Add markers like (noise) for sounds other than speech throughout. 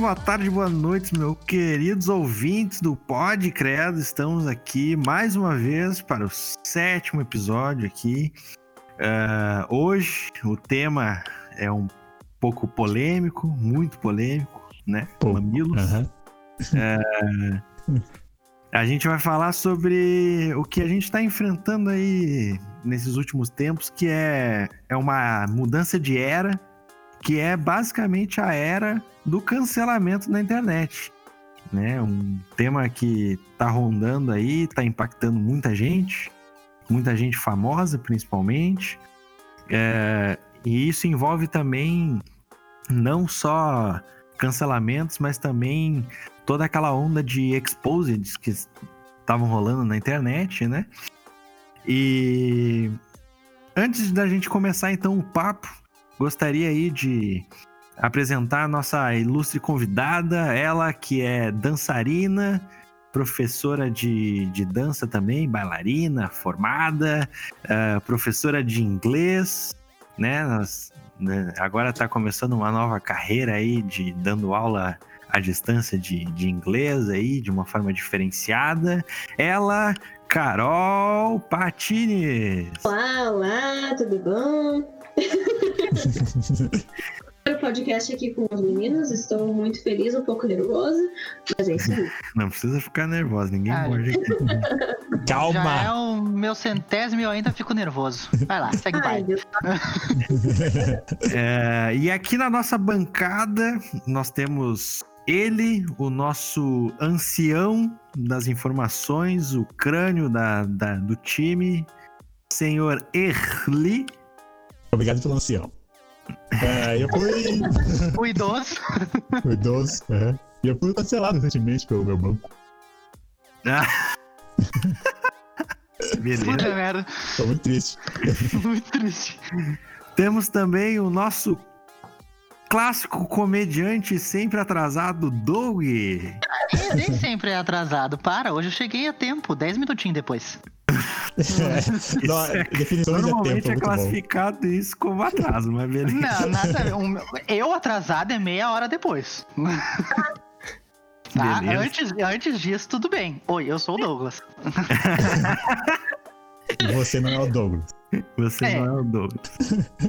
Boa tarde, boa noite, meus queridos ouvintes do Pod Credo. Estamos aqui mais uma vez para o sétimo episódio aqui. Uh, hoje o tema é um pouco polêmico, muito polêmico, né? Pô, Mamilos. aham. Uh, a gente vai falar sobre o que a gente está enfrentando aí nesses últimos tempos, que é, é uma mudança de era, que é basicamente a era do cancelamento na internet. Né? Um tema que tá rondando aí, tá impactando muita gente, muita gente famosa principalmente. É, e isso envolve também não só cancelamentos, mas também toda aquela onda de exposeds que estavam rolando na internet, né? E antes da gente começar então o papo, gostaria aí de apresentar a nossa ilustre convidada, ela que é dançarina, professora de, de dança também, bailarina, formada, uh, professora de inglês, né? Nós, né, agora está começando uma nova carreira aí de dando aula à distância de, de inglês aí, de uma forma diferenciada. Ela, Carol Patines. Olá, olá, tudo bom? (laughs) (laughs) o podcast aqui com os meninos, estou muito feliz, um pouco nervosa, mas é isso aí. (laughs) Não precisa ficar nervosa, ninguém Ah, morde aqui. (laughs) Calma! Já é o meu centésimo e eu ainda fico nervoso. Vai lá, segue Ai. É, e aqui na nossa bancada, nós temos ele, o nosso ancião das informações, o crânio da, da- do time, senhor Erli. Obrigado pelo ancião. É, eu fui. (laughs) O idoso. (laughs) o idoso. é. E eu fui cancelado recentemente pelo meu banco. Ah. (laughs) Beleza. Puta merda. Tô muito triste. Muito triste. Temos também o nosso clássico comediante sempre atrasado, Doug. E nem sempre é atrasado. Para, hoje eu cheguei a tempo, 10 minutinhos depois. É, não, é- de Normalmente tempo, é muito bom. classificado isso como atraso, mas beleza. Não, nada. Um- Eu atrasado é meia hora depois. Tá? Beleza. Antes, antes disso, tudo bem. Oi, eu sou o Douglas. Você não é o Douglas. Você É. não é o Douglas.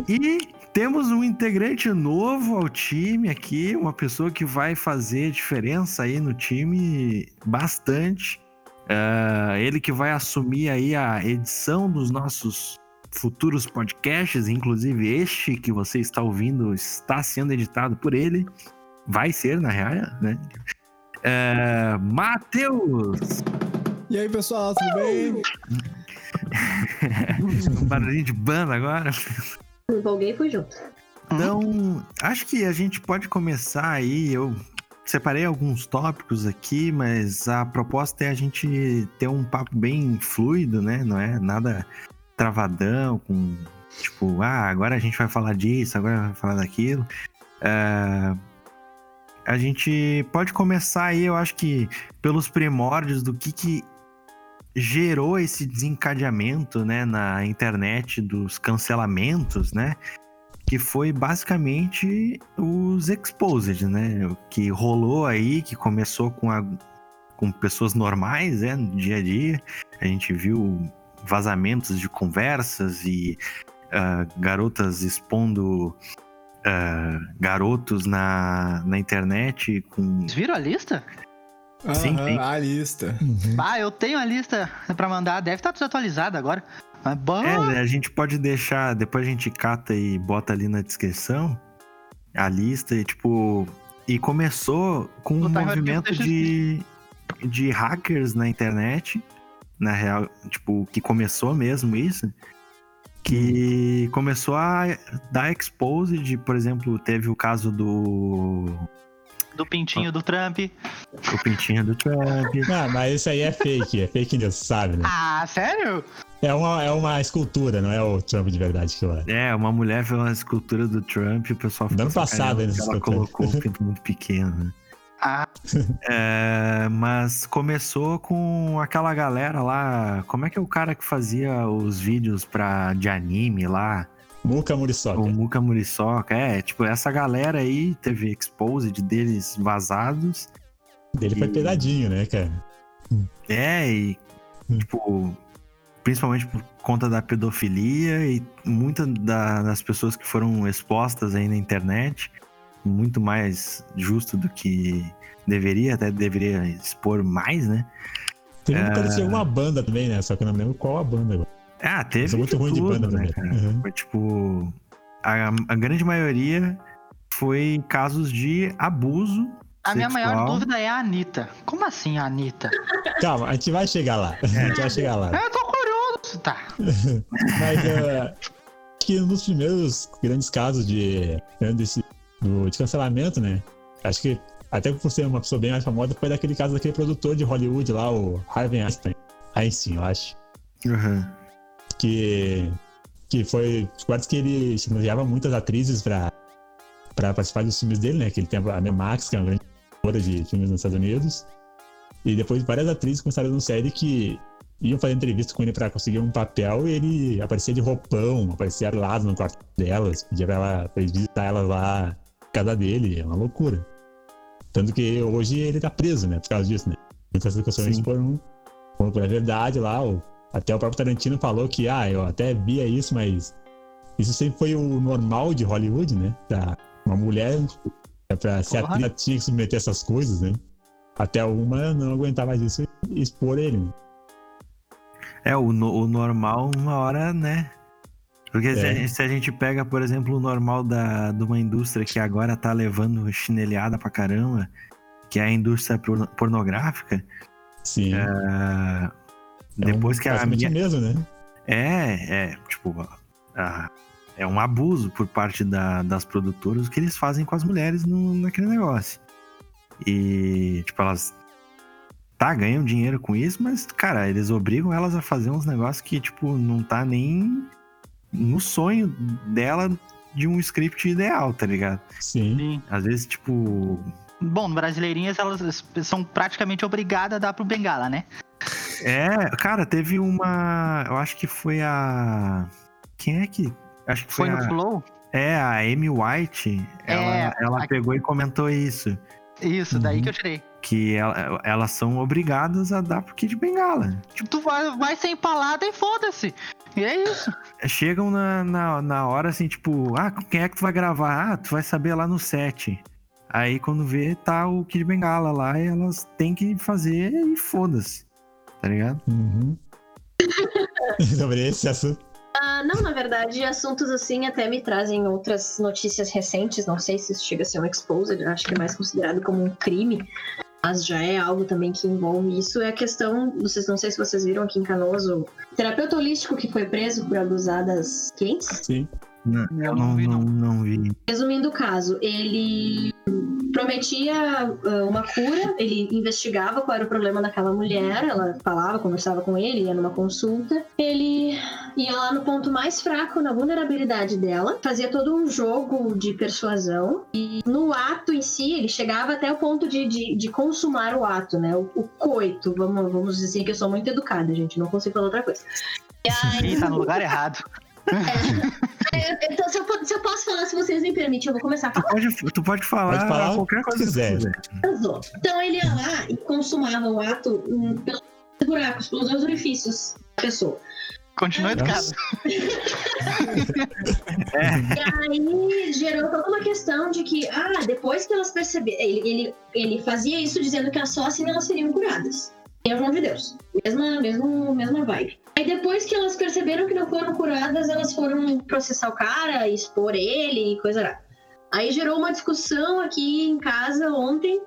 e temos um integrante novo ao time aqui, uma pessoa que vai fazer diferença aí no time bastante. Ah, ele que vai assumir aí a edição dos nossos futuros podcasts, inclusive este que você está ouvindo está sendo editado por ele. Vai ser, na real, né? Ah, Matheus! E aí, pessoal, tudo bem? (laughs) Um barulhinho de banda agora. Me empolguei e fui junto. Então, acho que a gente pode começar aí. Eu separei alguns tópicos aqui, mas a proposta é a gente ter um papo bem fluido, né? Não é nada travadão, com tipo, ah, agora a gente vai falar disso, agora vai falar daquilo. É, a gente pode começar aí, eu acho que pelos primórdios do que, que gerou esse desencadeamento, né, na internet dos cancelamentos, né? que foi basicamente os exposed, né? O que rolou aí, que começou com, a, com pessoas normais, né? No dia a dia. A gente viu vazamentos de conversas e ah, garotas expondo ah, garotos na, na internet com. Vocês viram a lista? Sim, Aham, sim. a lista. Uhum. Ah, eu tenho a lista pra mandar. Deve estar desatualizada agora. Mas bom. É, né, a gente pode deixar, depois a gente cata e bota ali na descrição a lista e tipo. E começou com um em movimento de, de hackers na internet, na real, tipo, que começou mesmo isso. Que começou a dar expose de, por exemplo, teve o caso do. Do pintinho do Trump. O pintinho do Trump. (laughs) Ah, mas isso aí é fake, é fake news, sabe, né? Ah, sério? É uma, é uma escultura, não é o Trump de verdade que lá. É, uma mulher fez uma escultura do Trump e o pessoal Do ano ficou passado, que Ela escultura. colocou o pinto muito pequeno, né? Ah, É, mas começou com aquela galera lá. Como é que é o cara que fazia os vídeos pra, de anime lá? Muca Muriçoca. O Muka Muriçoca, é, tipo, essa galera aí teve exposed deles vazados. Dele foi e- pesadinho, né, cara? É, e, Hum. tipo, principalmente por conta da pedofilia e muitas da- das pessoas que foram expostas aí na internet, muito mais justo do que deveria, até deveria expor mais, né? Teve É. uma banda também, né? Só que eu não me lembro qual a banda agora. Ah, teve sou muito de ruim de tudo, banda né, cara? Uhum. Foi tipo, a, a grande maioria foi casos de abuso A minha maior sexual. dúvida é a Anitta. Como assim a Anitta? Calma, a gente vai chegar lá. (laughs) A gente vai chegar lá. Eu tô curioso, tá? (laughs) Mas é, que um dos primeiros grandes casos de, né, desse, do, de cancelamento, né? Acho que até por ser uma pessoa bem mais famosa, foi daquele caso daquele produtor de Hollywood lá, o Harvey Einstein. Einstein, eu acho. Uhum. Que, que foi. Parece que ele chantageava muitas atrizes pra, pra participar dos filmes dele, né? Que ele tem a minha Max, que é uma grande produtora de filmes nos Estados Unidos. E depois várias atrizes começaram a anunciar ele que iam fazer entrevista com ele pra conseguir um papel e ele aparecia de roupão, aparecia arlado no quarto delas, pedia pra, ela, pra visitar elas lá na casa dele, é uma loucura. Tanto que hoje ele tá preso, né, por causa disso, né. Muitas discussões foram, foram por verdade lá, o- até o próprio Tarantino falou que, ah, eu até via isso, mas isso sempre foi o normal de Hollywood, né, pra uma mulher, é pra ser atriz, tinha que submeter essas coisas, né. Até uma não aguentar mais isso e expor ele, né. É, o, no- o normal, uma hora, né? Porque se, a É. gente, se a gente pega, por exemplo, o normal da, de uma indústria que agora tá levando chinelhada pra caramba, que é a indústria por- pornográfica, Sim. ah, depois que a minha, mesmo, né? É, é, tipo, a- é um abuso por parte da- das produtoras o que eles fazem com as mulheres no, naquele negócio. E, tipo, elas tá, ganham dinheiro com isso, mas, cara, eles obrigam elas a fazer uns negócios que, tipo, não tá nem no sonho dela de um script ideal, tá ligado? Sim. Sim. Às vezes, tipo, Bom, brasileirinhas, elas são praticamente obrigadas a dar pro Bengala, né? É, cara, teve uma, eu acho que foi a quem é que acho que foi, Foi no a, Flow? É, a Amy White, ela, É, ela a- pegou e comentou isso. Isso, daí Uhum. que eu tirei. Que ela- elas são obrigadas a dar pro Kid Bengala. Tipo, tu vai, vai ser empalada e foda-se. E é isso. Chegam na, na, na hora assim, tipo, ah, quem é que tu vai gravar? Ah, tu vai saber lá no set. Aí quando vê, tá o Kid Bengala lá e elas têm que fazer e foda-se. Tá ligado? Uhum. (laughs) Sobre esse assunto. Ah, não, na verdade, assuntos assim até me trazem outras notícias recentes. Não sei se isso chega a ser um exposed, acho que é mais considerado como um crime. Mas já é algo também que envolve isso. É a questão, vocês não sei se vocês viram aqui em Canoas, o terapeuta holístico que foi preso por abusar das clientes. Sim. Não, não, não vi, não, não. não vi. Resumindo o caso, ele prometia ah, uma cura, ele investigava qual era o problema daquela mulher, ela falava, conversava com ele, ia numa consulta. Ele ia lá no ponto mais fraco, na vulnerabilidade dela, fazia todo um jogo de persuasão e no ato em si, ele chegava até o ponto de, de, de consumar o ato, né? O, o coito, vamos, vamos dizer assim, que eu sou muito educada, gente, não consigo falar outra coisa. Ih, tá no lugar errado. (laughs) É, Então, se eu, se eu posso falar, se vocês me permitem, eu vou começar a Tu pode, tu pode falar, Pode falar qualquer coisa que quiser. Então ele ia lá e consumava o ato hum, pelos buracos, pelos dois orifícios da pessoa. Continua educado. (laughs) É, E aí gerou toda uma questão de que, ah, depois que elas perceberam. Ele, ele, ele fazia isso dizendo que só assim elas seriam curadas. Em nome de Deus. Mesma, mesmo, mesma vibe. Aí depois que elas perceberam que não foram curadas, elas foram processar o cara, expor ele e coisa lá. Aí gerou uma discussão aqui em casa ontem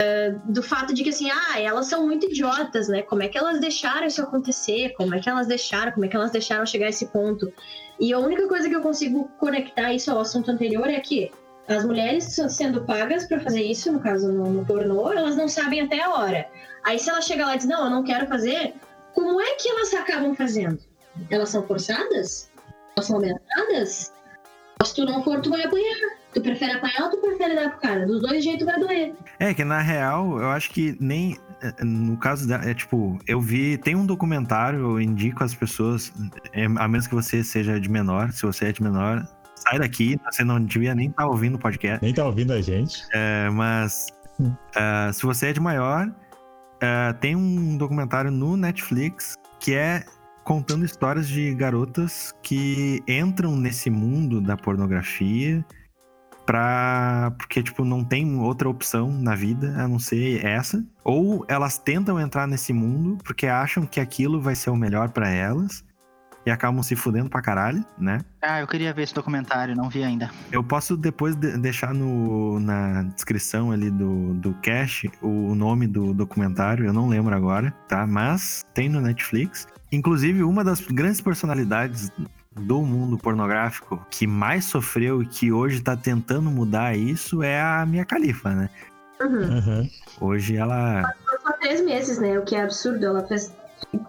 eh, do fato de que assim, ah, elas são muito idiotas, né? Como é que elas deixaram isso acontecer? Como é que elas deixaram? Como é que elas deixaram chegar a esse ponto? E a única coisa que eu consigo conectar isso ao assunto anterior é que as mulheres sendo pagas para fazer isso, no caso no, no pornô, elas não sabem até a hora. Aí se ela chega lá e diz, não, eu não quero fazer, como é que elas acabam fazendo? Elas são forçadas? Elas são ameaçadas? Se tu não for, tu vai apanhar. Tu prefere apanhar ou tu prefere dar pro cara? Dos dois jeitos vai doer. É que na real, eu acho que nem no caso dela, é tipo, eu vi, tem um documentário, eu indico às pessoas, é, a menos que você seja de menor, se você é de menor, sai daqui, você não devia nem estar ouvindo o podcast. Nem tá ouvindo a gente. É, mas Hum. ah, se você é de maior, ah, tem um documentário no Netflix que é contando histórias de garotas que entram nesse mundo da pornografia pra... porque tipo não tem outra opção na vida a não ser essa. Ou elas tentam entrar nesse mundo porque acham que aquilo vai ser o melhor pra elas e acabam se fudendo pra caralho, né? Ah, eu queria ver esse documentário, não vi ainda. Eu posso depois de- deixar no, na descrição ali do, do cast o nome do documentário, eu não lembro agora, tá? Mas tem no Netflix. Inclusive, uma das grandes personalidades do mundo pornográfico que mais sofreu e que hoje tá tentando mudar isso é a Mia Khalifa, né? Uhum. Aham. Hoje ela. Só três meses, né? O que é absurdo. Ela fez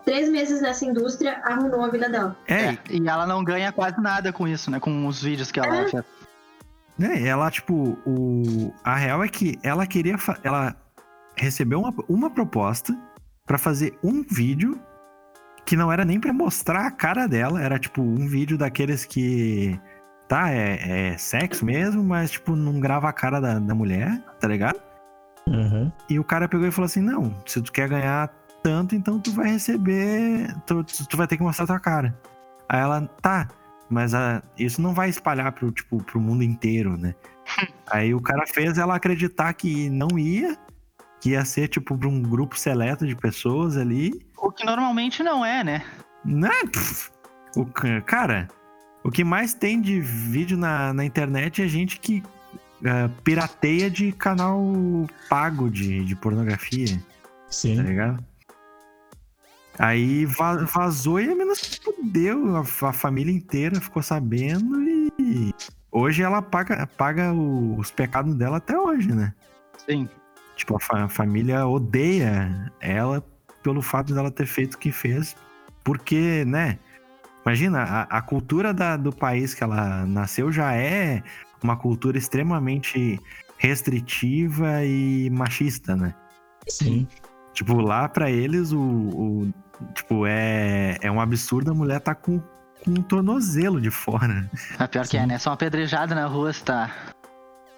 três meses nessa indústria, arruinou a vida dela. É, É, e ela não ganha quase nada com isso, né? Com os vídeos que ela É. fez. né? Ela, tipo, o... a real é que ela queria. fa- Ela recebeu uma, uma proposta pra fazer um vídeo que não era nem pra mostrar a cara dela, era tipo um vídeo daqueles que. Tá, é, é sexo mesmo, mas tipo, não grava a cara da, da mulher, tá ligado? Aham. E o cara pegou e falou assim: não, se tu quer ganhar tanto, então tu vai receber. Tu, tu vai ter que mostrar tua cara. Aí ela, tá, mas ah, isso não vai espalhar pro, tipo, pro mundo inteiro, né? (laughs) Aí o cara fez ela acreditar que não ia, que ia ser, tipo, pra um grupo seleto de pessoas ali. O que normalmente não é, né? Né? Pff, O, ca- cara, o que mais tem de vídeo na, na internet é gente que ah, pirateia de canal pago de, de pornografia. tá Sim. ligado? Aí va- vazou e a menina se fudeu. A, a família inteira ficou sabendo e hoje ela paga, paga o- os pecados dela até hoje, né? Sim. Tipo, a, fa- a família odeia ela pelo fato dela ter feito o que fez. Porque, né? Imagina, a, a cultura da- do país que ela nasceu já é uma cultura extremamente restritiva e machista, né? Sim. Tipo, lá pra eles, o, o- Tipo, é, é um absurdo a mulher tá com, com um tornozelo de fora. A pior que é, Sim. né? Só uma pedrejada na rua você tá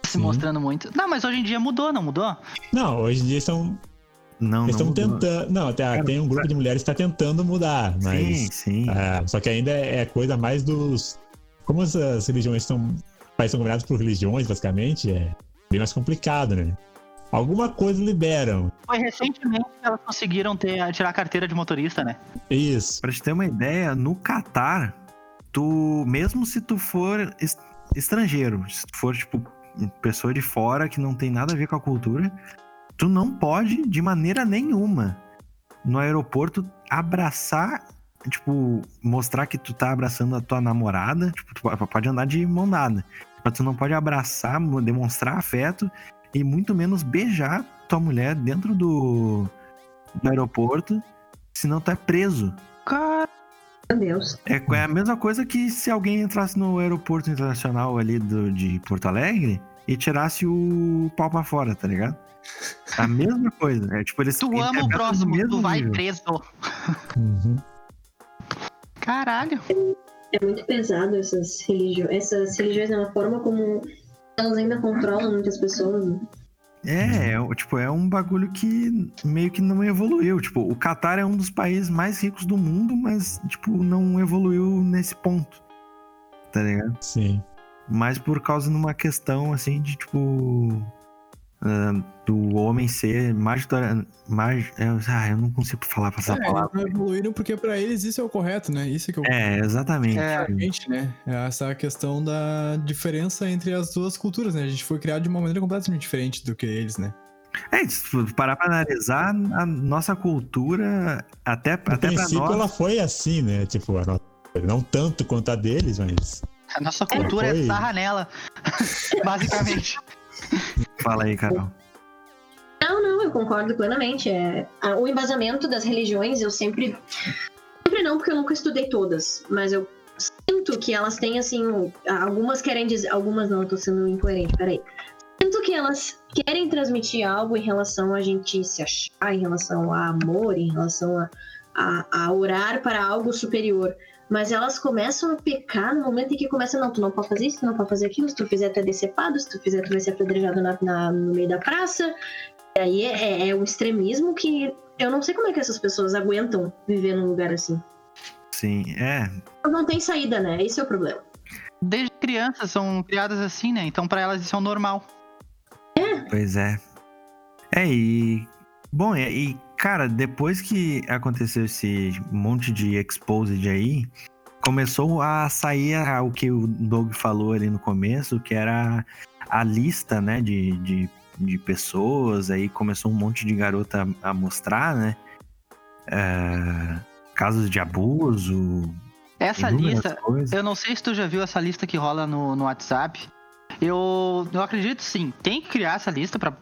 se Sim. mostrando muito. Não, mas hoje em dia mudou, não mudou? Não, hoje em dia estão Não, estão não. mudou. tentando. Não, tem, Cara, tem um grupo de mulheres que está tentando mudar, mas. Sim, sim. ah, só que ainda é é coisa mais dos. Como as, as religiões estão. Países são governados por religiões, basicamente, é bem mais complicado, né? Alguma coisa liberam. Foi recentemente que elas conseguiram ter, tirar a carteira de motorista, né? Isso. Pra te ter uma ideia, no Catar, tu, mesmo se tu for es- estrangeiro, se tu for, tipo, pessoa de fora que não tem nada a ver com a cultura, tu não pode, de maneira nenhuma, no aeroporto, abraçar, tipo, mostrar que tu tá abraçando a tua namorada, tipo, tu po- pode andar de mão dada, mas tu não pode abraçar, mo- demonstrar afeto e muito menos beijar tua mulher dentro do, do aeroporto, senão tu é preso. Cara, Meu Deus. É, é a mesma coisa que se alguém entrasse no aeroporto internacional ali do, de Porto Alegre e tirasse o pau pra fora, tá ligado? A (laughs) mesma coisa. É tipo, eles tu ama o próximo, mesmo tu vai nível. preso. Uhum. Caralho. É muito pesado essas religiões. Essas religiões é uma forma como elas ainda controlam muitas pessoas. né? É, é, tipo, é um bagulho que meio que não evoluiu. Tipo, o Catar é um dos países mais ricos do mundo, mas, tipo, não evoluiu nesse ponto. Tá ligado? Sim. Mas por causa de uma questão, assim, de, tipo... do homem ser majoritar- maj- é, Ah, eu não consigo falar essa É, palavra. eles não evoluíram porque pra eles isso é o correto, né? Isso que é o É, exatamente. É. Gente, né? É Essa questão da diferença entre as duas culturas, né? A gente foi criado de uma maneira completamente diferente do que eles, né? É, se parar pra analisar a nossa cultura, até, No até pra princípio nós. ela foi assim, né? Tipo, a nossa- não tanto quanto a deles, mas. A nossa cultura é foi. sarra nela. (laughs) Basicamente. Fala aí, Carol. Não, não, eu concordo plenamente. É, o embasamento das religiões, eu sempre. Sempre não, porque eu nunca estudei todas, mas eu sinto que elas têm, assim. Algumas querem dizer. Algumas não, eu tô sendo incoerente, peraí. Sinto que elas querem transmitir algo em relação a gente se achar, em relação a amor, em relação a, a, a orar para algo superior. Mas elas começam a pecar no momento em que começa, não, tu não pode fazer isso, tu não pode fazer aquilo, se tu fizer tu é decepado, se tu fizer tu vai ser apedrejado na, na- no meio da praça. E aí é, é um extremismo que eu não sei como é que essas pessoas aguentam viver num lugar assim. Sim, é. Não tem saída, né? Esse é o problema. Desde crianças são criadas assim, né? Então pra elas isso é o normal. Pois é. É, e. Bom, e, e, cara, depois que aconteceu esse monte de exposed aí, começou a sair a- o que o Doug falou ali no começo, que era a lista, né, de, de, de pessoas, aí começou um monte de garota a, mostrar, né? é, casos de abuso, Essa lista, coisas. eu não sei se tu já viu essa lista que rola no, no WhatsApp. Eu, eu acredito sim, tem que criar essa lista para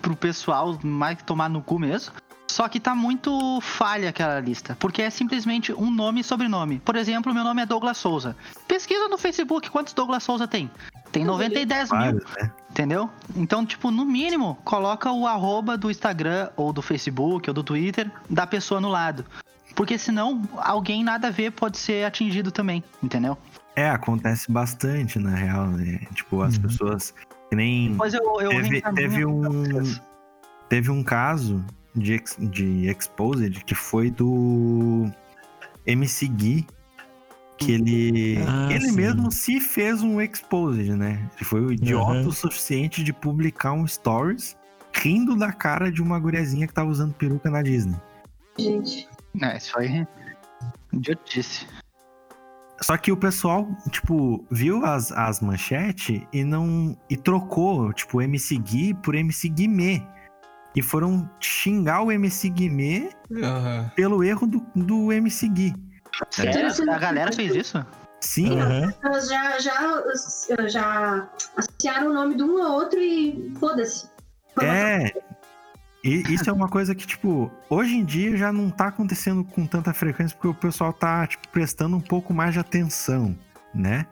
pro pessoal mais tomar no cu mesmo. Só que tá muito falha aquela lista, porque é simplesmente um nome e sobrenome. Por exemplo, meu nome é Douglas Souza. Pesquisa no Facebook quantos Douglas Souza tem. Tem 90 e 10 mil. Né? Entendeu? Então, tipo, no mínimo, coloca o arroba do Instagram, ou do Facebook, ou do Twitter, da pessoa no lado. Porque senão, alguém nada a ver pode ser atingido também, entendeu? É, acontece bastante, na real, né? Tipo, as Uhum. pessoas que nem. Pois eu, eu Teve, teve um. Teve um caso de, de Exposed que foi do MC Gui. Que ele. Ah, ele sim. mesmo se fez um Exposed, né? Ele foi o idiota Uhum. o suficiente de publicar um Stories rindo da cara de uma guriazinha que tava usando peruca na Disney. Gente. É, isso aí. Idiotice. Só que o pessoal, tipo, viu as, as manchetes e não. E trocou, tipo, MC Gui por MC Guimê. E foram xingar o MC Guimê Aham. pelo erro do, do MC Gui. Sério? A galera fez isso? Sim, Aham. Elas já, já, já associaram o nome de um ao outro e foda-se. é. E isso é uma coisa que, tipo, hoje em dia já não tá acontecendo com tanta frequência porque o pessoal tá, tipo, prestando um pouco mais de atenção, né?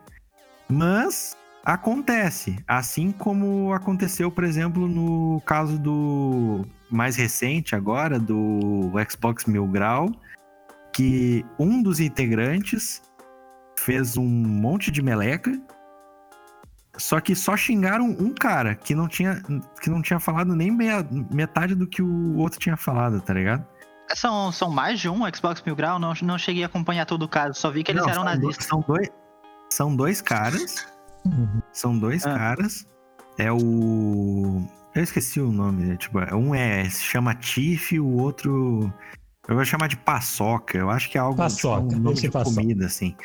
Mas acontece. Assim como aconteceu, por exemplo, no caso do mais recente agora, do Xbox Mil Grau, que um dos integrantes fez um monte de meleca. Só que só xingaram um cara que não tinha, que não tinha falado nem meia- metade do que o outro tinha falado, tá ligado? São, são mais de um Xbox Mil Grau? Não, não cheguei a acompanhar todo o caso, só vi que eles Não, eram são dois- nazistas. São dois, são dois caras. Uhum. São dois Ah. caras. É o. Eu esqueci o nome. né? Tipo, um é se chama Tiff, o outro. Eu vou chamar de paçoca. Eu acho que é algo Paçoca, tipo, um nome de paçoca. comida, assim.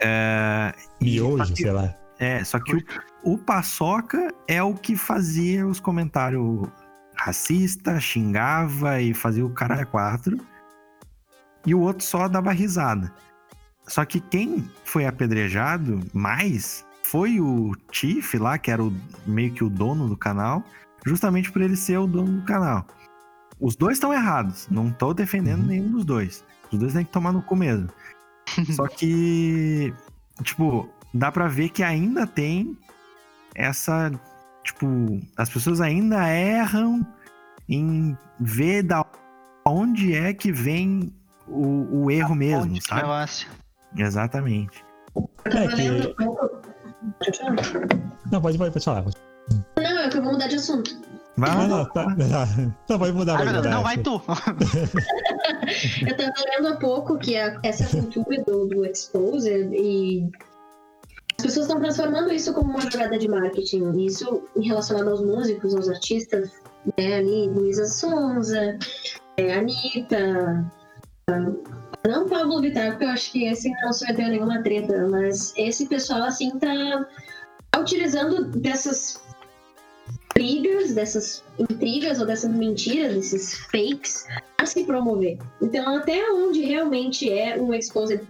É, e- Miojo, que- sei lá. É, só que o, o paçoca é o que fazia os comentários racista, xingava e fazia o cara a quatro. E o outro só dava risada. Só que quem foi apedrejado mais foi o Tiff lá, que era o, meio que o dono do canal, justamente por ele ser o dono do canal. Os dois estão errados, não tô defendendo Uhum. nenhum dos dois. Os dois têm que tomar no cu mesmo. (laughs) Só que, tipo, dá pra ver que ainda tem essa. Tipo, as pessoas ainda erram em ver da onde é que vem o, o erro mesmo, sabe? Exatamente. Tava É que-. Pode falar? Não, pode, pode, pode falar. Não, é que eu vou mudar de assunto. Vai Ah, não, tá. Não, pode mudar, Ai, pode meu Deus, mudar. não, vai tu. (laughs) Eu tava lendo há pouco que a- essa cultura do, do exposer e as pessoas estão transformando isso como uma jogada de marketing. Isso em relacionado aos músicos, aos artistas, né? Ali, Luísa Sonza, é, Anitta. Ah, Não Pablo Vittar, porque eu acho que esse não se meteu nenhuma treta, mas esse pessoal, assim, tá, tá utilizando dessas brigas, dessas intrigas ou dessas mentiras, desses fakes, a se promover. Então, até onde realmente é um exposed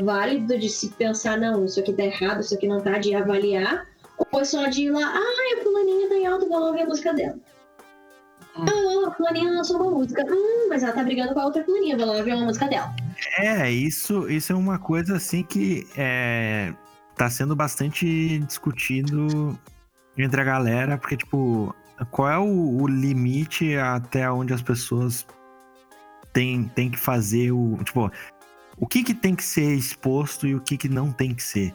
válido de se pensar, não, isso aqui tá errado, isso aqui não tá, de avaliar, ou é só de ir lá, ah, a fulaninha tá em alto, vou lá ouvir a música dela. Hum. Ah, a fulaninha lançou uma música, hum, mas ela tá brigando com a outra fulaninha, vou lá ouvir uma música dela. É, isso, isso é uma coisa assim que é, tá sendo bastante discutido entre a galera, porque, tipo, qual é o, o limite até onde as pessoas têm, têm que fazer o. Tipo, o que, que tem que ser exposto e o que, que não tem que ser.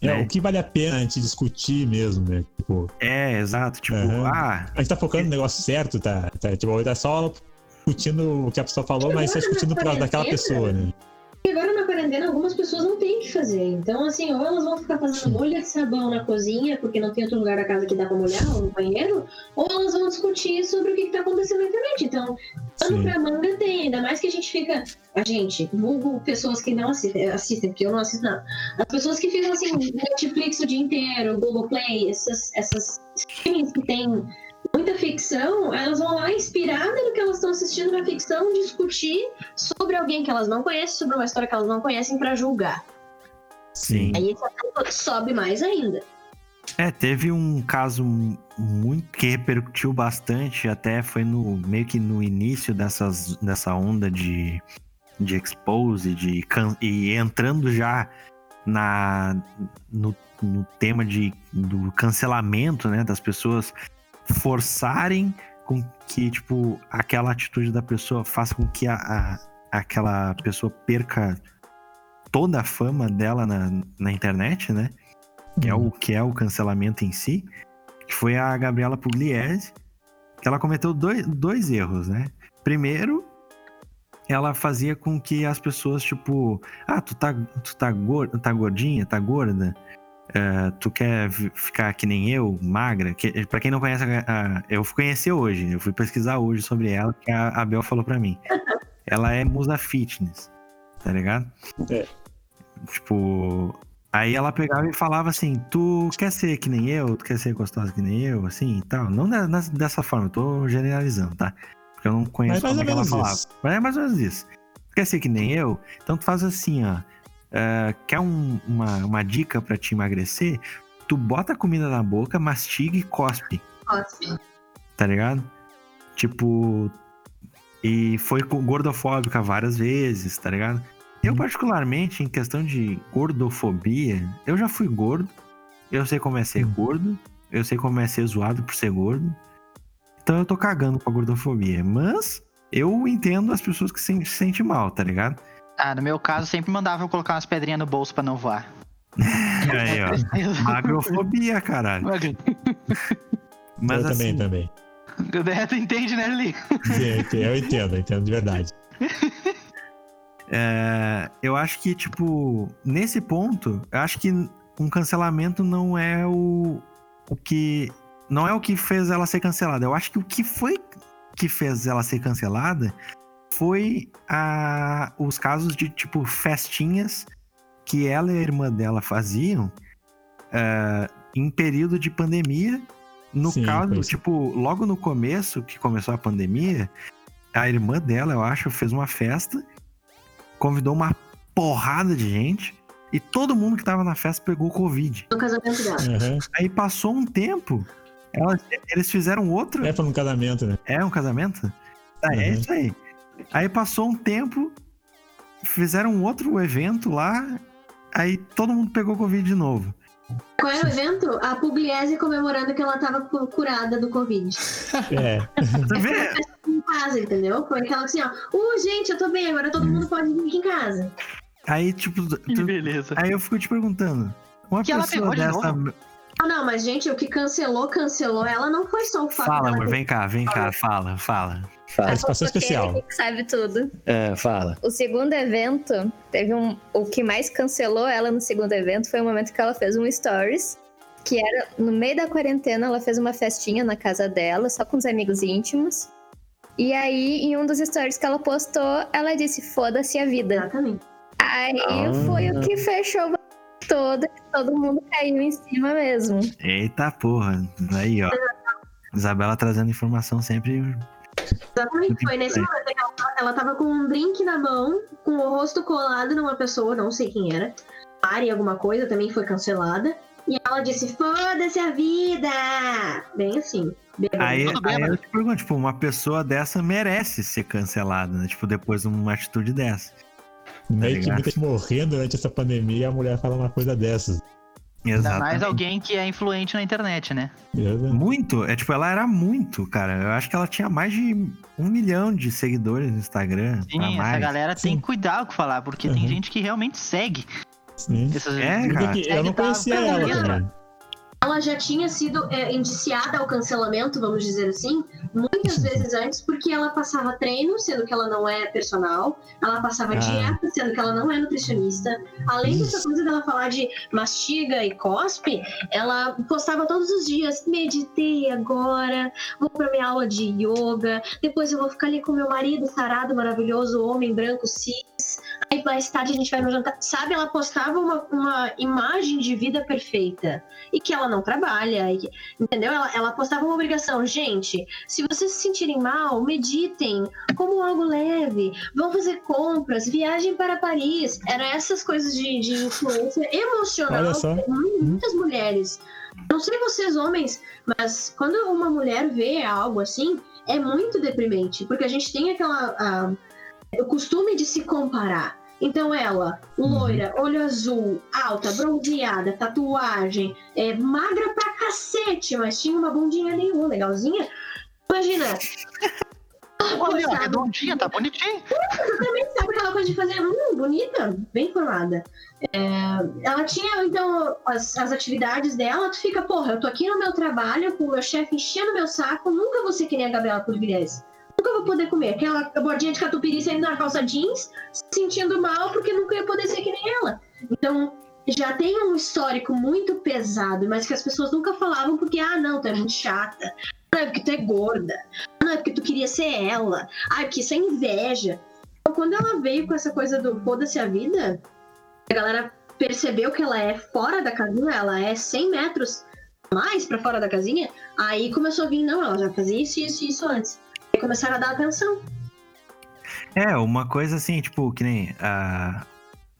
É, né? o que vale a pena a gente discutir mesmo, né? Tipo, É, exato. Tipo, Aham. ah, a gente tá focando no negócio certo, tá? tá tipo, tá só discutindo o que a pessoa falou, mas só discutindo por causa daquela pessoa, né? E agora na quarentena algumas pessoas não têm o que fazer. Então, assim, ou elas vão ficar fazendo bolha de sabão na cozinha, porque não tem outro lugar da casa que dá pra molhar, ou no banheiro, ou elas vão discutir sobre o que, que tá acontecendo na internet. Então, pano pra manga tem, ainda mais que a gente fica. A gente, vulgo pessoas que não assistem, assistem, porque eu não assisto nada. As pessoas que ficam assim, Netflix o dia inteiro, Google Play, essas, essas streamings que tem muita ficção, elas vão lá inspiradas no que elas estão assistindo na ficção, discutir sobre alguém que elas não conhecem, sobre uma história que elas não conhecem pra julgar. sim. Aí sobe mais ainda. É, teve um caso muito que repercutiu bastante, até foi no meio que no início dessas, dessa onda de, de expose, de e entrando já na no, no tema de, do cancelamento, né, das pessoas forçarem com que tipo aquela atitude da pessoa faça com que a, a- aquela pessoa perca toda a fama dela na, na internet, né? que é o que é o cancelamento em si, que foi a Gabriela Pugliese, que ela cometeu dois, dois erros, né? Primeiro, ela fazia com que as pessoas, tipo, ah, tu tá, tu tá, gorda, tá gordinha, tá gorda, eh, tu quer ficar que nem eu, magra? Que, pra quem não conhece, eu fui conhecer hoje, eu fui pesquisar hoje sobre ela, que a, a Bel falou pra mim. (laughs) Ela é musa fitness, tá ligado? É. Tipo, Aí ela pegava e falava assim: Tu quer ser que nem eu? Tu quer ser gostosa que nem eu? Assim e tal. Não da- dessa forma, eu tô generalizando, tá? Porque eu não conheço Mas como é que ela falava. isso. Mas é mais ou menos isso. Tu quer ser que nem eu? Então tu faz assim, ó. É, quer um- uma, uma dica pra te emagrecer? Tu bota a comida na boca, mastiga e cospe, Cospe. tá ligado? Tipo. E foi com- gordofóbica várias vezes, tá ligado? Eu, particularmente, em questão de gordofobia, eu já fui gordo. Eu sei como é ser Hum. gordo. Eu sei como é ser zoado por ser gordo. Então eu tô cagando pra gordofobia. Mas eu entendo as pessoas que se se sentem mal, tá ligado? Ah, no meu caso, sempre mandava eu colocar umas pedrinhas no bolso pra não voar. (laughs) Aí, ó. Magrofobia, caralho. (laughs) Mas eu assim, também, também. tu entende, né, Li? Sim, eu entendo, eu entendo de verdade. (laughs) É, eu acho que, tipo, nesse ponto, eu acho que um cancelamento não é o, o que. Não é o que fez ela ser cancelada. Eu acho que o que foi que fez ela ser cancelada foi a, os casos de, tipo, festinhas que ela e a irmã dela faziam é, em período de pandemia. No Sim, caso, pois. tipo, logo no começo que começou a pandemia, a irmã dela, eu acho, fez uma festa, convidou uma porrada de gente e todo mundo que tava na festa pegou Covid. No casamento dela. Aham. Aí passou um tempo, elas- eles fizeram outro. É pra um casamento, né? É um casamento? É Uhum. isso aí. Aí passou um tempo, fizeram um outro evento lá, aí todo mundo pegou Covid de novo. Qual é o evento? A Pugliese comemorando que ela tava cu- curada do Covid. É. (laughs) Você vê? Em casa, entendeu? Foi aquela assim, ó. Uh, gente, eu tô bem, agora todo mundo pode vir aqui em casa. Aí, tipo, Que tu- beleza. aí eu fico te perguntando. Uma Que ela pessoa de dessa. novo? Ah, não, mas gente, o que cancelou, cancelou. Ela não foi só o fato Fala, amor, vem cá, vem cá, fala, fala. Fala. Participação especial. Sabe tudo. É, fala. O segundo evento, teve um. O que mais cancelou ela no segundo evento foi o momento que ela fez um stories. Que era no meio da quarentena, ela fez uma festinha na casa dela, só com os amigos íntimos. E aí, em um dos stories que ela postou, ela disse: Foda-se a vida. Exatamente. Aí Ah. foi o que fechou o todo, que todo mundo caiu em cima mesmo. Eita porra. Aí, ó. Isabela trazendo informação sempre. Exatamente. Foi nesse momento que ela, ela tava com um drink na mão, com o rosto colado numa pessoa, não sei quem era. Mari, alguma coisa, também foi cancelada. E ela disse: Foda-se a vida! Bem assim. Aí, aí eu te pergunto, tipo, uma pessoa dessa merece ser cancelada, né? Tipo, depois de uma atitude dessa. Meio que muita gente morrendo durante essa pandemia e a mulher fala uma coisa dessas. Ainda mais Exatamente. alguém que é influente na internet, né? Muito. É tipo, ela era muito, cara. Eu acho que ela tinha mais de um milhão de seguidores no Instagram. Sim, essa mais. galera tem Sim. que cuidar o que falar, porque tem Uhum. gente que realmente segue. Sim. Essas... É, cara. eu não tá, conhecia ela menos. Ela já tinha sido é, indiciada ao cancelamento, vamos dizer assim, muitas vezes antes, porque ela passava treino, sendo que ela não é personal, ela passava Ah. dieta, sendo que ela não é nutricionista. Além dessa coisa dela falar de mastiga e cospe, ela postava todos os dias: meditei agora, vou pra minha aula de yoga, depois eu vou ficar ali com meu marido sarado, maravilhoso, homem branco, cis. Aí mais tarde a gente vai no jantar. Sabe, ela postava uma, uma imagem de vida perfeita e que ela não trabalha, que- entendeu? Ela, ela postava uma obrigação, gente. Se vocês se sentirem mal, meditem, como algo leve, vão fazer compras, viagem para Paris. Era essas coisas de, de influência emocional muitas mulheres. Não sei vocês homens, mas quando uma mulher vê algo assim, é muito deprimente, porque a gente tem aquela a- o costume de se comparar. Então ela, loira, olho azul, alta, bronzeada, tatuagem, é, magra pra cacete, mas tinha uma bundinha nenhuma, legalzinha. Imagina. (laughs) Olha, redondinha, tá bonitinho. Sabe aquela coisa de fazer, hum, bonita, bem formada. É, ela tinha, então, as, as atividades dela, tu fica, porra, eu tô aqui no meu trabalho, com o meu chefe enchendo meu saco, nunca vou ser que nem a Gabriela Pugliese. Nunca vou poder comer. Aquela bordinha de catupiry saindo na calça jeans, se sentindo mal, porque nunca ia poder ser que nem ela. Então, já tem um histórico muito pesado, mas que as pessoas nunca falavam porque, ah, não, tu é muito chata. Não, é porque tu é gorda. Não, é porque tu queria ser ela. Ah, é porque isso é inveja. Então, quando ela veio com essa coisa do foda-se a vida, a galera percebeu que ela é fora da casinha, ela é 100 metros mais pra fora da casinha, aí começou a vir, não, ela já fazia isso, isso isso antes. Aí começaram a dar atenção. É, uma coisa assim, tipo, que nem ah,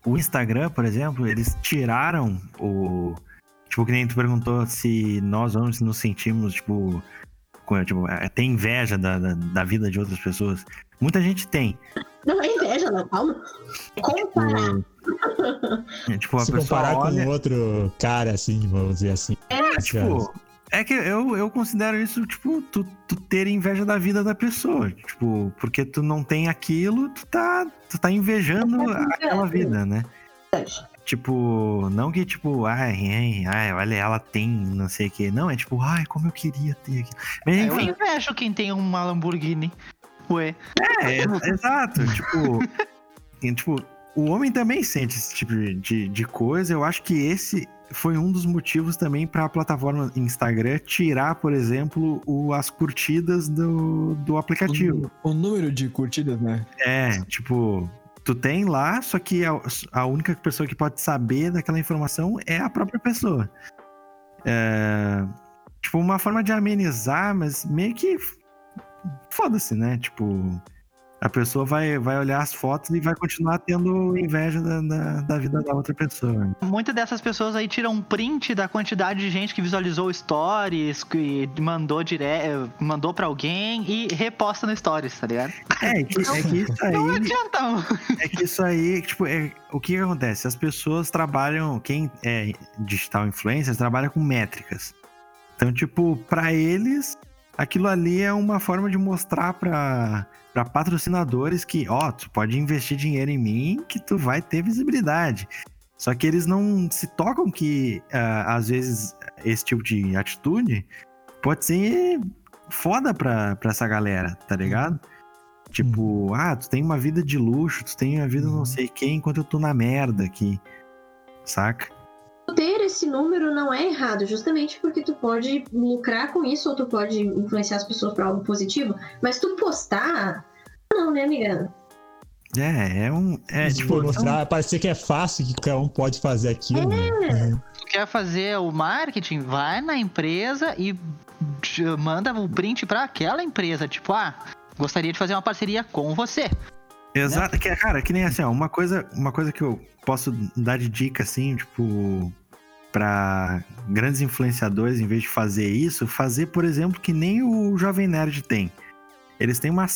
o Instagram, por exemplo, eles tiraram o. Tipo, que nem tu perguntou se nós homens nos sentimos, tipo. com- tipo, eh, tem inveja da, da, da vida de outras pessoas. Muita gente tem. Não é inveja, não, calma. Comparar. O, tipo, a Se pessoa comparar olha. com outro cara, assim, vamos dizer assim. É, tipo, é que eu, eu considero isso, tipo, tu, tu ter inveja da vida da pessoa. Tipo, porque tu não tem aquilo, tu tá, tu tá invejando aquela vida, né? Tipo, não que tipo, ai, ai, ai, olha, ela tem não sei o que. Não, é tipo, ai, como eu queria ter aquilo. Mas Eu enfim, invejo quem tem uma Lamborghini. Ué, é, é, (laughs) exato. Tipo, e, tipo, o homem também sente esse tipo de, de coisa. Eu acho que esse foi um dos motivos também para a plataforma Instagram tirar, por exemplo, o, as curtidas do, do aplicativo. O, o número de curtidas, né? É, tipo, tu tem lá, só que a, a única pessoa que pode saber daquela informação é a própria pessoa. É, tipo, uma forma de amenizar, mas meio que foda-se, né? Tipo, a pessoa vai, vai olhar as fotos e vai continuar tendo inveja da, da, da vida da outra pessoa. muitas dessas pessoas aí tiram um print da quantidade de gente que visualizou stories, que mandou dire... mandou pra alguém e reposta no stories, tá ligado? É, que, é que isso aí. Não adianta. É que isso aí, tipo, é, o que, que acontece? As pessoas trabalham, quem é digital influencer, trabalha com métricas. Então, tipo, pra eles, aquilo ali é uma forma de mostrar pra, pra patrocinadores que, ó, tu pode investir dinheiro em mim que tu vai ter visibilidade. Só que eles não se tocam que, ah, às vezes, esse tipo de atitude pode ser foda pra, pra essa galera, tá ligado? Tipo, ah, tu tem uma vida de luxo, tu tem uma vida não sei quem, enquanto eu tô na merda aqui. Saca? Ter esse número não é errado, justamente porque tu pode lucrar com isso ou tu pode influenciar as pessoas para algo positivo. Mas tu postar, não, né, amiga? É, é um. É, tipo, mostrar, parecer que é fácil, que qualquer um pode fazer aquilo. né? Tu quer fazer o marketing? Vai na empresa e manda o print pra aquela empresa. Tipo, ah, gostaria de fazer uma parceria com você. Exato, que, cara, que nem assim, ó, uma coisa, uma coisa que eu posso dar de dica, assim, tipo, pra grandes influenciadores, em vez de fazer isso, fazer, por exemplo, que nem o Jovem Nerd tem. Eles têm uma,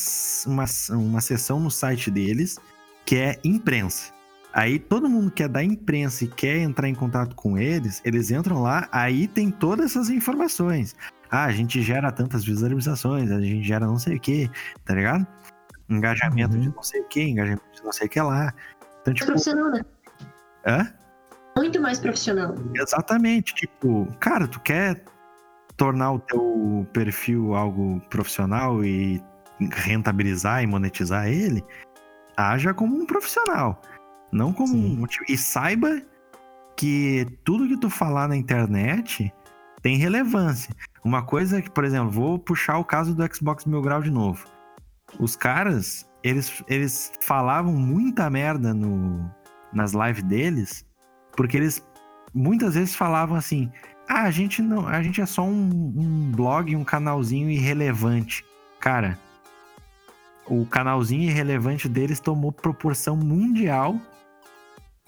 uma, uma seção no site deles que é imprensa. Aí todo mundo que é da imprensa e quer entrar em contato com eles, eles entram lá, aí tem todas essas informações. Ah, a gente gera tantas visualizações, a gente gera não sei o que, tá ligado? Engajamento Uhum. de não sei o que, engajamento de não sei o que lá. Então, É tipo, profissional, né? hã? Muito mais profissional. Exatamente. Tipo, cara, tu quer tornar o teu perfil algo profissional e rentabilizar e monetizar ele, haja como um profissional. Não como Sim. um. motivo. E saiba que tudo que tu falar na internet tem relevância. Uma coisa que, por exemplo, vou puxar o caso do Xbox Mil Grau de novo. Os caras, eles, eles falavam muita merda no, nas lives deles, porque eles muitas vezes falavam assim: ah, a gente não, a gente é só um, um blog, um canalzinho irrelevante. Cara, o canalzinho irrelevante deles tomou proporção mundial,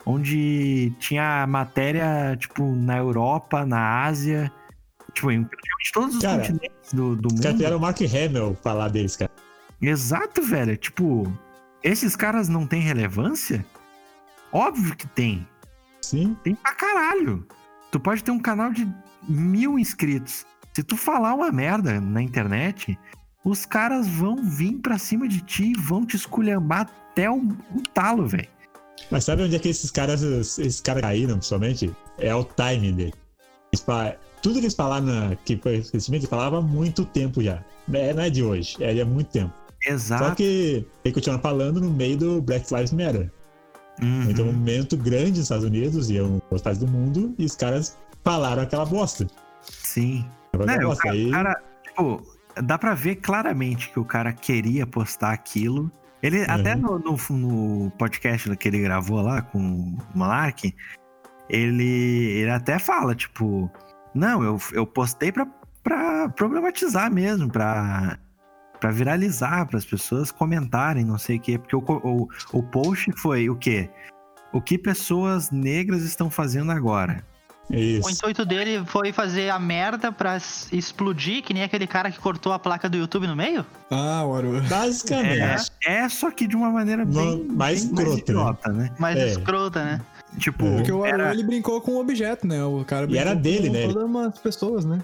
onde tinha matéria, tipo, na Europa, na Ásia, tipo, em todos os Cara, continentes do, do mundo. fizeram o Mark Hamill falar deles, cara. Exato, velho. Tipo, esses caras não têm relevância? Óbvio que tem. Sim. Tem pra caralho. Tu pode ter um canal de mil inscritos. Se tu falar uma merda na internet, os caras vão vir pra cima de ti e vão te esculhambar até o, o talo, velho. Mas sabe onde é que esses caras, esses caras caíram, principalmente? É o time dele. Tudo que eles falaram, na... que foi recentemente, eles falavam há muito tempo já. É, não é de hoje, é de há muito tempo. Só Exato. que ele continua falando no meio do Black Lives Matter. Uhum. Então, um momento grande nos Estados Unidos e em outras partes do mundo, e os caras falaram aquela bosta. Sim. Aquela Né, o bosta. cara, Aí, cara, tipo, dá pra ver claramente que o cara queria postar aquilo. Ele, até no, no, no podcast que ele gravou lá com o Monark, ele, ele até fala, tipo, não, eu, eu postei pra, pra problematizar mesmo, pra, pra viralizar, para as pessoas comentarem, não sei o quê. Porque o, o, o post foi o quê? O que pessoas negras estão fazendo agora? O Isso. intuito dele foi fazer a merda pra explodir, que nem aquele cara que cortou a placa do YouTube no meio? Ah, Oro. (laughs) É, Basicamente. é, só que de uma maneira bem mais bem escrota, né? idiota, né? Mais É. escrota, né? Tipo, É. Porque o Oro, era, ele brincou com o objeto, né? O cara E era dele, com né? todas umas pessoas, né?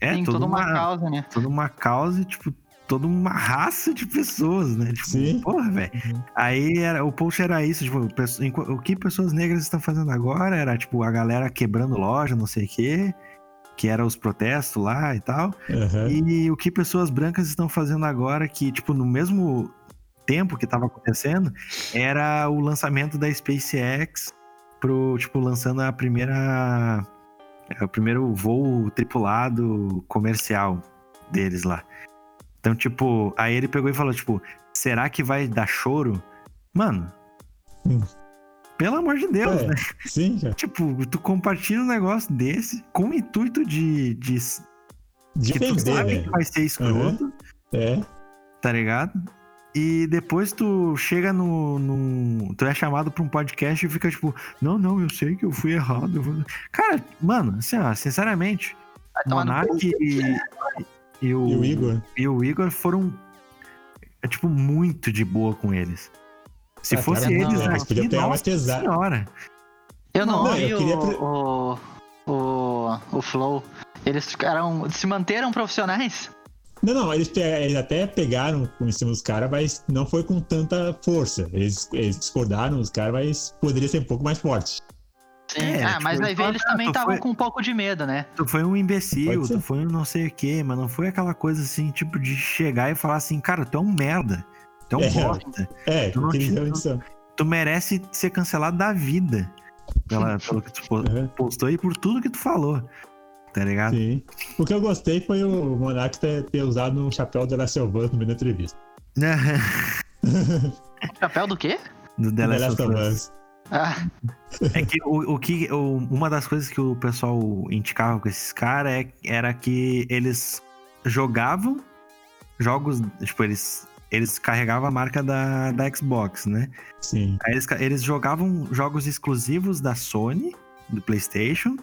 é Tem toda toda uma uma, causa, né? toda uma causa, e, tipo, toda uma raça de pessoas, né? Tipo, Sim. porra, velho. Uhum. Aí era, o post era isso, tipo, o que pessoas negras estão fazendo agora era, tipo, a galera quebrando loja, não sei o quê, que era os protestos lá e tal. Aham. E o que pessoas brancas estão fazendo agora, que, tipo, no mesmo tempo que tava acontecendo, era o lançamento da SpaceX pro, tipo, lançando a primeira. é, O primeiro voo tripulado comercial deles lá. Então, tipo, aí ele pegou e falou, tipo, será que vai dar choro? Mano. Hum. Pelo amor de Deus, É. né? Sim, cara. (laughs) Tipo, tu compartilha um negócio desse com o intuito de, de que tu Defender, sabe né? que vai ser escroto, É. tá ligado? E depois tu chega no, no- Tu é chamado pra um podcast e fica tipo, não, não, eu sei que eu fui errado. eu vou-" Cara, mano, assim, ó, sinceramente, Monark e, e, o, E o Igor? e o Igor foram, é, tipo, muito de boa com eles. Se Ah, fosse cara, não, eles eles aqui, podiam pegar mais nossa pesado. senhora. Eu não, Não, eu queria o, o, o, o Flow. Eles ficaram. Se manteram profissionais? Não, não, eles, eles até pegaram em cima dos caras, mas não foi com tanta força. Eles, eles discordaram dos caras, mas poderia ser um pouco mais forte. Sim. É, ah, tipo, mas vai ele ver, fala, eles "Ah, também tu estavam foi- com um pouco de medo, né? Tu foi um imbecil, tu foi um não sei o quê, mas não foi aquela coisa assim, tipo, de chegar e falar assim, cara, tu é um merda. Tu é um É. bosta. É, Tu não são. Tu merece ser cancelado da vida. Pela, (laughs) pelo que tu postou e por tudo que tu falou. Tá ligado? Sim. O que eu gostei foi o Monark ter, ter usado um chapéu da Last of Us no meio da entrevista. (laughs) (laughs) Chapéu do quê? Do The Last of Us. Ah, É que o, o que o- uma das coisas que o pessoal indicava com esses caras é, era que eles jogavam jogos, tipo, eles, eles carregavam a marca da, da Xbox, né? Sim. Aí eles, eles jogavam jogos exclusivos da Sony, do PlayStation,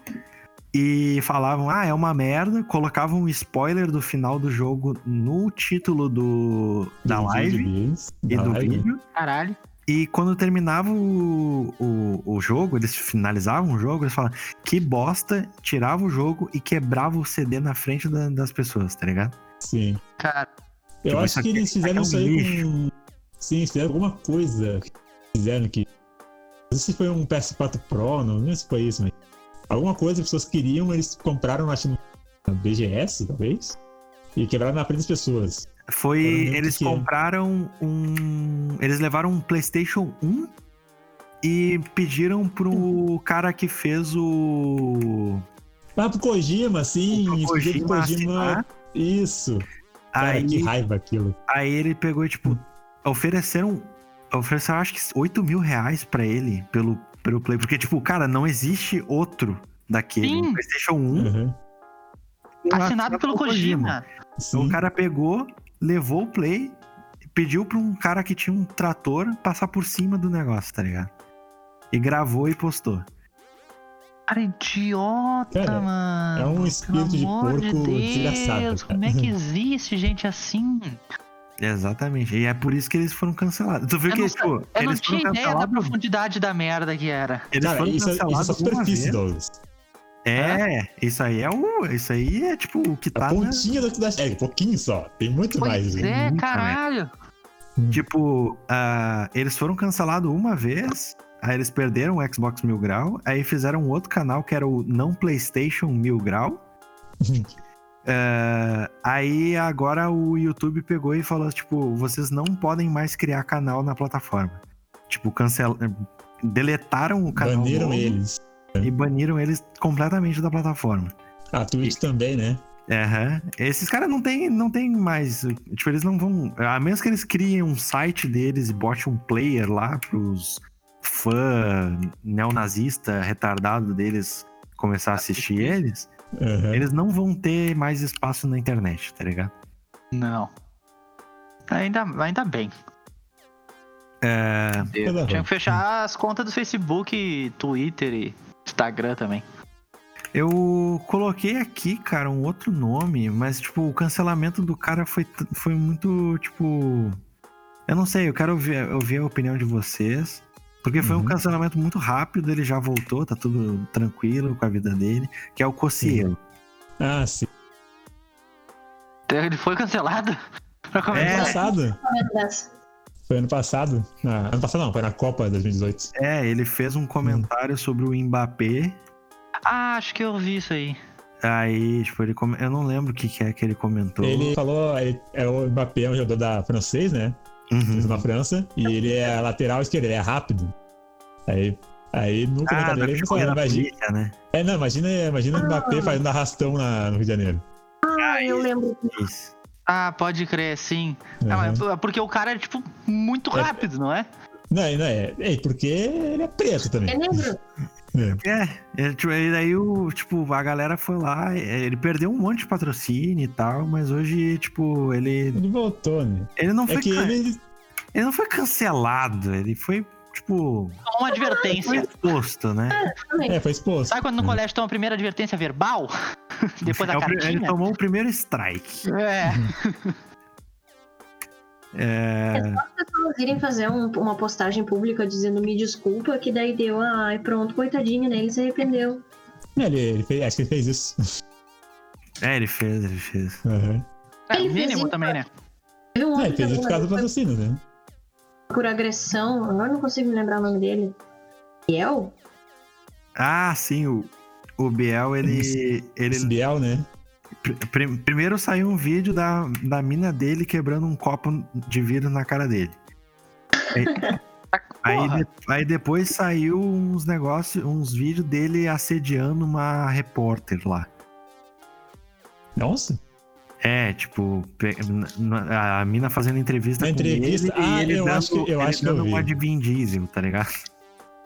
e falavam, ah, é uma merda, colocavam um spoiler do final do jogo no título do, da live e do vídeo. caralho. E quando terminava o, o, o jogo, eles finalizavam o jogo, eles falavam que bosta, tirava o jogo e quebrava o CD na frente da- das pessoas, tá ligado? Sim. Cara, Eu Tipo, acho que eles fizeram é um isso aí com. Sim, fizeram alguma coisa. que Fizeram que. Não sei se foi um PS4 Pro, não sei se foi isso, mas. Alguma coisa que as pessoas queriam, eles compraram, acho, na BGS, talvez. E quebraram na frente das pessoas. Foi. Eles que compraram um. Eles levaram um PlayStation 1 e pediram pro cara que fez o. Ah, pro Kojima, sim. pro expliquei pro Kojima Kojima. assinar. Isso. Cara, Aí, que raiva aquilo. aí ele pegou e, tipo, ofereceram. Ofereceram acho que 8 mil reais pra ele pelo, pelo Play. Porque, tipo, cara, não existe outro daquele. Sim. Um PlayStation 1. Uhum. assinado pelo Kojima. Então, o cara pegou, levou o Play, pediu pra um cara que tinha um trator passar por cima do negócio, tá ligado? E gravou e postou. Cara, idiota, Cara, mano. é um espírito de porco Deus, desgraçado, cara. Como é que existe gente assim? Exatamente. E é por isso que eles foram cancelados. Tu viu Eu que, não, tipo, eu não eles tinha foram ideia da cancelados. profundidade da merda que era. Eles Cara, foram isso, é- isso é cancelados superfície. Douglas. É, isso aí é o. Isso aí é tipo o que A tá. na- pontinha do que dá. É, um pouquinho só. Tem muito mais. Pois né? é, caralho. Tipo, ah, eles foram cancelados uma vez, aí eles perderam o Xbox Mil Grau, aí fizeram um outro canal que era o Não PlayStation Mil Grau. Ah, aí agora o YouTube pegou e falou, tipo, vocês não podem mais criar canal na plataforma. Tipo, cancel... deletaram o canal Baniram novo eles. E baniram eles completamente da plataforma. A Twitch também, né? Aham. Esses caras não tem, não tem mais. Tipo, eles não vão. A menos que eles criem um site deles e botem um player lá pros fã neonazista retardado deles começar a assistir (laughs) eles, Aham. eles não vão ter mais espaço na internet, tá ligado? Não. Ainda, ainda bem. É, Tinha que fechar as contas do Facebook, Twitter e Instagram também. eu coloquei aqui, cara, um outro nome, mas, tipo, o cancelamento do cara foi, foi muito, tipo. Eu não sei, eu quero ouvir, ouvir a opinião de vocês. Porque foi um Uhum. cancelamento muito rápido, ele já voltou, tá tudo tranquilo com a vida dele, que é o Cossielo. Ah, sim. Ele foi cancelado? (laughs) Pra É. começar. Ano passado. Foi ano passado. Ah, ano passado não, foi na Copa 2018. É, ele fez um comentário sobre o Mbappé. Ah, acho que eu vi isso aí. Aí, tipo, ele come... eu não lembro o que, que é que ele comentou. Ele falou, ele, é o Mbappé, é um jogador da francês, né? Uhum. Na França. E ele é lateral esquerdo, ele é rápido. Aí, aí no Ah, comentário dele ele falou, na imagina, polícia, né? é, não, imagina, imagina o Mbappé fazendo arrastão na, no Rio de Janeiro. Ah, eu lembro. Isso. Ah, pode crer, sim. Ah, Uhum. mas é porque o cara é, tipo, muito É. rápido, não é? Não, não é, é porque ele é preto também. É negro? É, é, tipo, e daí o, tipo, a galera foi lá, é, ele perdeu um monte de patrocínio e tal, mas hoje, tipo, ele, Ele voltou, né? ele não foi, É que can- ele. ele não foi cancelado, ele foi, tipo, Uma advertência. foi exposto, né? É, foi exposto. Sabe quando no Uhum. colégio toma a primeira advertência verbal? (laughs) Depois da É o pri- ele cartinha? tomou o primeiro strike. É. É, As pessoas irem fazer um- uma postagem pública dizendo me desculpa, que daí deu, ai, pronto, coitadinho, né? Ele se arrependeu. É, ele, ele fez, acho que ele fez isso. é, ele fez, ele fez. Uhum. É, Ele mínimo isso. também, né? Teve um É, ele fez isso por causa do patrocínio, né? Por agressão, agora não consigo me lembrar o nome dele. Biel? Ah, sim, o, o Biel, ele, Esse ele Biel, né? pr- pr- primeiro saiu um vídeo da, da mina dele quebrando um copo de vidro na cara dele. Aí, (laughs) aí, Porra. de- aí depois saiu uns negócios, uns vídeos dele assediando uma repórter lá. Nossa. É, tipo, a mina fazendo entrevista Na com entrevista? ele e Ah, ele eu dando, acho que- eu ele acho que eu uma de Vin Diesel, tá ligado?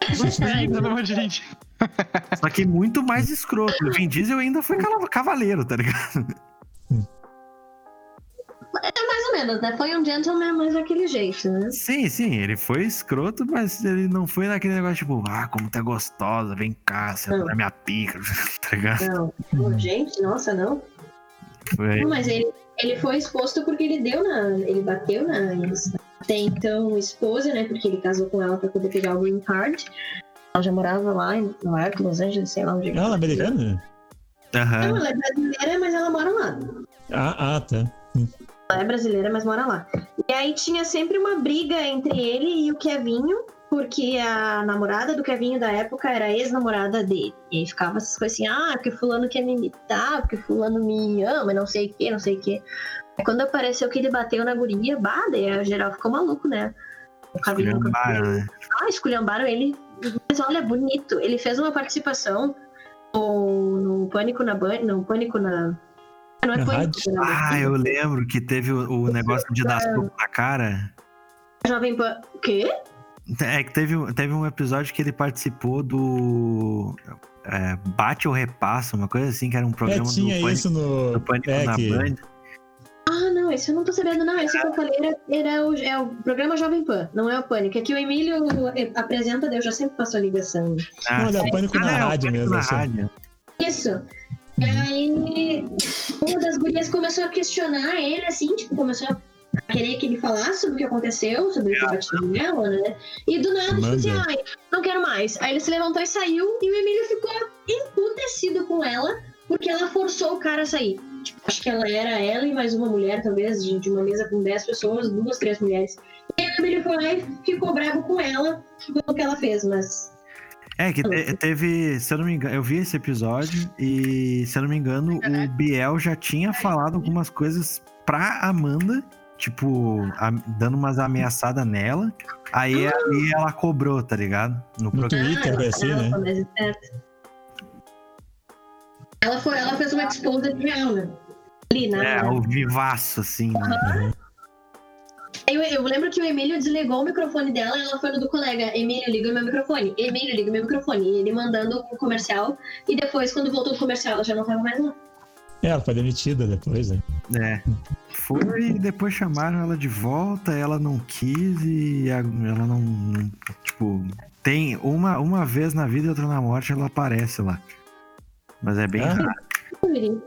(laughs) Só que muito mais escroto. O Vin Diesel ainda foi cavaleiro, tá ligado? Mais ou menos, né? Foi um gentleman, mas daquele jeito, né? Sim, sim, ele foi escroto, mas ele não foi naquele negócio tipo, ah, como tá gostosa, vem cá, você Não. na minha pica, (laughs) tá ligado? Não. Gente, nossa, não. Foi- Não, mas ele, ele foi exposto porque ele deu na. Ele bateu na até então esposa, né? Porque ele casou com ela pra poder pegar o green card. Ela já morava lá em Nova York, Los Angeles, sei lá onde. Ela é americana? Aham. Não, ela é brasileira, mas ela mora lá. Ah, ah, tá. Ela é brasileira, mas mora lá. E aí tinha sempre uma briga entre ele e o Kevinho, porque a namorada do Kevinho da época era a ex-namorada dele. E aí ficava essas coisas assim, ah, porque fulano quer me imitar, porque fulano me ama, não sei o que, não sei o que. Aí quando apareceu que ele bateu na guria, bah, daí a geral ficou maluco, né? O Kevinho Esculhambaram, né? ah, esculhambaram ele. Mas olha, bonito. Ele fez uma participação no, no Pânico na Band, no Pânico na. Ah, Não é Na Pânico, rádio? na Ah, eu lembro que teve o, o negócio de dar soco na cara. Jovem Pan. O quê? É que teve, teve um episódio que ele participou do. é, Bate ou Repassa, uma coisa assim, que era um É, programa tinha do Pânico, isso no. do Pânico é, na que- Band. Ah, não, esse eu não tô sabendo, não. Esse que eu falei era, era o, é o programa Jovem Pan, não é o Pânico. É que o Emílio apresenta, eu já sempre faço a ligação. Ah, Não, é Pânico na Ah, é, o rádio Pânico mesmo. Na assim. rádio. Isso. E aí, uma das gurias começou a questionar ele, assim, tipo, começou a querer que ele falasse sobre o que aconteceu, sobre o que bateu nela, né? E do nada, tipo assim, ai, não quero mais. Aí ele se levantou e saiu, e o Emílio ficou emputecido com ela, porque ela forçou o cara a sair. Tipo, acho que ela era ela e mais uma mulher, talvez, de, de uma mesa com 10 pessoas, duas, três mulheres. E aí o Emílio foi lá e ficou bravo com ela pelo que ela fez, mas. É, que te- teve, se eu não me engano, eu vi esse episódio e, se eu não me engano, o Biel já tinha falado algumas coisas pra Amanda, tipo, a- dando umas ameaçadas nela. Aí, aí ela cobrou, tá ligado? No No programa. Twitter, assim, ela né? Ela, foi, ela fez uma exposed real, né? Ali, na, É, o vivaço, assim. né? eu, eu lembro que o Emílio desligou o microfone dela e ela foi no do colega. Emílio, liga o meu microfone. Emílio, liga o meu microfone. E ele mandando o comercial. E depois, quando voltou o comercial, ela já não tava mais lá. É, ela foi demitida depois, né? É. Foi e depois chamaram ela de volta, ela não quis e ela não. Tipo, tem uma, uma vez na vida e outra na morte ela aparece lá. Mas é bem Ah. raro.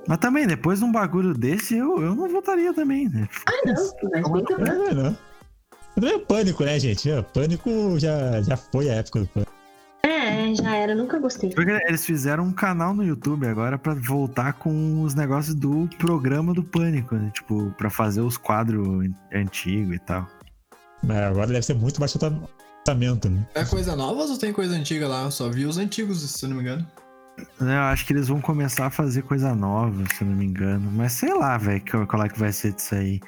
Mas também, depois de um bagulho desse, eu, eu não votaria também, né? Ah, não. Mas. É, não. Também é pânico, né, gente? É, pânico já, já foi a época do pânico. É, já era. Nunca gostei. Porque eles fizeram um canal no YouTube agora pra voltar com os negócios do programa do Pânico, né? Tipo, pra fazer os quadros antigos e tal. Mas agora deve ser muito baixo tratamento, né? É coisa nova ou tem coisa antiga lá? Eu só vi os antigos, se eu não me engano. Eu acho que eles vão começar a fazer coisa nova, se eu não me engano. Mas sei lá, velho, qual é que vai ser disso aí.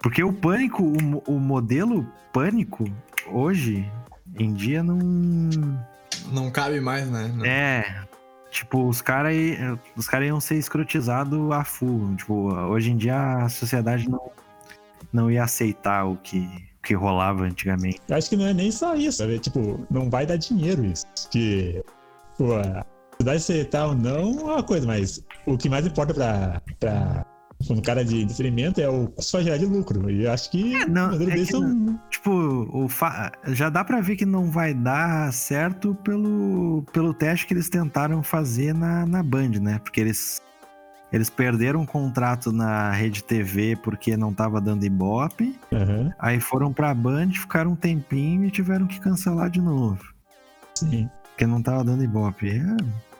Porque o Pânico, o, o modelo Pânico, hoje em dia, não. Não cabe mais, né? Não- É. Tipo, os caras os cara iam ser escrotizados a full. Tipo, hoje em dia a sociedade não, não ia aceitar o que, o que rolava antigamente. Eu acho que não é nem só isso, sabe? Tipo, não vai dar dinheiro isso. Que, pô, a vai aceitar ou não é uma coisa, mas o que mais importa pra, pra um cara de entretenimento é o custo vai gerar de lucro. E acho que É, não, é que são. Tipo, o fa- já dá pra ver que não vai dar certo pelo, pelo teste que eles tentaram fazer na, na Band, né? Porque eles, eles perderam um contrato na Rede TV porque não tava dando ibope. Aham, Aí foram pra Band, ficaram um tempinho e tiveram que cancelar de novo. sim. Porque não tava dando ibope. É...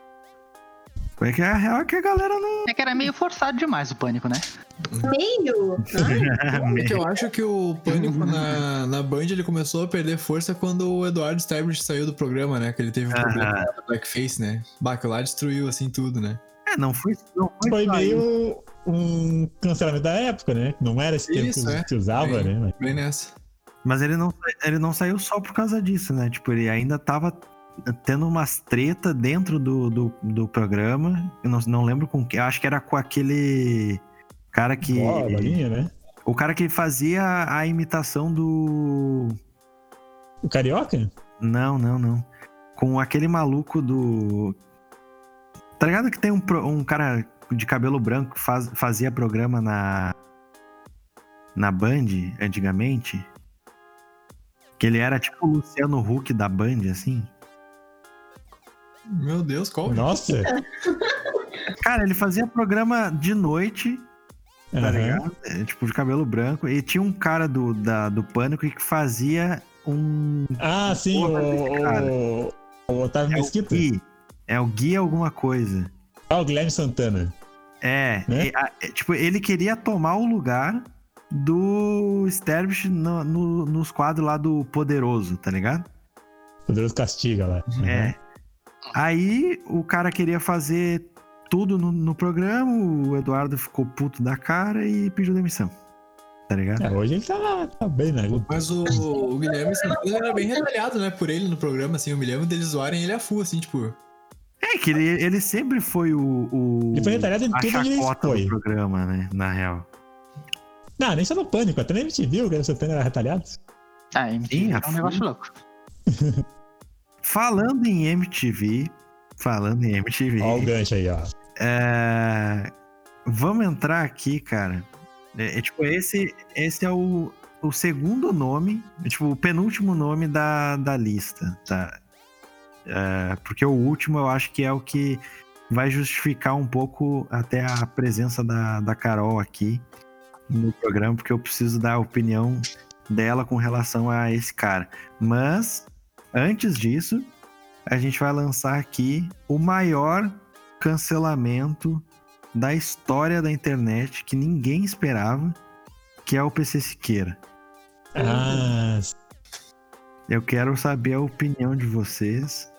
Foi que a real é que a galera não. É que era meio forçado demais o pânico, né? Meio? Ai, (laughs) É que eu acho que o Pânico na, na Band ele começou a perder força quando o Eduardo Stablish saiu do programa, né? Que ele teve um Aham. problema com Blackface, né? Bah, que lá destruiu assim tudo, né? É, não foi. Não foi, Foi isso. meio um cancelamento da época, né? Não era esse tempo Isso, é. que usava, Bem- né? Bem nessa. Mas ele não, ele não saiu só por causa disso, né? Tipo, ele ainda tava tendo umas treta dentro do, do, do programa. Eu não, não lembro com que. Acho que era com aquele cara que. Bola, bolinha, né? O cara que fazia a imitação do. O Carioca? Não, não, não. Com aquele maluco do. Tá ligado que tem um, um cara de cabelo branco que faz- fazia programa na. Na Band, antigamente? Que ele era tipo o Luciano Huck da Band, assim. Meu Deus, qual? Nossa! (laughs) Cara, ele fazia programa de noite tá Aham. ligado? É, tipo, de cabelo branco. E tinha um cara do, da, do Pânico que fazia um. Ah, sim, o, o, o Otávio É o Mesquita. Gui. É o Gui alguma coisa. Ah, o Guilherme Santana. É, Né? e, a- é, tipo, ele queria tomar o lugar do Sterbich no- no- nos quadros lá do Poderoso, tá ligado? Poderoso Castiga lá. É. Aí o cara queria fazer tudo no, no programa, o Eduardo ficou puto da cara e pediu demissão. Tá ligado? É, hoje ele tá, tá bem, né? Mas o, o Guilherme Santana era bem retalhado, né? Por ele no programa, assim. Eu me lembro deles zoarem ele a full, assim, tipo. É que ele, ele sempre foi o. o Ele foi retalhado em a tudo ele chacota foi. do programa, né? Na real. Não, nem só no Pânico, até na MTV o Guilherme Santana era retalhado. Ah, MTV Sim, é a um negócio louco. (laughs) Falando em MTV. Falando em MTV. Ó o gancho aí, ó. É, Vamos entrar aqui, cara. É, é, tipo, esse, esse é o, o segundo nome, é, tipo, o penúltimo nome da, da lista, tá? É, porque o último eu acho que é o que vai justificar um pouco até a presença da, da Carol aqui no programa, porque eu preciso dar a opinião dela com relação a esse cara. Mas, antes disso, a gente vai lançar aqui o maior cancelamento da história da internet que ninguém esperava, que é o PC Siqueira. Ah, Eu quero saber a opinião de vocês.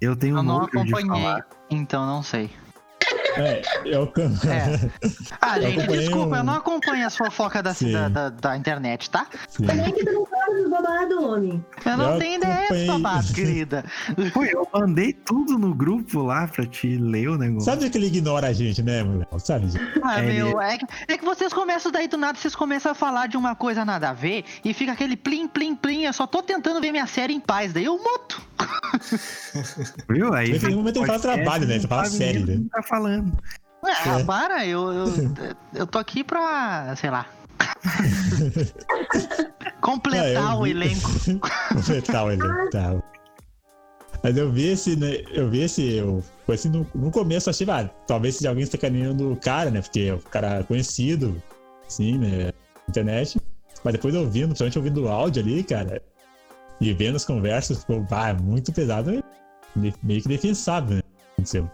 Eu tenho Eu não acompanhei, falar. então não sei. é, eu. É. (laughs) Ah, Eu gente, desculpa, um- eu não acompanho as fofocas da, da, da, da internet, tá? Sim. Como é que tu não fala dos babados, homem? Eu não tenho ideia desse babado, (laughs) querida. Pô, eu mandei tudo no grupo lá pra te ler o negócio. Sabe que ele ignora a gente, né, mulher? Sabe? Ah, É, meu, é que, é que vocês começam daí do nada, vocês começam a falar de uma coisa nada a ver e fica aquele plim, plim, plim. Eu só tô tentando ver minha série em paz, daí eu muto. (laughs) Viu? Aí Naquele momento ele fala trabalho, né? Você fala série, né? Tá falando. Ah, É. para, eu, eu, (laughs) eu tô aqui pra, sei lá. (laughs) completar É, eu o vi. elenco. (laughs) Completar o elenco, tá. Mas eu vi esse, né? Eu vi esse. Eu, foi assim, no, no começo eu achei, ah, talvez seja alguém sacaneando o cara, né? Porque é um cara conhecido, sim, né? na Internet. Mas depois ouvindo, principalmente ouvindo o áudio ali, cara, e vendo as conversas, ficou, ah, é muito pesado, né? Me- meio que defensável, né? Aconteceu.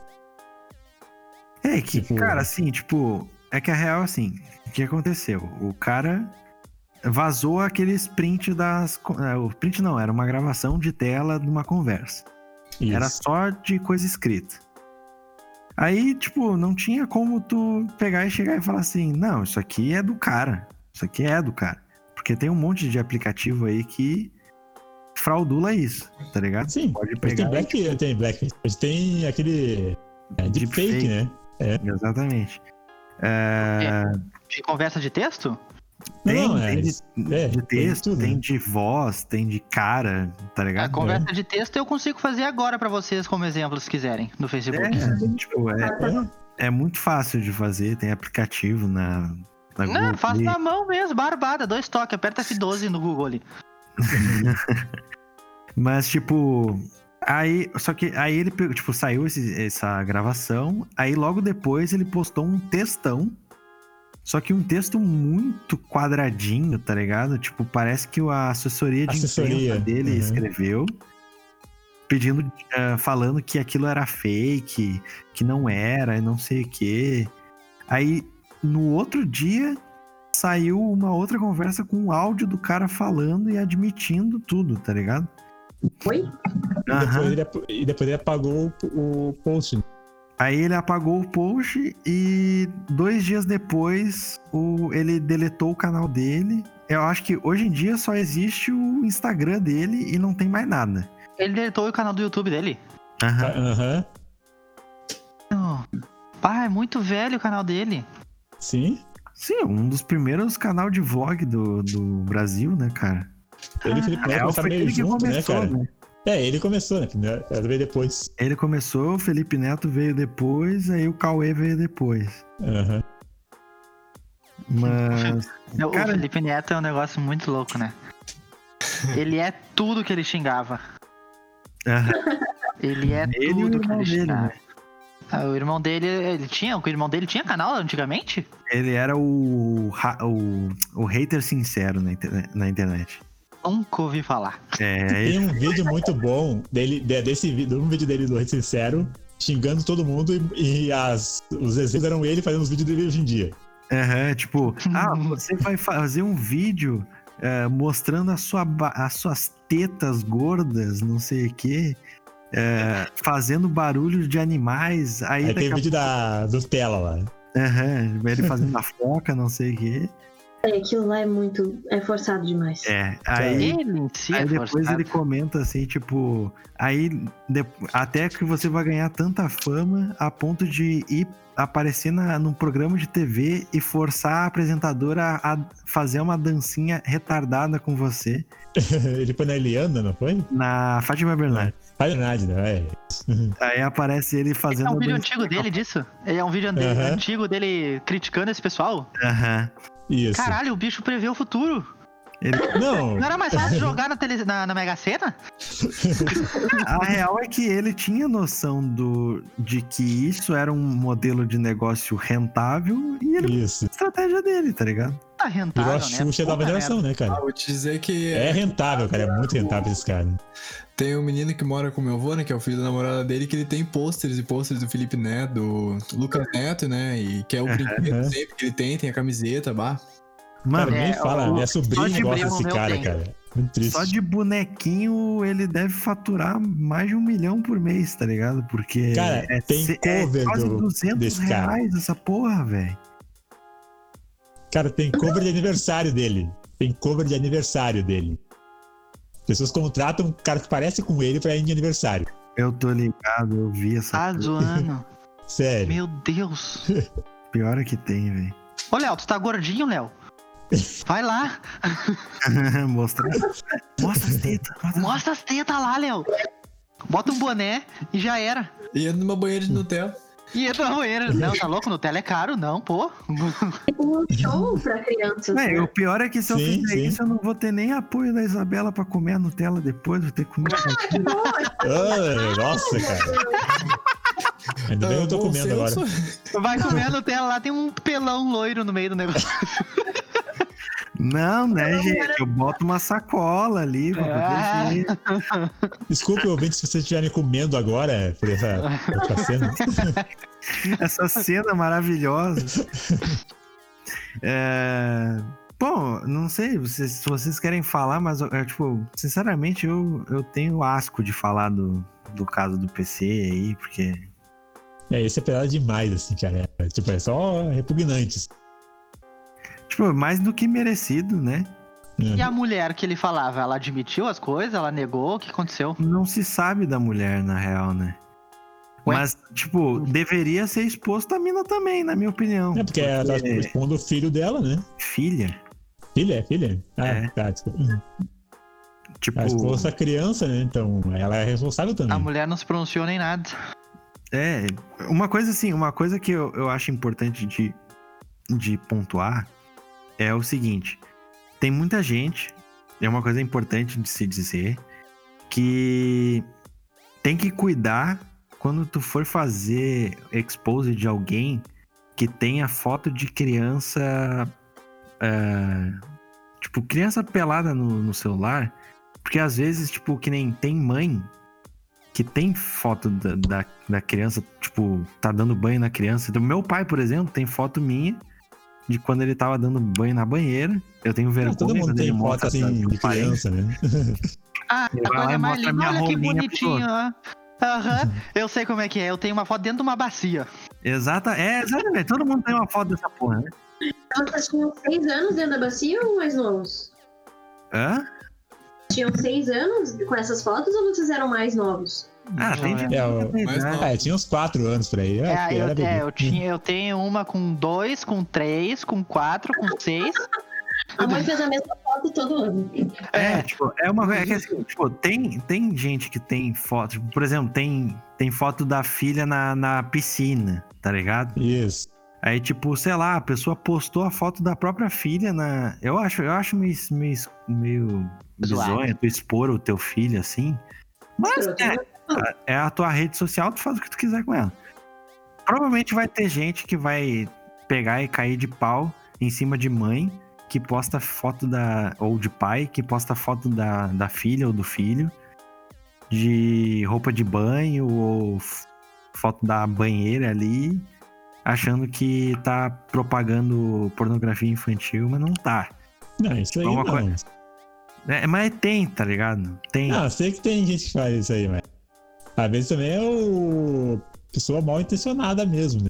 É que, Tipo- cara, assim, tipo, é que a real, assim, o que aconteceu? O cara vazou aqueles print das. é, O print não, era uma gravação de tela de uma conversa. Isso. Era só de coisa escrita. Aí, tipo, não tinha como tu pegar e chegar e falar assim: não, isso aqui é do cara. Isso aqui é do cara. Porque tem um monte de aplicativo aí que fraudula isso, tá ligado? Sim, Pode pegar. tem Black, tem Black, hoje tem aquele é, deepfake, Deepfake. né? Exatamente. É, De conversa de texto? Tem, Não, é, tem de, é, de tem texto, tudo, tem né? de voz, tem de cara, tá A ligado? conversa de texto eu consigo fazer agora pra vocês como exemplo, se quiserem, no Facebook. É, tipo, é, É, é muito fácil de fazer, tem aplicativo na, na Não, Google faço Play. na mão mesmo, barbada, dois toques, aperta F12 no Google ali. (laughs) Mas, tipo, aí. Só que aí ele, pegou, tipo, saiu esse- essa gravação. Aí logo depois ele postou um textão. Só que um texto muito quadradinho, tá ligado? Tipo, parece que a assessoria de Assessoria, imprensa dele uhum. escreveu. Pedindo, ah, falando que aquilo era fake, que não era, e não sei o quê. Aí, no outro dia, saiu uma outra conversa com o áudio do cara falando e admitindo tudo, tá ligado? Oi? e, depois ele, e depois ele apagou o, o post. Aí ele apagou o post e dois dias depois o, ele deletou o canal dele. Eu acho que hoje em dia só existe o Instagram dele e não tem mais nada. Ele deletou o canal do YouTube dele. Aham. Aham. Oh. Pá, é muito velho o canal dele. Sim. Sim, um dos primeiros canal de vlog do, do Brasil, né, cara? Ele e o Felipe Neto real, começaram meio junto, né, começou, cara? né? É, ele começou, né? Ela veio depois. Ele começou, o Felipe Neto veio depois, aí o Cauê veio depois. Aham. Mas. (laughs) O Cara- Felipe Neto é um negócio muito louco, né? (laughs) Ele é tudo que ele xingava. aham, Ele é Ele o tudo que ele dele, xingava. né? Ah, O irmão dele, ele tinha, o irmão dele tinha canal antigamente? Ele era o, o, o hater sincero na internet. Nunca ouvi falar. É, Tem um vídeo muito bom dele, de- desse vídeo, um vídeo dele do Rei Sincero, xingando todo mundo e, e as, os exemplos eram ele fazendo os vídeos dele hoje em dia. Aham, tipo, (laughs) ah, você vai fazer um vídeo eh, mostrando a sua, as suas tetas gordas, não sei o quê, eh, fazendo barulho de animais. Aí, Aí tem vídeo da, do Tela lá. Aham, ele fazendo a foca, não sei o quê. É, aquilo lá é muito. É forçado demais. É, aí. Ele em si Aí é depois forçado. ele comenta assim, tipo, aí de- até que você vai ganhar tanta fama a ponto de ir aparecer na, num programa de TV e forçar a apresentadora a fazer uma dancinha retardada com você (laughs) ele foi na Eliana, não foi? na Fátima Bernardes. Nada, né? É. (laughs) Aí aparece ele fazendo É um a vídeo antigo dele disso? É um vídeo antigo dele criticando esse pessoal? Aham. Isso. Caralho, o bicho prevê o futuro. Não, Não era mais fácil jogar na, tele, na, na Mega Sena? (laughs) A real é que ele tinha noção do, de que isso era um modelo de negócio rentável e ele isso. a estratégia dele, tá ligado? Tá Virou rentável, a né? Xuxa da nova Puta geração, né, Ah, cara? vou te dizer que É rentável, cara. É muito rentável esse cara. tem um menino que mora com meu avô, né? Que é o filho da namorada dele, que ele tem pôsteres e pôsteres do Felipe Neto, do Lucas Neto, né? E que é o brinquedo Aham. sempre que ele tem, tem a camiseta, bah. Mano, Cara, nem é, fala. o- Minha sobrinha de gosta desse cara, cara. Muito triste. Só de bonequinho ele deve faturar mais de um milhão por mês, tá ligado? Porque Cara, é, tem se- é cover quase do- 200 desse cara. reais essa porra, velho. Cara, tem cover de aniversário dele. Tem cover de aniversário dele. Pessoas contratam um cara que parece com ele pra ir de aniversário. Eu tô ligado, eu vi essa Tá coisa. zoando. (laughs) Sério. Meu Deus. (laughs) Pior é que tem, velho. Ô, Léo, tu tá gordinho, Léo? Vai lá. (laughs) Mostra. Mostra as tetas. Mostra. As tetas lá, Léo. Bota um boné e já era. E entra numa banheira de Nutella. E entra na banheira. Não, tá louco? Nutella é caro, não, pô. Um show pra crianças. É, né? o pior é que se eu Sim, fizer sim. isso, eu não vou ter nem apoio da Isabela pra comer a Nutella depois, vou ter que comer. Que Ah, nossa, cara. Ainda bem que eu tô Ah, comendo agora. Vai comer a Nutella lá, tem um pelão loiro no meio do negócio. Não, né, Não, gente? cara. Eu boto uma sacola ali pra Ah. proteger. (laughs) Desculpe, ouvinte, se vocês estiverem comendo agora por essa, por (laughs) essa cena. essa cena maravilhosa. É... Bom, não sei vocês- se vocês querem falar, mas é, tipo, sinceramente eu, eu tenho asco de falar do, do caso do PC aí, porque. É, esse é pesado demais, assim, cara. É, tipo, é só repugnante. Tipo, mais do que merecido, né? E a mulher que ele falava, ela admitiu as coisas, ela negou, o que aconteceu? Não se sabe da mulher, na real, né? Ué? Mas, tipo, deveria ser exposto a mina também, na minha opinião. É porque ela tá expondo o filho dela, né? Filha. Filha, é filha? Ah, É. tá. Desculpa. Tipo, Ela expôs essa criança, né? Então ela é responsável também. A mulher não se pronunciou nem nada. É, uma coisa assim, uma coisa que eu, eu acho importante de, de pontuar é o seguinte: tem muita gente, é uma coisa importante de se dizer, que tem que cuidar quando tu for fazer expose de alguém que tenha foto de criança. é, tipo, criança pelada no, no celular. Porque às vezes, tipo, que nem tem mãe que tem foto da, da, da criança, tipo, tá dando banho na criança. Então, meu pai, por exemplo, tem foto minha de quando ele tava dando banho na banheira. Eu tenho vergonha Todo mundo quando ele tem foto mostra assim de criança, né? (laughs) Ah, Ele a vai lá coisa e mais linda, olha que bonitinho, ó. Aham, eu sei como é que é. Eu tenho uma foto dentro de uma bacia. Exata, é, exatamente. Todo mundo tem uma foto dessa porra, né? Elas tinham seis anos dentro da bacia ou mais novos? Hã? Tinham seis anos com essas fotos ou vocês eram mais novos? Ah, tem de É, o- né? Ah, tinha uns quatro anos por aí. É, acho que eu, era é, eu, tinha, eu tenho uma com dois, com três, com quatro, com seis. (laughs) A mãe fez a mesma foto todo ano. É, tipo, é uma é que assim, tipo, tem, tem gente que tem foto, tipo, por exemplo, tem, tem foto da filha na, na piscina, tá ligado? Isso. Aí, tipo, sei lá, a pessoa postou a foto da própria filha na. Eu acho, eu acho meio, meio, meio tu expor o teu filho assim. Mas é, é a tua rede social, tu faz o que tu quiser com ela. Provavelmente vai ter gente que vai pegar e cair de pau em cima de mãe que posta foto da. ou de pai que posta foto da, da filha ou do filho de roupa de banho ou foto da banheira ali, achando que tá propagando pornografia infantil, mas não tá. Não, isso aí Uma não. coisa- É, mas tem, tá ligado? Tem. Eu sei que tem gente que faz isso aí, mas. Às vezes também é o. Pessoa mal intencionada mesmo, né?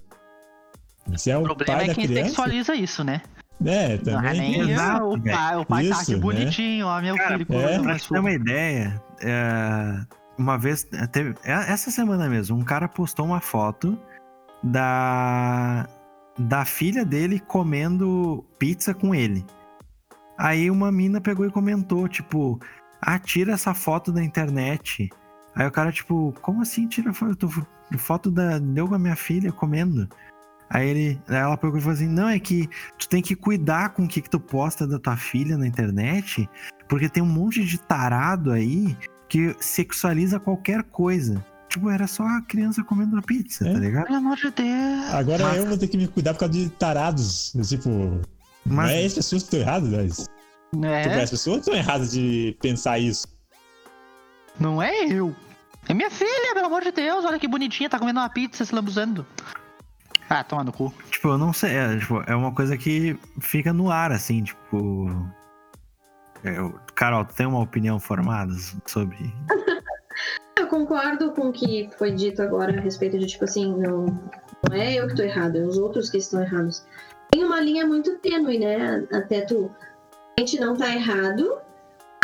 Se é o, O problema pai é da quem criança. sexualiza isso, né? É, Não é também. nem Exato, o velho. pai. O pai tá Isso, aqui né? bonitinho, ó, meu Cara, filho. é, Pra te ter uma ideia, é, uma vez, é, teve, é, essa semana mesmo, um cara postou uma foto da, da filha dele comendo pizza com ele. Aí uma mina pegou e comentou, tipo, ah, tira essa foto da internet. Aí o cara, tipo, como assim tira foto, foto da deu com a minha filha comendo? Aí ele, ela pegou e falou assim, não, é que tu tem que cuidar com o que, que tu posta da tua filha na internet, porque tem um monte de tarado aí que sexualiza qualquer coisa. Tipo, era só a criança comendo a pizza, É. tá ligado? Pelo amor de Deus. Agora Mas- eu vou ter que me cuidar por causa de tarados. Tipo, não Mas é as pessoas que estão erradas, mas. Tipo, É, as pessoas estão erradas de pensar isso. não é eu. É minha filha, pelo amor de Deus. Olha que bonitinha, tá comendo uma pizza se lambuzando. Ah, toma no cu. Tipo, eu não sei. É, tipo, é uma coisa que fica no ar, assim, tipo. Eu- Carol, tu tem uma opinião formada sobre. Eu concordo com o que foi dito agora a respeito de, tipo assim, não, não é eu que tô errado, é os outros que estão errados. Tem uma linha muito tênue, né? Até tu. A gente não tá errado,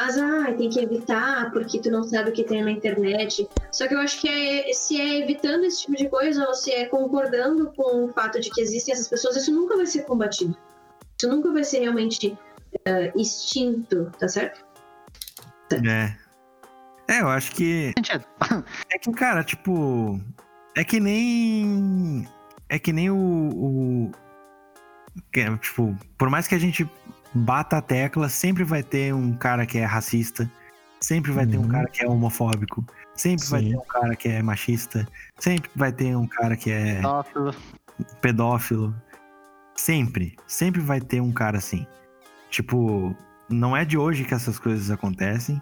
mas ah, tem que evitar porque tu não sabe o que tem na internet. Só que eu acho que é, se é evitando esse tipo de coisa ou se é concordando com o fato de que existem essas pessoas, isso nunca vai ser combatido. Isso nunca vai ser realmente eh, extinto, tá certo? É. É, eu acho que. Sentido. (laughs) É que, cara, tipo. É que nem. É que nem o. o- que é, tipo, por mais que a gente bata a tecla, sempre vai ter um cara que é racista. Sempre vai ter um Uhum. cara que é homofóbico. Sempre vai Sim. ter um cara que é machista. Sempre vai ter um cara que é Pedófilo. pedófilo. Sempre. Sempre vai ter um cara assim. Tipo, não é de hoje que essas coisas acontecem.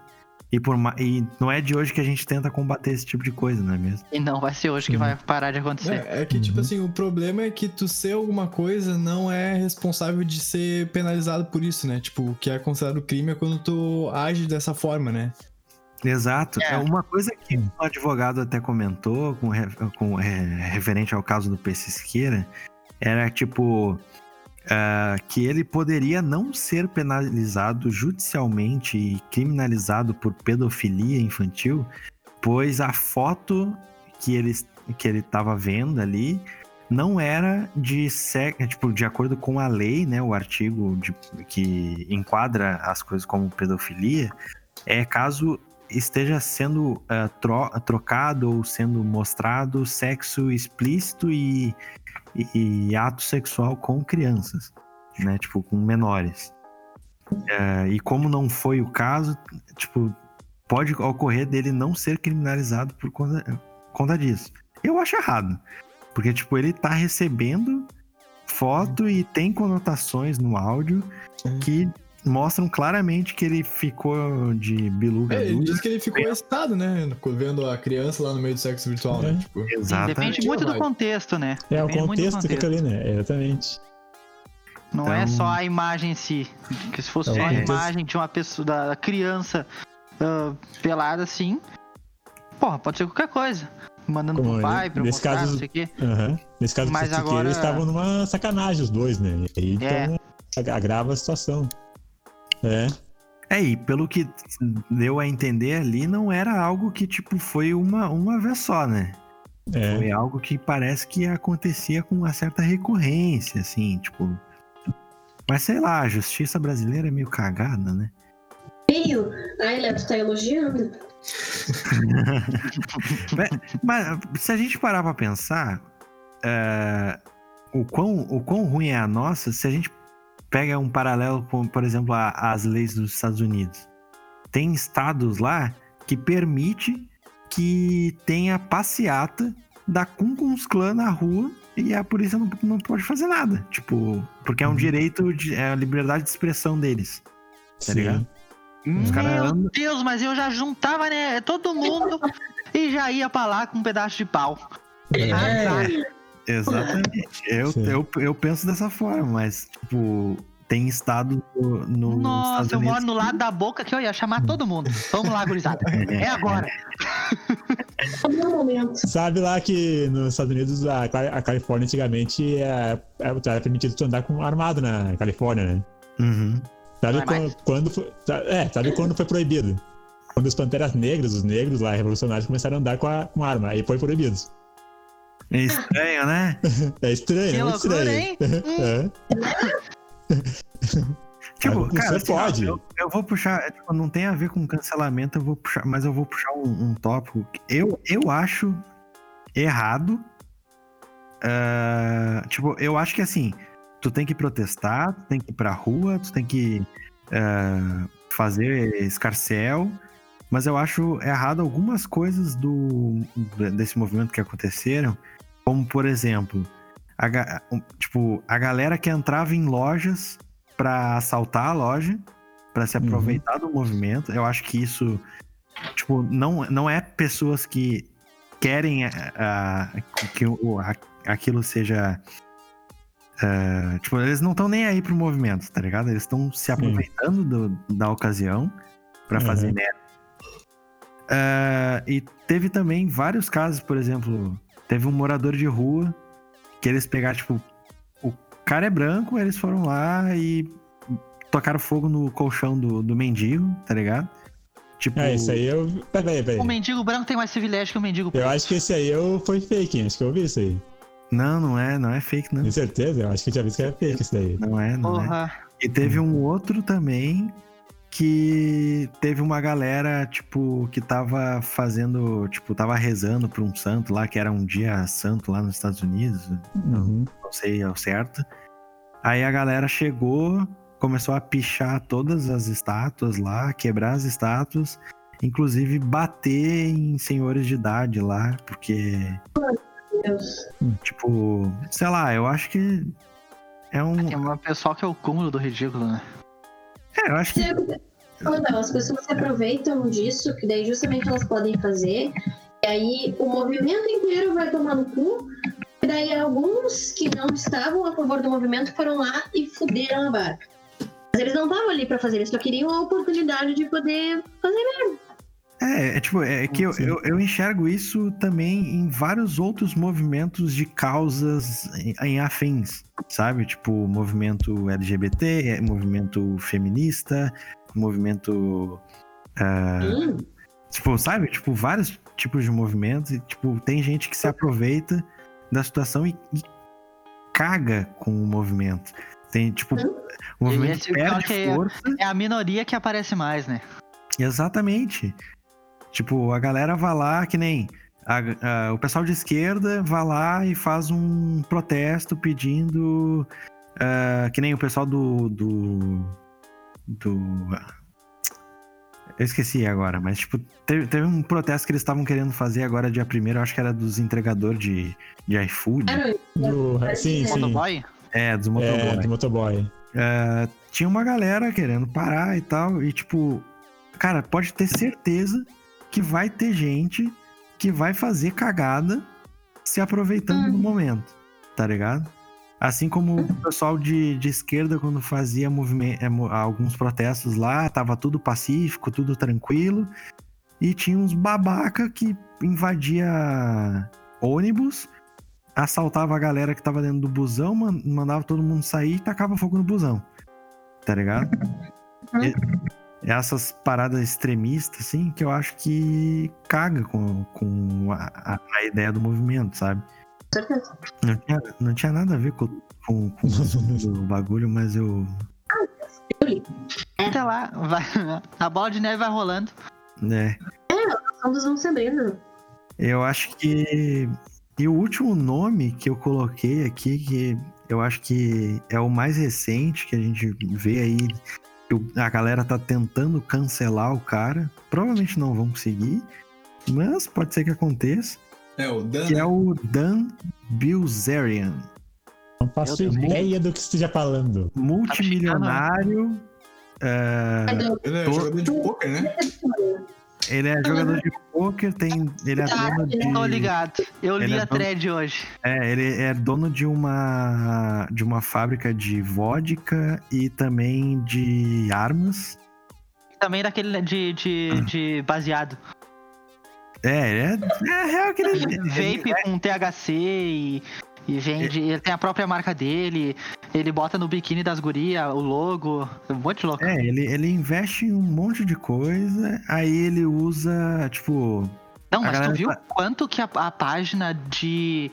E, por ma- e não é de hoje que a gente tenta combater esse tipo de coisa, não é mesmo? E não vai ser hoje que Sim. vai parar de acontecer. É, é que, tipo Uhum. assim, o problema é que tu ser alguma coisa não é responsável de ser penalizado por isso, né? Tipo, o que é considerado crime é quando tu age dessa forma, né? Exato. É. É uma coisa que o advogado até comentou com, com é, referente ao caso do PC Siqueira, era tipo ah, que ele poderia não ser penalizado judicialmente e criminalizado por pedofilia infantil, pois a foto que ele que ele estava vendo ali não era de tipo, de acordo com a lei, né, o artigo de- que enquadra as coisas como pedofilia, é caso esteja sendo ah, tro- trocado ou sendo mostrado sexo explícito e, e- ato sexual com crianças, né? Tipo, com menores. Ah, e como não foi o caso, tipo, pode ocorrer dele não ser criminalizado por conta, conta disso. Eu acho errado. Porque, tipo, ele tá recebendo foto e tem conotações no áudio que mostram claramente que ele ficou de biluga É, ele diz que ele ficou excitado, né? Vendo a criança lá no meio do sexo virtual, É. né? Tipo, Exatamente. Depende muito do contexto, né? É o Depende do contexto que fica ali, né? Exatamente. Não Então- é só a imagem em si. Porque se fosse É, só a é. imagem de uma pessoa, da criança ah, pelada assim, porra, pode ser qualquer coisa. Mandando Como pro pai, pra eu nesse mostrar, caso- não sei o quê. Aham. Nesse caso Mas agora- eles estavam numa sacanagem, os dois, né? E aí, É. então, ag- agrava a situação. É. É, e pelo que deu a entender ali, não era algo que, tipo, foi uma, uma vez só, né? É. Foi algo que parece que acontecia com uma certa recorrência, assim, tipo. Mas sei lá, a justiça brasileira é meio cagada, né? Meio. Ai, Léo, tu tá elogiando. (laughs) Mas se a gente parar pra pensar, é, o, quão, o quão ruim é a nossa, se a gente pega um paralelo com, por exemplo, a- as leis dos Estados Unidos. Tem estados lá que permite que tenha passeata da Ku Klux Klan na rua e a polícia não, não pode fazer nada. Tipo, porque é um Uhum. direito, de, é a liberdade de expressão deles. Tá ligado? Os caras Meu andam. Deus, mas eu já juntava, né? Todo mundo e já ia pra lá com um pedaço de pau. É. Azar. Exatamente. Eu, Sim. eu, eu penso dessa forma, mas, tipo, tem estado no, no Nossa, Estados eu moro Unidos no lado da boca que eu ia chamar todo mundo. Vamos lá, gurizada. (laughs) É agora. É. Sabe lá que nos Estados Unidos, a, a Califórnia antigamente é, é, era permitido tu andar com armado na Califórnia, né? Uhum. Sabe é quando, quando foi, é, sabe quando foi proibido? Quando os Panteras Negras, os negros lá, revolucionários, começaram a andar com, a, com arma, aí foi proibido. É estranho, né? (laughs) É estranho, Que é muito loucura, estranho. hein? É. (laughs) Tipo, Mas cara, você assim, pode. Eu, eu vou puxar, é, tipo, não tem a ver com cancelamento, eu vou puxar, mas eu vou puxar um, um tópico. que Eu, eu acho errado. ah, tipo, eu acho que assim, tu tem que protestar, tu tem que ir pra rua, tu tem que ah, fazer escarcel, mas eu acho errado algumas coisas do desse movimento que aconteceram, como por exemplo, a, tipo, a galera que entrava em lojas pra assaltar a loja, pra se Uhum. aproveitar do movimento. Eu acho que isso, tipo, não, não é pessoas que querem ah, que o- a- aquilo seja. ah, tipo, eles não estão nem aí pro movimento, tá ligado? Eles estão se aproveitando do- da ocasião pra Uhum. fazer merda. Ah, e teve também vários casos, por exemplo, teve um morador de rua que eles pegaram, tipo, o cara é branco, eles foram lá e tocaram fogo no colchão do, do mendigo, tá ligado? Tipo, É, isso aí eu. Peraí, peraí. O mendigo branco tem mais privilégio que o mendigo Eu acho que esse aí eu, foi fake, hein? acho que eu vi isso aí. não, não é, não é fake, não. Tenho certeza? Eu acho que eu tinha visto que era fake isso daí. Não é, não é. Porra. E teve um outro também que teve uma galera, tipo, que tava fazendo, tipo, tava rezando pra um santo lá, que era um dia santo lá nos Estados Unidos, Uhum. não sei ao certo. Aí a galera chegou, começou a pichar todas as estátuas lá, quebrar as estátuas, inclusive bater em senhores de idade lá, porque, Deus. tipo, sei lá, eu acho que é um. Tem um pessoal que é o cúmulo do ridículo, né? É, eu acho que. Então, as pessoas se aproveitam disso, que daí justamente elas podem fazer, e aí o movimento inteiro vai tomar no cu, e daí alguns que não estavam a favor do movimento foram lá e fuderam a barca. Mas eles não estavam ali pra fazer, eles só queriam a oportunidade de poder fazer É, é tipo, é que eu, eu, eu enxergo isso também em vários outros movimentos de causas em, em afins, sabe? Tipo, movimento LGBT, é, movimento feminista, movimento. Hum, Tipo, sabe? Tipo, vários tipos de movimentos. E, tipo, tem gente que se aproveita da situação e, e caga com o movimento. Tem, tipo, o movimento perde é- força. É a minoria que aparece mais, né? Exatamente. Tipo, a galera vai lá, que nem a- a- o pessoal de esquerda vai lá e faz um protesto pedindo. ah, que nem o pessoal do. do. do- eu esqueci agora, mas tipo, teve, teve um protesto que eles estavam querendo fazer agora dia 1 eu acho que era dos entregadores de, de iFood. era Do- sim, sim. Motoboy? É, dos É, motoboys. do motoboy. É, tinha uma galera querendo parar e tal, e tipo, cara, pode ter certeza que vai ter gente que vai fazer cagada se aproveitando Hum. do momento, tá ligado? Assim como o pessoal de, de esquerda, quando fazia movime- é, alguns protestos lá, tava tudo pacífico, tudo tranquilo, e tinha uns babaca que invadia ônibus, assaltava a galera que tava dentro do busão, man- mandava todo mundo sair e tacava fogo no busão. Tá ligado? Uhum. E- essas paradas extremistas, assim, que eu acho que caga com, com a, a- ideia do movimento, sabe? com certeza. Não tinha, não tinha nada a ver com, com, com o (laughs) bagulho, mas eu. Até lá, vai, a bola de neve vai rolando. né, São dos não sabendo. Eu acho que. E o último nome que eu coloquei aqui, que eu acho que é o mais recente que a gente vê aí. A galera tá tentando cancelar o cara. Provavelmente não vão conseguir. Mas pode ser que aconteça. É, o Dan. Que é o Dan Bilzerian. Não faço ideia do que esteja falando. Multimilionário. é, Ele é jogador de poker, né? Ele é jogador de poker, tem. Ele é dono de. Tô ligado. Eu li é a dono- thread hoje. É, ele é dono de uma de uma fábrica de vodka e também de armas. Também daquele de, de, de baseado. É, é, é real que ele, ele- Vape com THC e, e vende. Ele tem a própria marca dele. Ele bota no biquíni das gurias o logo. Um monte de louco. é, ele, ele investe em um monte de coisa, aí ele usa, tipo, Não, mas tu viu tá- quanto que a, a página de.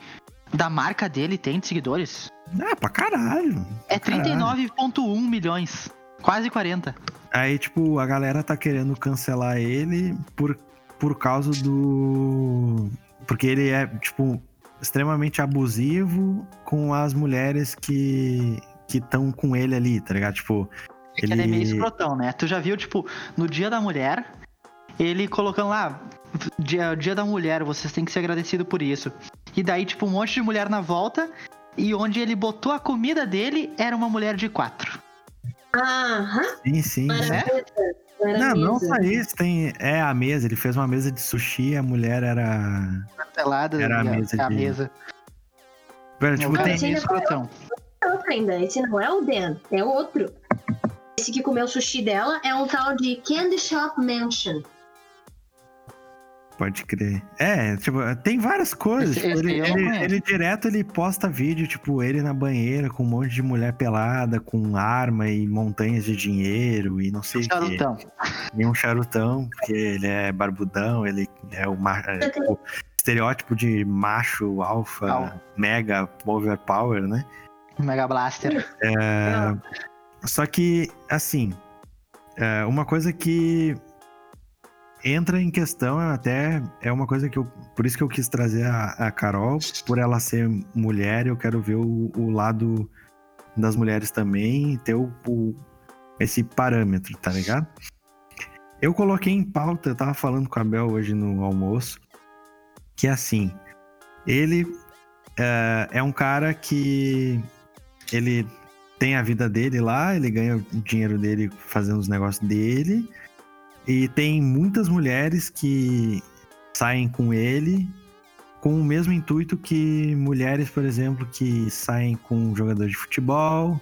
Da marca dele tem de seguidores? ah, pra caralho. É pra caralho. 39,1 milhões. Quase 40. Aí, tipo, a galera tá querendo cancelar ele por, por causa do. Porque ele é, tipo, extremamente abusivo com as mulheres que que estão com ele ali, tá ligado? Tipo, É que ele é meio Ele- escrotão, né? Tu já viu, tipo, no dia da mulher, ele colocando lá, dia, dia da mulher, vocês têm que ser agradecido por isso. E daí, tipo, um monte de mulher na volta, e onde ele botou a comida dele era uma mulher de quatro. Aham. sim, sim. Não era É? mesa. Não era Não, não só isso, tem. É a mesa, ele fez uma mesa de sushi, a mulher era. Pelada, Era a e mesa é a de- mesa. Velho, tipo, cara tem. meio escrotão. É outro ainda. Esse não é o Dan, é outro. Esse que comeu o sushi dela é um tal de Candy Shop Mansion. Pode crer. É, tipo, tem várias coisas. Esse- tipo, esse ele, ele- ele direto ele posta vídeo, tipo, ele na banheira com um monte de mulher pelada, com arma e montanhas de dinheiro e não sei o quê. Charutão. E um charutão, porque ele é barbudão, ele é o é, tipo, estereótipo de macho, alfa, Al- mega, overpower, né? Mega Blaster. É, Só que, assim, é, uma coisa que entra em questão até é uma coisa que eu. Por isso que eu quis trazer a, a Carol, por ela ser mulher, eu quero ver o, o lado das mulheres também ter o, o- esse parâmetro, tá ligado? Eu coloquei em pauta, eu tava falando com a Bel hoje no almoço, que assim, ele é, é um cara que ele tem a vida dele lá, ele ganha o dinheiro dele fazendo os negócios dele. E tem muitas mulheres que saem com ele com o mesmo intuito que mulheres, por exemplo, que saem com jogador de futebol,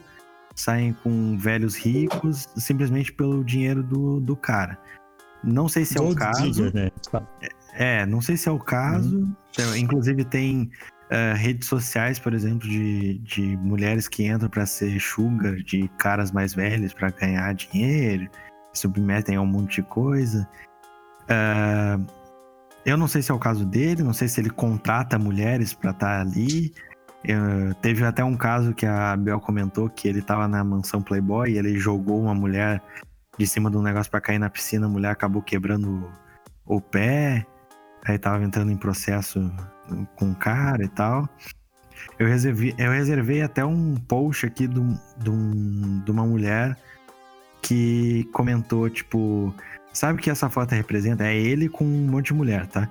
saem com velhos ricos, simplesmente pelo dinheiro do, do cara. Não sei se é o caso. né? É, não sei se é o caso. Então, Inclusive tem eh, redes sociais, por exemplo, de, de mulheres que entram para ser sugar de caras mais velhos para ganhar dinheiro, submetem a um monte de coisa. Ah, eu não sei se é o caso dele, não sei se ele contrata mulheres para estar ali. Eh, teve até um caso que a Bel comentou que ele tava na mansão Playboy e ele jogou uma mulher de cima de um negócio para cair na piscina, a mulher acabou quebrando o pé. Aí tava entrando em processo com o cara e tal. Eu reservei, eu reservei até um post aqui de, de um- de uma mulher que comentou, tipo, sabe o que essa foto representa? É ele com um monte de mulher, tá?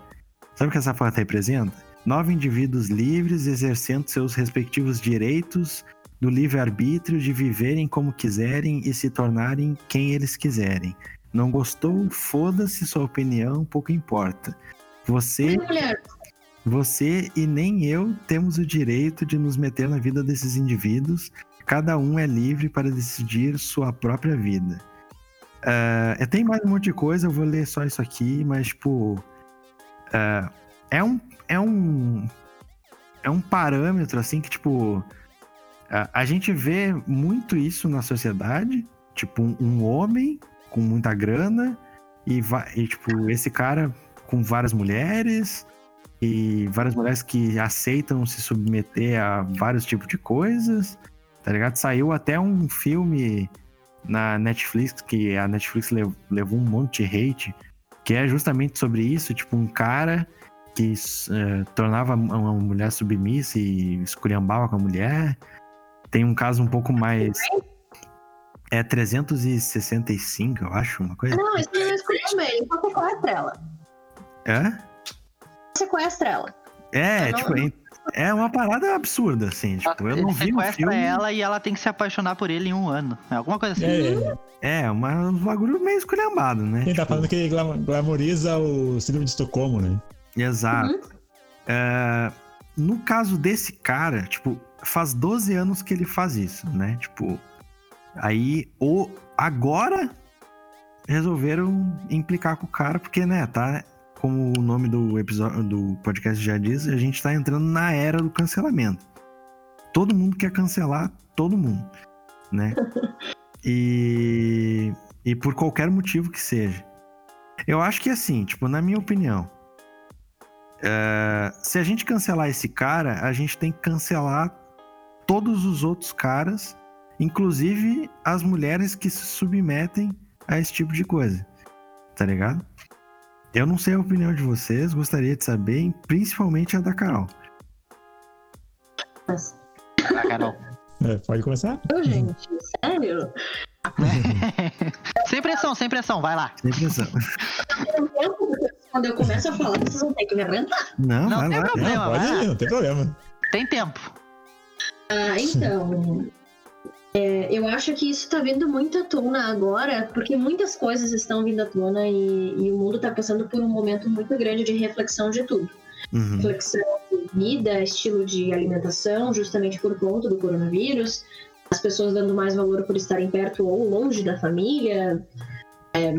Sabe o que essa foto representa? Nove indivíduos livres exercendo seus respectivos direitos do livre-arbítrio de viverem como quiserem e se tornarem quem eles quiserem. Não gostou? Foda-se sua opinião, pouco importa. Você Mulher, você e nem eu temos o direito de nos meter na vida desses indivíduos. Cada um é livre para decidir sua própria vida. Ah, eu tenho mais um monte de coisa, eu vou ler só isso aqui, mas, tipo. ah, é um. É um. É um parâmetro, assim, que, tipo. a- a gente vê muito isso na sociedade. Tipo, um, um homem com muita grana e, e, tipo, esse cara com várias mulheres e várias mulheres que aceitam se submeter a vários tipos de coisas, tá ligado? Saiu até um filme na Netflix que a Netflix lev- levou um monte de hate, que é justamente sobre isso, tipo um cara que eh, tornava uma mulher submissa e esculhambava com a mulher. Tem um caso um pouco mais é 365, eu acho, uma coisa. não, isso não é escolha bem, ele só sequestra ela. É? Sequestra ela. É, não- tipo, é- é uma parada absurda, assim. Tipo, eu Ele não vi sequestra filme. ela e ela tem que se apaixonar por ele em um ano. É alguma coisa assim. É, É, uma, um bagulho meio esculhambado, né? quem tá Tipo, falando que ele glam- glamoriza o síndrome de Estocolmo, né? Exato. Uhum. É, no caso desse cara, tipo, faz 12 anos que ele faz isso, né? Tipo, aí, o, agora resolveram implicar com o cara, porque, né, tá, como o nome do episódio do podcast já diz, a gente tá entrando na era do cancelamento. Todo mundo quer cancelar todo mundo, né? (laughs) E, e por qualquer motivo que seja. Eu acho que assim, tipo, na minha opinião, é, se a gente cancelar esse cara, a gente tem que cancelar todos os outros caras, inclusive as mulheres que se submetem a esse tipo de coisa. Tá ligado? Eu não sei a opinião de vocês, gostaria de saber, principalmente a da Carol. Ah, Carol. É, pode começar? eu, gente, sério? (laughs) sem pressão, sem pressão, vai lá. Sem pressão. Quando eu começo a falar, vocês vão ter que me aguentar. Não, Não vai tem lá. problema. Não, pode não tem problema. Tem tempo. Ah, então. É, eu acho que isso tá vindo muito à tona agora, porque muitas coisas estão vindo à tona e, e o mundo tá passando por um momento muito grande de reflexão de tudo. Uhum. Reflexão de vida, estilo de alimentação, justamente por conta do coronavírus. As pessoas dando mais valor por estarem perto ou longe da família. é,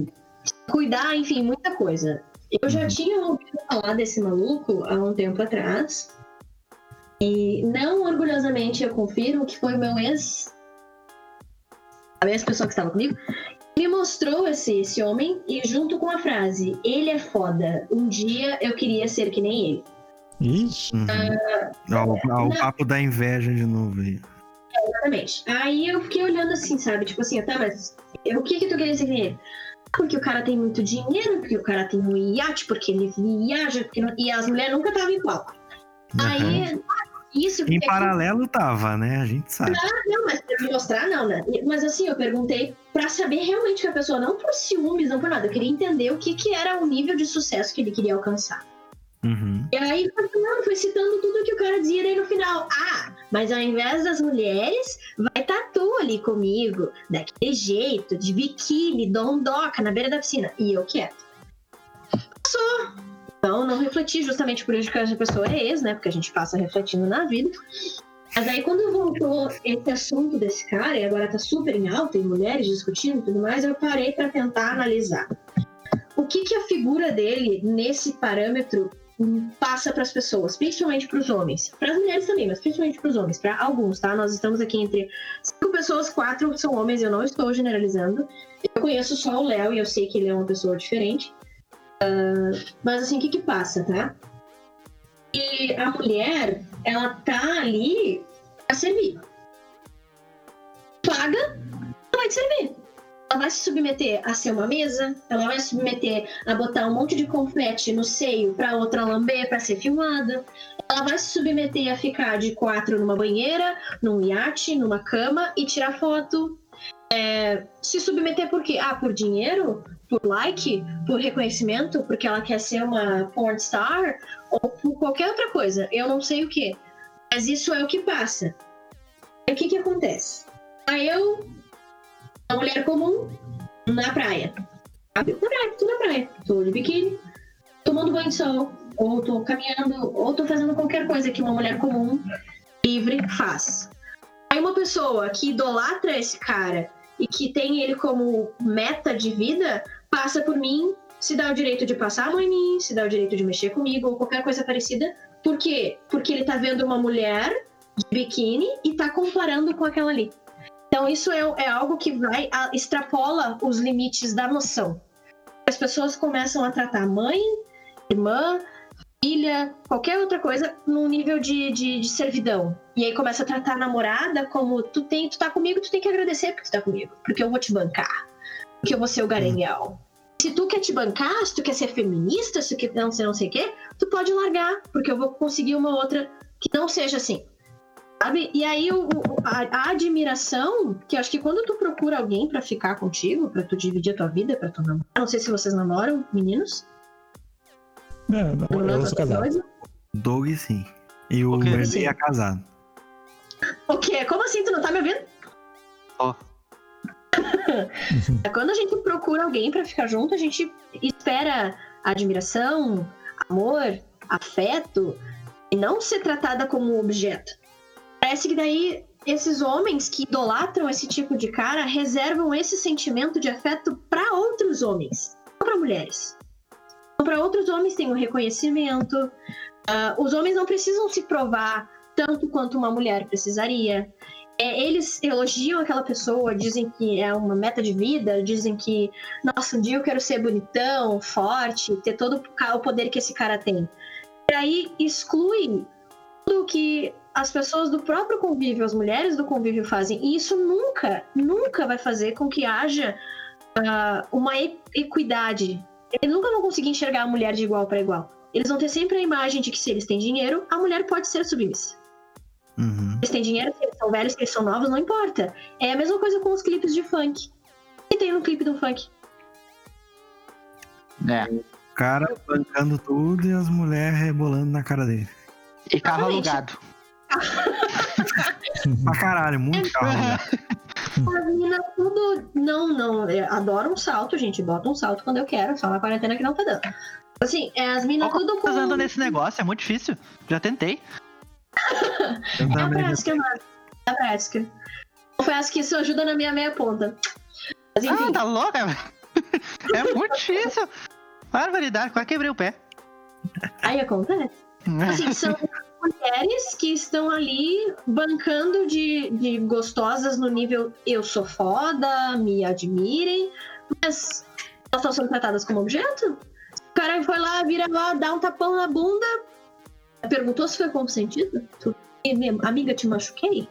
cuidar, enfim, muita coisa. Eu já Uhum. tinha ouvido falar desse maluco há um tempo atrás. E não orgulhosamente eu confirmo que foi o meu ex. A ex-pessoa que estava comigo. Me mostrou esse, esse homem e junto com a frase: Ele é foda. Um dia eu queria ser que nem ele. Ixi, Uhum. Ó, o, papo da inveja de novo aí. Exatamente. Aí eu fiquei olhando assim, sabe? Tipo assim, tá, mas o que que tu queria ser que nem ele? Porque o cara tem muito dinheiro, porque o cara tem um iate, porque ele viaja, porque não- e as mulheres nunca estavam em palco. Uhum. Aí, isso Em paralelo tava, né? A gente sabe. Não, mas pra me mostrar, não, né? Mas assim, eu perguntei pra saber realmente que a pessoa, não por ciúmes, não por nada, eu queria entender o que, que era o nível de sucesso que ele queria alcançar. Uhum. E aí foi falando, foi citando tudo que o cara dizia daí no final. Ah, mas ao invés das mulheres, vai tatu ali comigo, daquele jeito, de biquíni, dondoca, na beira da piscina. E eu quieto. Passou. Então não refleti justamente por isso que essa pessoa é ex, né? Porque a gente passa refletindo na vida. Mas aí quando voltou esse assunto desse cara, e agora tá super em alta, e mulheres discutindo e tudo mais, eu parei pra tentar analisar. O que que a figura dele, nesse parâmetro, passa para as pessoas, principalmente para os homens, para as mulheres também, mas principalmente para os homens, para alguns, tá? Nós estamos aqui entre cinco pessoas, quatro são homens, eu não estou generalizando. Eu conheço só o Léo e eu sei que ele é uma pessoa diferente. Mas assim, o que que passa, tá? E a mulher, ela tá ali a servir. Paga, ela vai te servir. Ela vai se submeter a ser uma mesa, ela vai se submeter a botar um monte de confete no seio para outra lamber para ser filmada. Ela vai se submeter a ficar de quatro numa banheira, num iate, numa cama e tirar foto. É, se submeter por quê? Ah, por dinheiro? Por like? Por reconhecimento? Porque ela quer ser uma porn star? Ou por qualquer outra coisa. Eu não sei o que. Mas isso é o que passa. O que que acontece? Aí eu uma mulher comum na praia. Na praia, tô na praia. Tô de biquíni, tomando banho de sol, ou tô caminhando, ou tô fazendo qualquer coisa que uma mulher comum, livre, faz. Aí uma pessoa que idolatra esse cara e que tem ele como meta de vida, passa por mim, se dá o direito de passar a mão em mim, se dá o direito de mexer comigo, ou qualquer coisa parecida. Por quê? Porque ele tá vendo uma mulher de biquíni e tá comparando com aquela ali. Então isso é, é algo que vai a, extrapola os limites da noção. As pessoas começam a tratar mãe, irmã, filha, qualquer outra coisa num nível de, de, de servidão. E aí começa a tratar a namorada como tu tem, tu tá comigo, tu tem que agradecer porque tu tá comigo, porque eu vou te bancar, porque eu vou ser o garanhão. Se tu quer te bancar, se tu quer ser feminista, se tu quer não ser não sei o quê, tu pode largar, porque eu vou conseguir uma outra que não seja assim. Sabe? E aí o, o- a, a admiração, que eu acho que quando tu procura alguém pra ficar contigo, pra tu dividir a tua vida, pra tu namorar. Não sei se vocês namoram, meninos. não, não, eu tá sou casado. noivo? Doug sim. E o O quê? Wesley é casado. O quê? Como assim? Tu não tá me ouvindo? Ó. Quando a gente procura alguém pra ficar junto, a gente espera admiração, amor, afeto e não ser tratada como um objeto. Parece que daí esses homens que idolatram esse tipo de cara reservam esse sentimento de afeto pra outros homens, não pra mulheres. Para outros homens tem um reconhecimento. Ah, os homens não precisam se provar tanto quanto uma mulher precisaria. É, eles elogiam aquela pessoa, dizem que é uma meta de vida, dizem que, nossa, um dia eu quero ser bonitão, forte, ter todo o poder que esse cara tem. E aí exclui tudo que as pessoas do próprio convívio, as mulheres do convívio fazem. E isso nunca, nunca vai fazer com que haja ah, uma equidade. Eles nunca vão conseguir enxergar a mulher de igual para igual. Eles vão ter sempre a imagem de que se eles têm dinheiro, a mulher pode ser submissa Uhum. eles têm dinheiro, são velhos, se eles são novos, não importa. É a mesma coisa com os clipes de funk. O que tem no clipe do funk? É. O cara bancando tudo e as mulheres rebolando na cara dele. E carro Exatamente. alugado. (laughs) Pra caralho, muito carro. alugado. As meninas tudo. Não, não. é, Adoro um salto, gente. Bota um salto quando eu quero. Só na quarentena que não tá dando. Assim, é, as meninas Qual tudo com. Anda nesse negócio, é muito difícil. Já tentei. Eu É a também prática, mano. É a prática. Confesso que isso ajuda na minha meia ponta. Mas enfim. Ah, tá louca? (laughs) É muito difícil. Barbaridade, quase quebrei o pé. Aí acontece. Assim, são mulheres que estão ali bancando de, de gostosas no nível eu sou foda, me admirem, mas elas estão sendo tratadas como objeto? O cara foi lá, vira lá, dá um tapão na bunda, perguntou se foi consentido? Tu, "Minha amiga, te machuquei?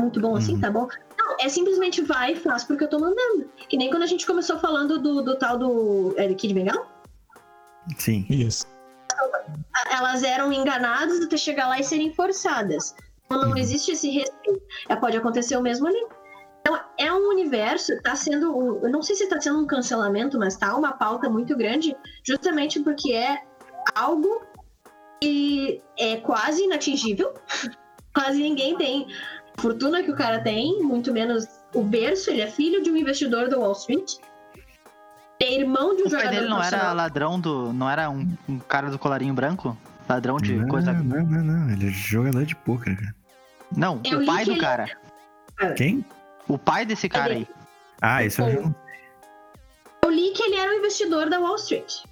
Muito bom assim, Uhum. tá bom? Não, é simplesmente vai e faz porque eu tô mandando. Que nem quando a gente começou falando do, do tal do é, Kid Bengal. Sim. Isso. elas eram enganadas até chegar lá e serem forçadas. Então não Uhum. existe esse respeito. É, pode acontecer o mesmo ali. Então é um universo, tá sendo um, eu não sei se tá sendo um cancelamento, mas tá uma pauta muito grande, justamente porque é algo que é quase inatingível. (laughs) Quase ninguém tem fortuna que o cara tem, muito menos o berço, ele é filho de um investidor do Wall Street. É irmão de um O pai jogador dele não era ladrão do. Não era um, um cara do colarinho branco? Ladrão de não, coisa. não, não, não. Ele é jogador de pôquer, cara. Não, Eu o pai do ele- cara. Quem? O pai desse cara aí. Ah, isso eu já não Eu li que ele era um investidor da Wall Street.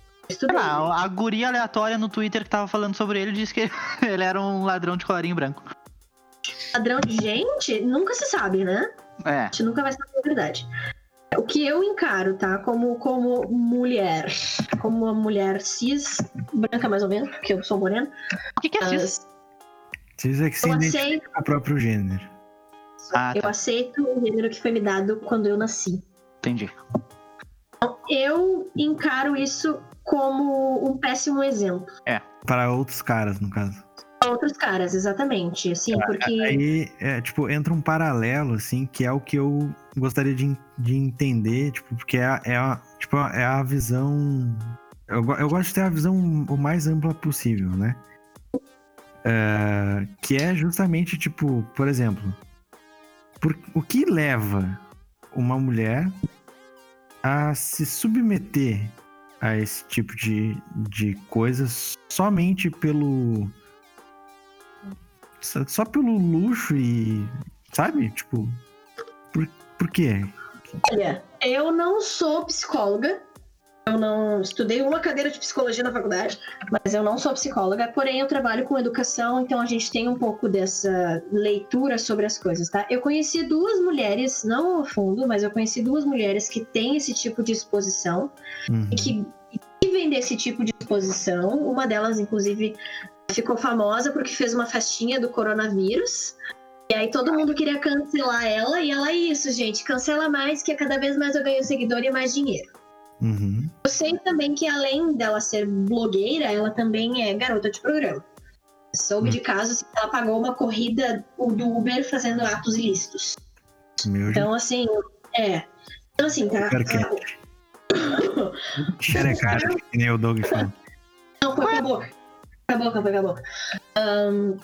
Ah, a guria aleatória no Twitter que tava falando sobre ele disse que (laughs) ele era um ladrão de colarinho branco. Padrão de gente, nunca se sabe, né? É. A gente nunca vai saber a verdade. O que eu encaro, tá? Como, como mulher, como uma mulher cis, branca mais ou menos, porque eu sou morena, O que, que é cis? mas Precisa que se aceito, com o próprio gênero. Ah, eu tá. aceito o gênero que foi me dado quando eu nasci. Entendi. Eu encaro isso como um péssimo exemplo. Para outros caras, no caso. Outros caras, exatamente. Assim, porque. Aí, é, tipo, entra um paralelo, assim, que é o que eu gostaria de, de entender, tipo, porque é, a- é, a, tipo, é a visão. Eu, eu gosto de ter a visão o mais ampla possível, né? É, que é justamente, tipo, por exemplo, por, o que leva uma mulher a se submeter a esse tipo de, de coisas somente pelo só, pelo luxo e. Sabe? Tipo. Por, por quê? Olha, eu não sou psicóloga. Eu não estudei uma cadeira de psicologia na faculdade, mas eu não sou psicóloga. Porém, eu trabalho com educação, então a gente tem um pouco dessa leitura sobre as coisas, tá? Eu conheci duas mulheres, não a fundo, mas eu conheci duas mulheres que têm esse tipo de exposição Uhum. e que vivem desse tipo de exposição. Uma delas, inclusive, ficou famosa porque fez uma festinha do coronavírus. E aí todo mundo queria cancelar ela, e ela é isso, gente, cancela mais, que cada vez mais eu ganho seguidor e mais dinheiro. Uhum. Eu sei também que além dela ser blogueira, ela também é garota de programa. Soube de casos que ela pagou uma corrida do Uber fazendo atos ilícitos. Meu Então, assim, é. Então, assim, tá. Super (laughs) xerecada, que nem o Doug fala. Não, foi por favor. Acabou, acabou, acabou. Um,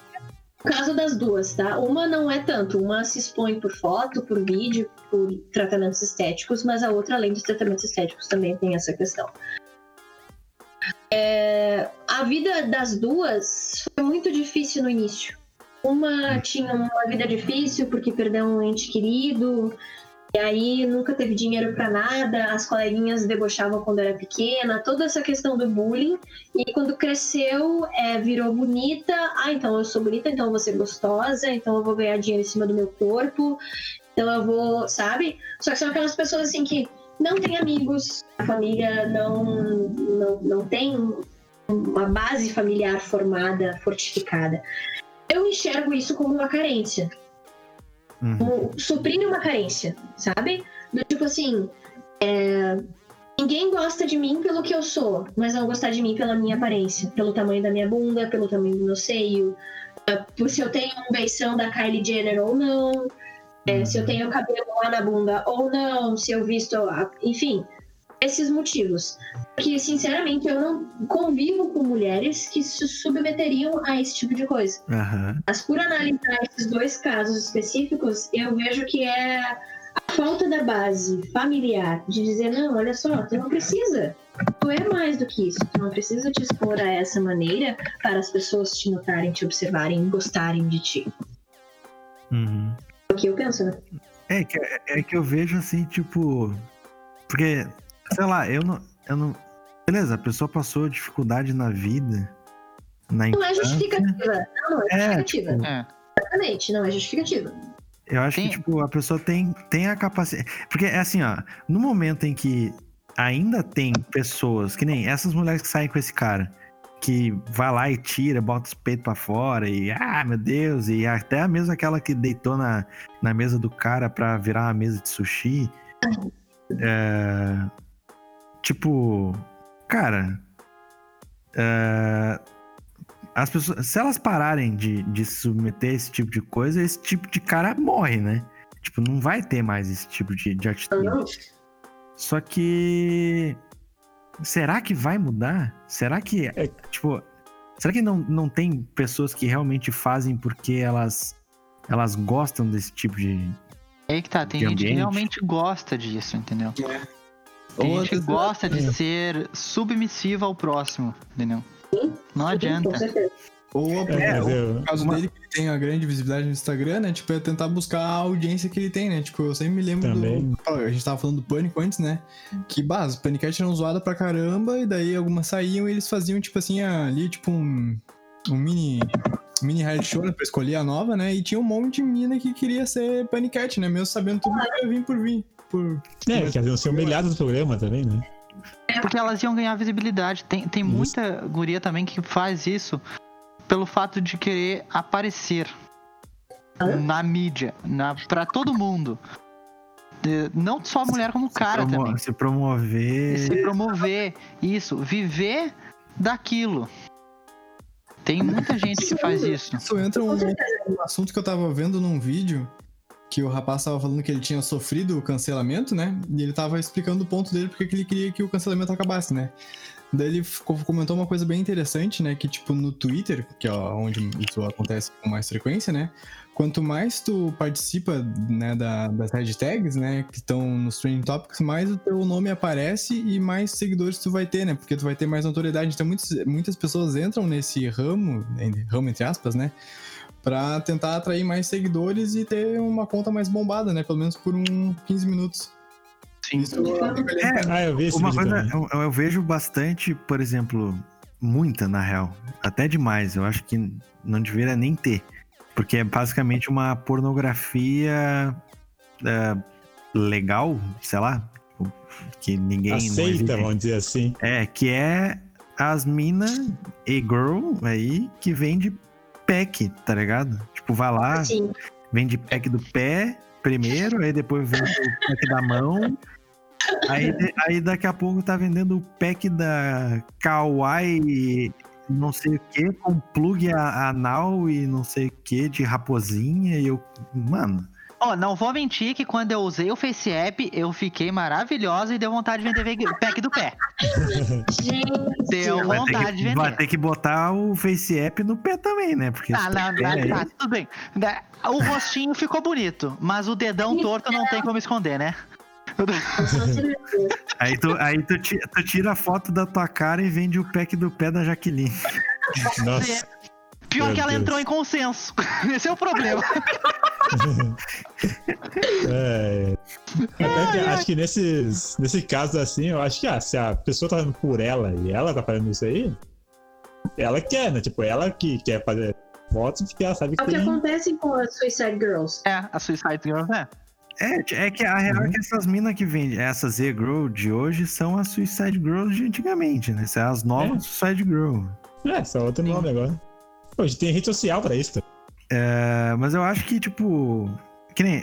o caso das duas, tá? Uma não é tanto, uma se expõe por foto, por vídeo, por tratamentos estéticos, mas a outra, além dos tratamentos estéticos, também tem essa questão. É, a vida das duas foi muito difícil no início. Uma tinha uma vida difícil porque perdeu um ente querido, e aí nunca teve dinheiro para nada, as coleguinhas debochavam quando era pequena, toda essa questão do bullying. E quando cresceu, é, virou bonita. Ah, então eu sou bonita, então eu vou ser gostosa, então eu vou ganhar dinheiro em cima do meu corpo, então eu vou, sabe? Só que são aquelas pessoas assim que não têm amigos, a família não, não, não tem uma base familiar formada, fortificada. Eu enxergo isso como uma carência uhum. suprir uma carência, sabe? Do tipo assim, é, ninguém gosta de mim pelo que eu sou, mas vão gostar de mim pela minha aparência, pelo tamanho da minha bunda, pelo tamanho do meu seio, é, por se eu tenho um beição da Kylie Jenner ou não, é, uhum. se eu tenho cabelo lá na bunda ou não, se eu visto, enfim, esses motivos. Porque, sinceramente, eu não convivo com mulheres que se submeteriam a esse tipo de coisa. Uhum. Mas por analisar esses dois casos específicos, eu vejo que é a falta da base familiar de dizer, não, olha só, tu não precisa. Tu é mais do que isso. Tu não precisa te expor a essa maneira para as pessoas te notarem, te observarem, gostarem de ti. Uhum. É o que eu penso, né? É que, é que eu vejo assim, tipo. Porque sei lá, eu não, eu não. Beleza, a pessoa passou dificuldade na vida. Na não é justificativa. Não, não é, é justificativa. Tipo, é. Exatamente, não é justificativa. Eu acho tem... que, tipo, a pessoa tem, tem a capacidade. Porque é assim, ó, no momento em que ainda tem pessoas, que nem essas mulheres que saem com esse cara, que vai lá e tira, bota os peitos pra fora e, ah, meu Deus, e até a mesma aquela que deitou na, na mesa do cara pra virar uma mesa de sushi. É, Tipo, cara. Uh, as pessoas, se elas pararem de, de submeter esse tipo de coisa, esse tipo de cara morre, né? Tipo, não vai ter mais esse tipo de, de atitude. Só que. Será que vai mudar? Será que. É, tipo. Será que não, não tem pessoas que realmente fazem porque elas, elas gostam desse tipo de. É aí que tá, tem gente ambiente? que realmente gosta disso, entendeu? É. Tem gente que gosta de ser submissiva ao próximo, entendeu? Sim, não adianta. Ou é, o caso uma... dele que tem a grande visibilidade no Instagram, né? Tipo, é tentar buscar a audiência que ele tem, né? Tipo, eu sempre me lembro Também. do. A gente tava falando do Pânico antes, né? Que, bah, os Panicat eram zoadas pra caramba, e daí algumas saíam e eles faziam, tipo assim, ali, tipo, um, um mini. Mini reality show né, pra escolher a nova, né? E tinha um monte de mina que queria ser Panicat, né? Mesmo sabendo tudo que ia vir por vir por. É, que iam ser humilhadas no programa também, né? É porque elas iam ganhar visibilidade. Tem, tem muita guria também que faz isso pelo fato de querer aparecer na mídia, na, pra todo mundo. Não só a mulher, como o cara se também. Se promover. Se promover. Isso. Viver daquilo. Tem muita gente que faz isso. Isso entra um, um assunto que eu tava vendo num vídeo que o rapaz estava falando que ele tinha sofrido o cancelamento, né? E ele estava explicando o ponto dele porque ele queria que o cancelamento acabasse, né? Daí ele comentou uma coisa bem interessante, né? Que, tipo, no Twitter, que é onde isso acontece com mais frequência, né? Quanto mais tu participa né, da, das hashtags, né? Que estão nos trending topics, mais o teu nome aparece e mais seguidores tu vai ter, né? Porque tu vai ter mais notoriedade. Então, muitas, muitas pessoas entram nesse ramo, ramo entre aspas, né? Para tentar atrair mais seguidores e ter uma conta mais bombada, né? Pelo menos por um 15 minutos. Sim. Isso é, ah, eu vi uma coisa, eu, eu, vejo bastante, por exemplo, muita na real, até demais. Eu acho que não deveria nem ter, porque é basicamente uma pornografia é, legal, sei lá, que ninguém aceita, vamos dizer assim. É, que é as minas e girl aí que vende pack, tá ligado? Tipo, vai lá, Sim. vende pack do pé primeiro, aí depois vende o pack da mão. Aí, aí daqui a pouco tá vendendo o pack da Kawaii não sei o que, com plug anal e não sei o que de raposinha. E eu, mano. Ó, não vou mentir que quando eu usei o Face App, eu fiquei maravilhosa e deu vontade de vender ve- pack do pé. (laughs) Gente. Deu Vai ter, vontade de que, vai vender. ter que botar o Face App no pé também, né? Porque Ah, esse não, não, aí- tá, tudo bem. Da- O rostinho ficou bonito, mas o dedão torto não tem como esconder, né? (laughs) Aí, tu, aí tu, tu tira a foto da tua cara e vende o pack do pé da Jaqueline. Nossa. Pior Meu que ela Deus. entrou em consenso. (laughs) Esse é o problema. (laughs) É. Até que acho que nesses, nesse caso assim, eu acho que ah, se a pessoa tá fazendo por ela e ela tá fazendo isso aí, ela quer, né? Tipo, ela que quer fazer fotos porque ela sabe É que o que tem. acontece com as Suicide Girls. É, a Suicide Girls, né? É, é que a real é Uhum. que essas minas que vendem, essas Z-Girl de hoje são as Suicide Girls de antigamente, né? São as novas Suicide Girl. É, só outro nome agora. Hoje tem rede social pra isso. tá? É, mas eu acho que, tipo. Que nem.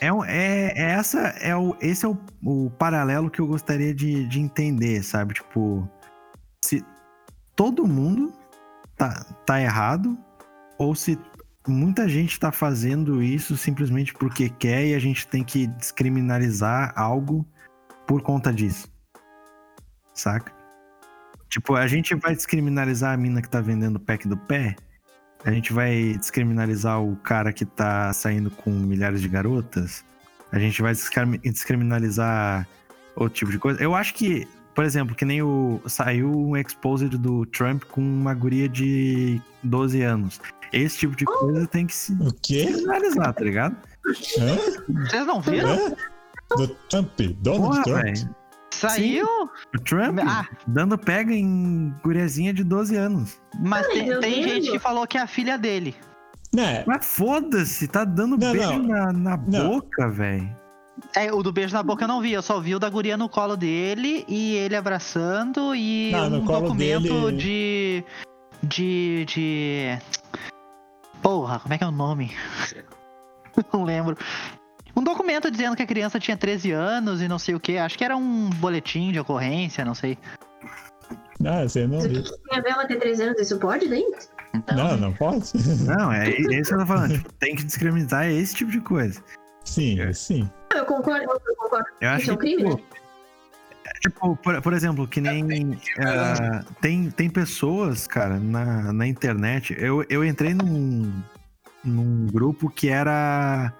É, é, é essa, é o, esse é o, o paralelo que eu gostaria de, de entender, sabe? Tipo, se todo mundo tá, tá errado, ou se muita gente tá fazendo isso simplesmente porque quer e a gente tem que descriminalizar algo por conta disso. Saca? Tipo, a gente vai descriminalizar a mina que tá vendendo o pack do pé? A gente vai descriminalizar o cara que tá saindo com milhares de garotas? A gente vai descrim- descriminalizar outro tipo de coisa? Eu acho que, por exemplo, que nem o. Saiu um exposed do Trump com uma guria de 12 anos. Esse tipo de coisa tem que se O quê? descriminalizar, tá ligado? Hã? Vocês não viram? Hã? Do Trump? Donald Porra, Trump? velho. Saiu, O Trump Ah. dando pega em guriazinha de 12 anos. mas Ai, tem, meu tem Deus. gente que falou que é a filha dele. Né? Mas foda-se, tá dando Não, beijo não. na, na Não. boca, velho. É, o do beijo na boca eu não vi, eu só vi o da guria no colo dele e ele abraçando e Não, no um colo documento dele- de. de. de. Porra, como é que é o nome? (laughs) não lembro. Um documento dizendo que a criança tinha 13 anos e não sei o que. Acho que era um boletim de ocorrência, não sei. Ah, você não viu. Tem a Bela ter 13 anos, isso pode? Então, Não, não pode. (laughs) Não, é isso que eu tô falando. tipo, tem que descriminalizar esse tipo de coisa. Sim, sim. Eu concordo, eu concordo. Eu acho Isso é um que, crime, tipo, tipo, por, por exemplo, que nem. ah, tem, tem pessoas, cara, na, na internet. Eu, eu entrei num, num grupo que era.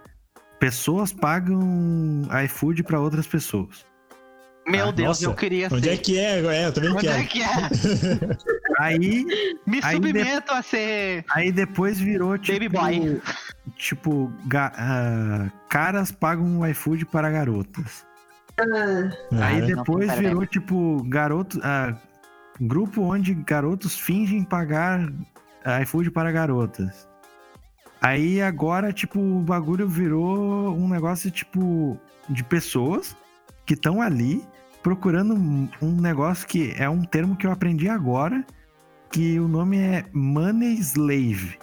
Pessoas pagam iFood pra outras pessoas. Meu Ah, Deus, nossa, eu queria Onde ser. é que é? É, eu também Onde é quero. que é? (laughs) Aí, Me Aí submeto a ser aí depois virou tipo. Baby boy. Tipo, ga- ah, caras pagam iFood para garotas. Ah, Aí Ah, depois pera, virou tipo garoto, ah, grupo onde garotos fingem pagar iFood para garotas. Aí agora tipo o bagulho virou um negócio tipo de pessoas que estão ali procurando um negócio que é um termo que eu aprendi agora, que o nome é money slave,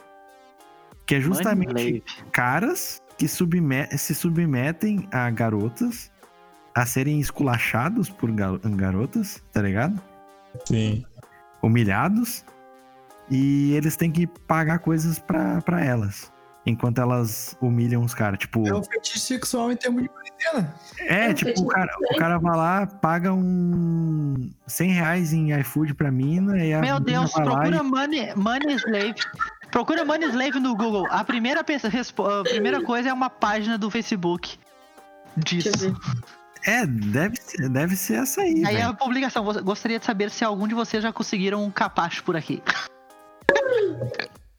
que é justamente caras que subme- se submetem a garotas a serem esculachados por ga- garotas, tá ligado? Sim. Humilhados. E eles têm que pagar coisas pra, pra elas. Enquanto elas humilham os caras. Tipo, É um fetiche sexual em termos de quarentena. é, É um tipo, o cara, o cara vai lá, paga um 100 reais em iFood pra mina e a Meu Deus, vai lá procura e- money, money Slave. Procura Money Slave no Google. A primeira, peça- respo- a primeira coisa é uma página do Facebook disso. É, deve ser, deve ser essa aí, Aí velho. a publicação. Gostaria de saber se algum de vocês já conseguiram um capacho por aqui.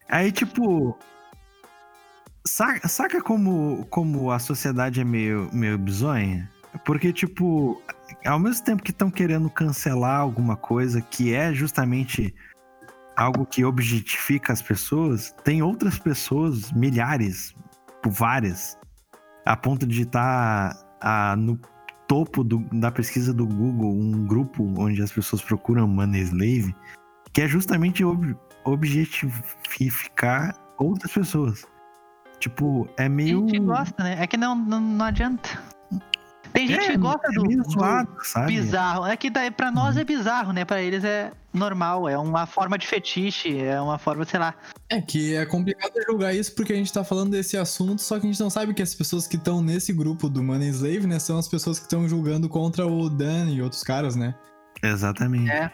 Aí, tipo. Saca, saca como, como a sociedade é meio, meio bizonha? Porque, tipo, ao mesmo tempo que estão querendo cancelar alguma coisa que é justamente algo que objetifica as pessoas, tem outras pessoas, milhares, várias, a ponto de estar no topo do- da pesquisa do Google, um grupo onde as pessoas procuram Money Slave, que é justamente objetificar outras pessoas. Tipo, é A meio. gente gosta, né? É que não, não, não adianta. Tem gente É, que gosta é do, meio do zoado, sabe? bizarro. É que daí pra nós é bizarro, né? Pra eles é normal, é uma forma de fetiche, é uma forma, sei lá. É que é complicado julgar isso porque a gente tá falando desse assunto, só que a gente não sabe que as pessoas que estão nesse grupo do Money Slave, né, são as pessoas que estão julgando contra o Dan e outros caras, né? Exatamente. É.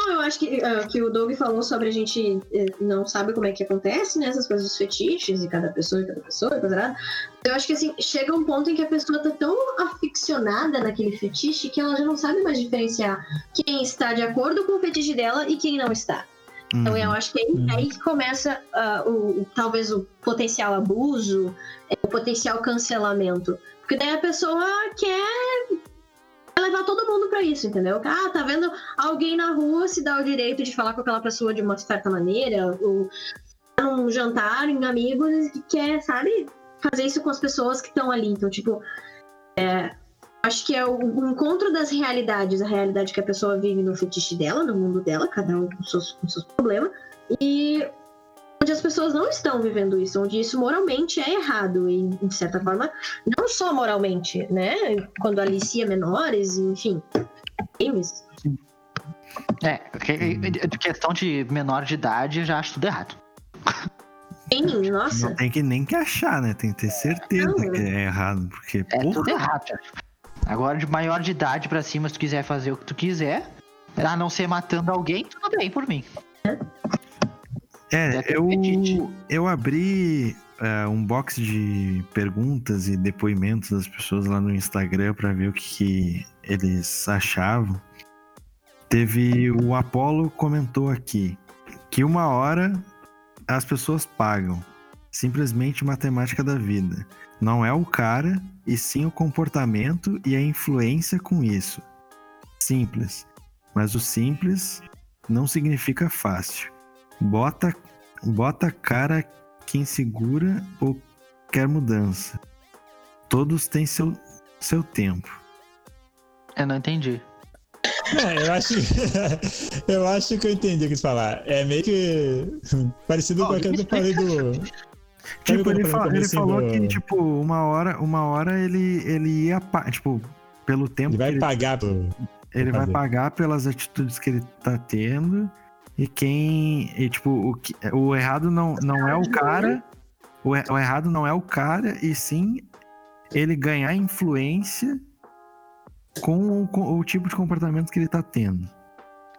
Não, eu acho que, ah, que o Doug falou sobre a gente eh, não sabe como é que acontece, né? Essas coisas dos fetiches e cada pessoa e cada pessoa e coisa nada. Eu acho que assim, chega um ponto em que a pessoa tá tão aficionada naquele fetiche que ela já não sabe mais diferenciar quem está de acordo com o fetiche dela e quem não está. Então eu Uhum. acho que é aí, é aí que começa o, o- talvez o potencial abuso, é, o potencial cancelamento. Porque daí a pessoa quer levar todo mundo pra isso, entendeu? Ah, tá vendo alguém na rua se dá o direito de falar com aquela pessoa de uma certa maneira, ou num jantar em amigos e quer, sabe, fazer isso com as pessoas que estão ali. Então, tipo, é, acho que é o, o encontro das realidades, a realidade que a pessoa vive no fetiche dela, no mundo dela, cada um com seus, com seus problemas, e onde as pessoas não estão vivendo isso, onde isso moralmente é errado, e de certa forma, não só moralmente, né? Quando alicia menores, enfim. Games. É, questão de menor de idade, já acho tudo errado. Sim, nossa. Não tem que nem que achar, né? Tem que ter certeza Não. que é errado. Porque, É porra, tudo errado. Agora, de maior de idade pra cima, se tu quiser fazer o que tu quiser, a não ser matando alguém, tudo bem por mim. É, É eu, apetite. eu abri é, um box de perguntas e depoimentos das pessoas lá no Instagram pra ver o que, que eles achavam. Teve o Apollo comentou aqui que uma hora as pessoas pagam. Simplesmente matemática da vida. Não é o cara, e sim o comportamento e a influência com isso. Simples. Mas o simples não significa fácil. Bota, bota a cara quem segura ou quer mudança. Todos têm seu, seu tempo. Eu não entendi. É, eu acho. (laughs) eu acho que eu entendi o que você falar. É meio que. Parecido com aquilo que eu (laughs) falei do. Tipo, ele, eu fa- falei ele falou do- que, tipo, uma hora, uma hora ele, ele ia. Tipo, pelo tempo Ele vai que ele, pagar por. ele vai fazer. pagar pelas atitudes que ele tá tendo. E quem. E, tipo, o, o errado não, não é o cara. O, e- o errado não é o cara, e sim ele ganhar influência com, o- com o tipo de comportamento que ele tá tendo.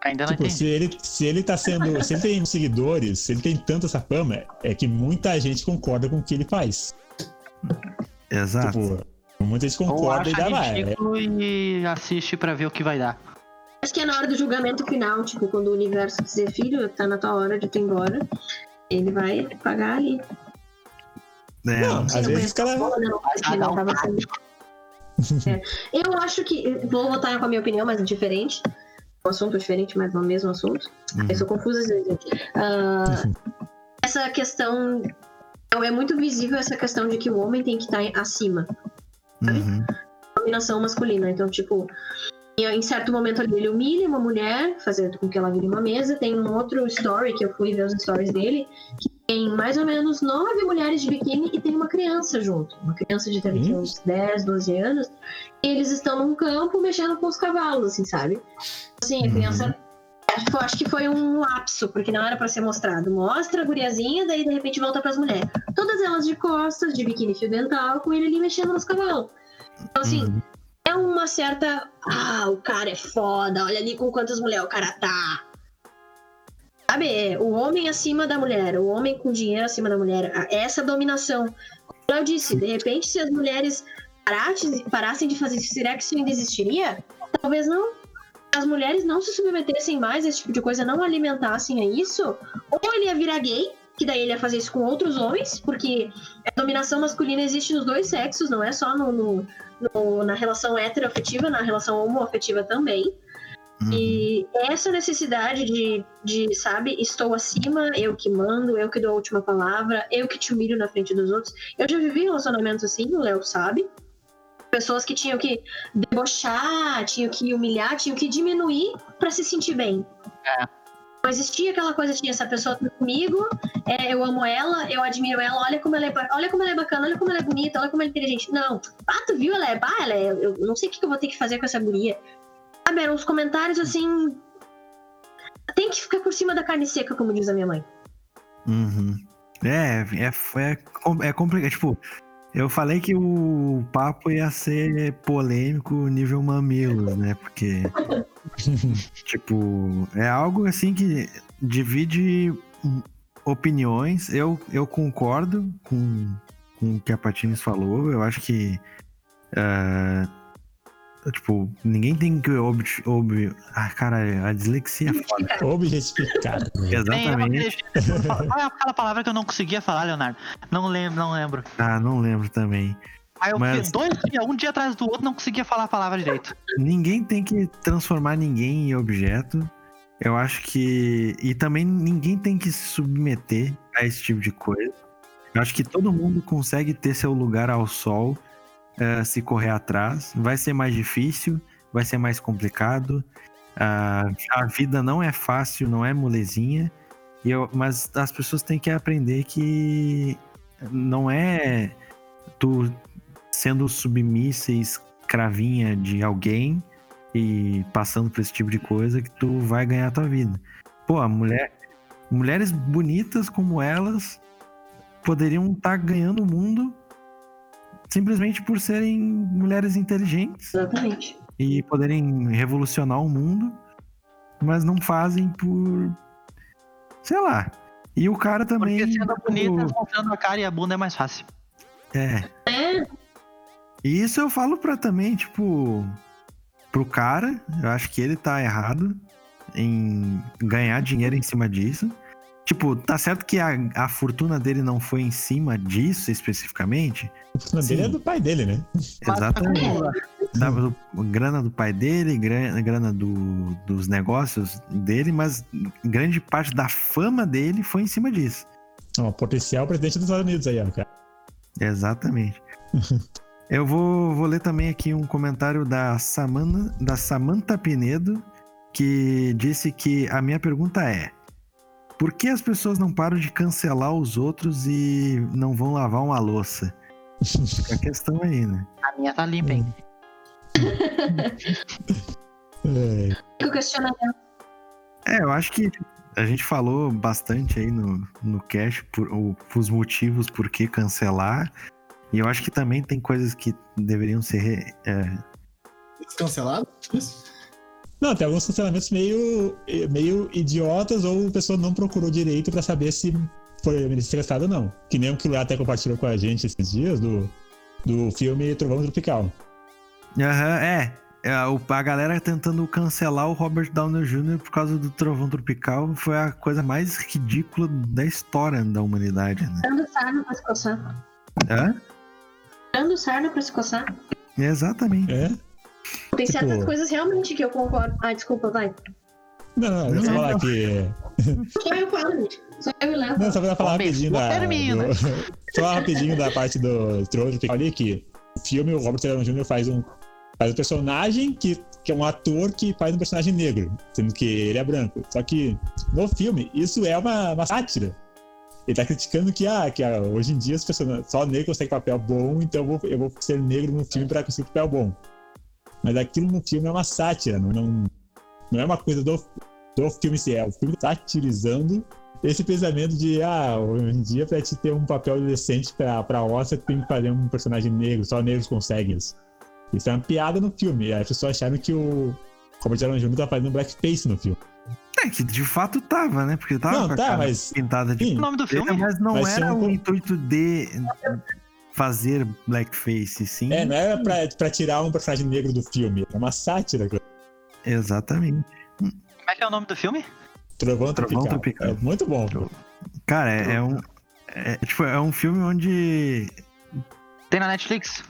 Ainda não Tipo, entendi. se ele, se ele tá sendo. Se ele tem seguidores, se ele tem tanta essa fama, é que muita gente concorda com o que ele faz. Exato. Tipo, muita gente Ou concorda e acha dá lá. É, ridículo e assiste pra ver o que vai dar. Acho que é na hora do julgamento final, tipo, quando o universo dizer, filho, tá na tua hora de tu ir embora, ele vai pagar ali. É, Não, às vezes cara. Bola, não, acho que não tava sendo. É. Eu acho que. Vou voltar com a minha opinião, mas diferente. Um assunto diferente, mas no mesmo assunto. uhum. Eu sou confusa às vezes. Ah, (laughs) essa questão. É muito visível essa questão de que o homem tem que estar acima. Uhum. dominação masculina. Então, tipo, em- em certo momento ali ele humilha uma mulher, fazendo com que ela vire uma mesa. Tem um outro story que eu fui ver os stories dele, que tem mais ou menos nove mulheres de biquíni e tem uma criança junto. Uma criança de deve ter Hum. uns 10, 12 anos. E eles estão num campo mexendo com os cavalos, assim, sabe? Assim, a Uhum. criança. Eu acho que foi um lapso, porque não era pra ser mostrado. Mostra a guriazinha, daí de repente volta pras mulheres. Todas elas de costas, de biquíni fio dental, com ele ali mexendo nos cavalos. Então, assim, Uhum. É uma certa. Ah, o cara é foda, olha ali com quantas mulheres o cara tá. Sabe, o homem acima da mulher, o homem com dinheiro acima da mulher. Essa dominação. Como eu disse, de repente, se as mulheres parassem, parassem de fazer isso, será que isso ainda existiria? Talvez não. As mulheres não se submetessem mais a esse tipo de coisa, não alimentassem a isso, ou ele ia virar gay, que daí ele ia fazer isso com outros homens, porque a dominação masculina existe nos dois sexos, não é só no, no- no- na relação heteroafetiva, na relação homoafetiva também. Uhum. E essa necessidade de, de, sabe, estou acima, eu que mando, eu que dou a última palavra, eu que te humilho na frente dos outros. Eu já vivi relacionamentos assim, o Léo sabe. Pessoas que tinham que debochar, tinham que humilhar, tinham que diminuir pra se sentir bem. É. Não existia aquela coisa de essa pessoa tá comigo, é, eu amo ela, eu admiro ela, olha como ela, é, olha como ela é bacana, olha como ela é bonita, olha como ela é inteligente. Não, ah, tu viu? Ela é, bah, ela é, eu não sei o que eu vou ter que fazer com essa guria. Sabe, eram uns comentários assim. Tem que ficar por cima da carne seca, como diz a minha mãe. Uhum. É, é, é, é complicado. Tipo, eu falei que o papo ia ser polêmico nível mamilos, né? Porque, (laughs) tipo, é algo assim que divide opiniões. Eu, eu concordo com, com o que a Patines falou. Eu acho que uh, Tipo, ninguém tem que ob... ob... Ah, cara, a dislexia é foda. (laughs) Objetificar. (laughs) Exatamente. Qual é aquela palavra que eu não conseguia falar, Leonardo? Não lembro, não lembro. Ah, não lembro também. Aí eu Mas... dois dias, um dia atrás do outro, não conseguia falar a palavra direito. Ninguém tem que transformar ninguém em objeto. Eu acho que. E também ninguém tem que se submeter a esse tipo de coisa. Eu acho que todo mundo consegue ter seu lugar ao sol uh, se correr atrás. Vai ser mais difícil, vai ser mais complicado. Uh, a vida não é fácil, não é molezinha. E eu, mas as pessoas têm que aprender que não é tu sendo submissa e escravinha de alguém e passando por esse tipo de coisa que tu vai ganhar a tua vida. Pô, a mulher, mulheres bonitas como elas poderiam estar tá ganhando o mundo simplesmente por serem mulheres inteligentes. Exatamente. E poderem revolucionar o mundo, mas não fazem por. sei lá. E o cara também. Porque sendo bonita, tipo... mostrando a cara e a bunda é mais fácil. É. É. E isso eu falo pra também, tipo. Pro cara, eu acho que ele tá errado em ganhar dinheiro em cima disso. Tipo, tá certo que a, a fortuna dele não foi em cima disso especificamente. A fortuna Sim. dele é do pai dele, né? Exatamente. Da, do, grana do pai dele, grana, grana do, dos negócios dele, mas grande parte da fama dele foi em cima disso. Ó, potencial presidente dos Estados Unidos aí, ó, cara. Exatamente. (laughs) Eu vou, vou ler também aqui um comentário da, Samana, da Samantha Pinedo, que disse que a minha pergunta é: por que as pessoas não param de cancelar os outros e não vão lavar uma louça? Fica a (laughs) questão aí, né? A minha tá limpa, hein? é. o questionamento. É, eu acho que a gente falou bastante aí no, no cast por, o, os motivos por que cancelar. E eu acho que também tem coisas que deveriam ser. É... Canceladas? Não, tem alguns cancelamentos meio, meio idiotas ou a pessoa não procurou direito para saber se foi estressado ou não. Que nem o que o até compartilhou com a gente esses dias do, do filme Trovão Tropical. Aham, uhum, é. é a galera tentando cancelar o Robert Downey Jr. por causa do Trovão Tropical foi a coisa mais ridícula da história da humanidade, né? Dando sarna pra se coçar. Hã? Dando sarna pra se coçar. Exatamente. É? Tem tipo... certas coisas realmente que eu concordo. Ah, desculpa, vai. Não, não, eu vou falar que. Só eu falo, Só eu levo. Não, só pra falar rapidinho da. Do... (laughs) Só rapidinho da parte do Trono, que olha aqui. O filme, o Robert Downey Jr. faz um, faz um personagem que, que é um ator que faz um personagem negro, sendo que ele é branco. Só que no filme, isso é uma, uma sátira. Ele tá criticando que, ah, que ah, hoje em dia as pessoas, só negro consegue papel bom, então eu vou, eu vou ser negro no filme pra conseguir papel bom. Mas aquilo no filme é uma sátira, não, não, não é uma coisa do, do filme se é. O filme satirizando esse pensamento de, ah, hoje em dia, pra te ter um papel decente pra, pra Oscar, tem que fazer um personagem negro, só negros conseguem isso. Isso é uma piada no filme. As pessoas acharam que o Robert Downey Jr. tá fazendo blackface no filme. É, que de fato tava, né? Porque tava não, com a tá, mas... pintada de. Sim. O nome do filme? Mas não era um... o intuito de fazer blackface, sim. É, não era pra, pra tirar um personagem negro do filme, é uma sátira. Exatamente. Como é que é o nome do filme? Trovão, Trovão Tropical. É muito bom. Cara, é, é um. É, tipo, é um filme onde. Tem na Netflix?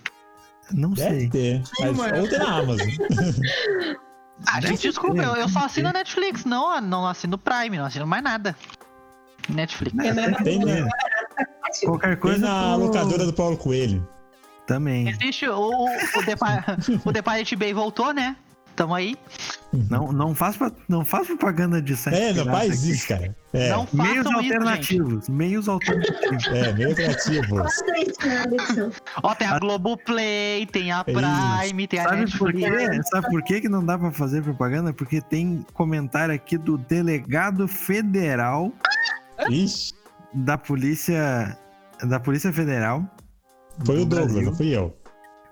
Não Deve sei. Ter, mas, ou tem na Amazon. (laughs) ah, gente, desculpa, eu, eu, só assino a Netflix, não, não assino Prime, não assino mais nada. Netflix. É, tem, né? Qualquer coisa. Tem na pro... locadora do Paulo Coelho. Também. Existe o, o, The, o (laughs) The Pirate Bay voltou, né? Tamo aí. Não, não, faz, não faz propaganda de site É, não faz aqui. isso, cara. É, Não Meios façam isso, alternativos, meios alternativos. é meio criativo. Faça isso na edição. Ó, tem a Globoplay, tem a É Prime, tem a Sabe por Netflix. quê? Sabe por quê que não dá pra fazer propaganda? Porque tem comentário aqui do delegado federal Ixi, da polícia da polícia federal foi o Douglas, não fui eu.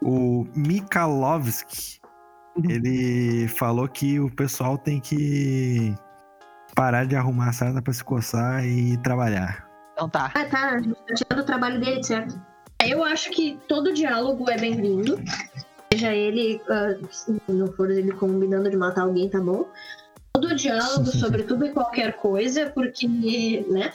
o Mikalovski ele falou que o pessoal tem que parar de arrumar a sarna pra se coçar e trabalhar Então tá. Ah, tá. A gente tá tirando o trabalho dele, certo? Eu acho que todo diálogo é bem-vindo. Seja ele, ah, se não for ele combinando de matar alguém, tá bom. Todo diálogo sobre tudo e qualquer coisa, porque, né?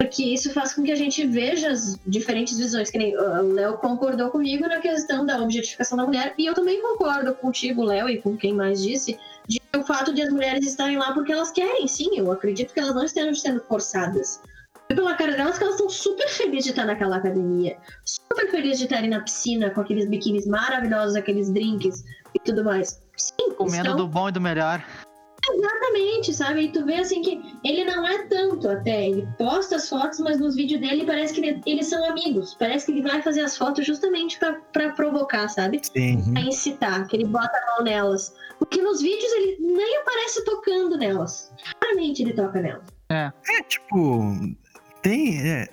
Porque isso faz com que a gente veja as diferentes visões. Que nem ah, o Léo concordou comigo na questão da objetificação da mulher, e eu também concordo contigo, Léo, e com quem mais disse, de o fato de as mulheres estarem lá porque elas querem, sim. Eu acredito que elas não estejam sendo forçadas. E pela cara delas que elas estão super felizes de estar naquela academia. Super felizes de estarem na piscina com aqueles biquínis maravilhosos, aqueles drinks e tudo mais. Sim, Comendo estão- do bom e do melhor. Exatamente, sabe? E tu vê assim que ele não é tanto até. Ele posta as fotos, mas nos vídeos dele parece que ele- eles são amigos. Parece que ele vai fazer as fotos justamente pra, pra provocar, sabe? sim. Pra incitar, que ele bota a mão nelas. Porque nos vídeos ele nem aparece tocando nelas. Claramente ele toca nelas. é tipo tem é,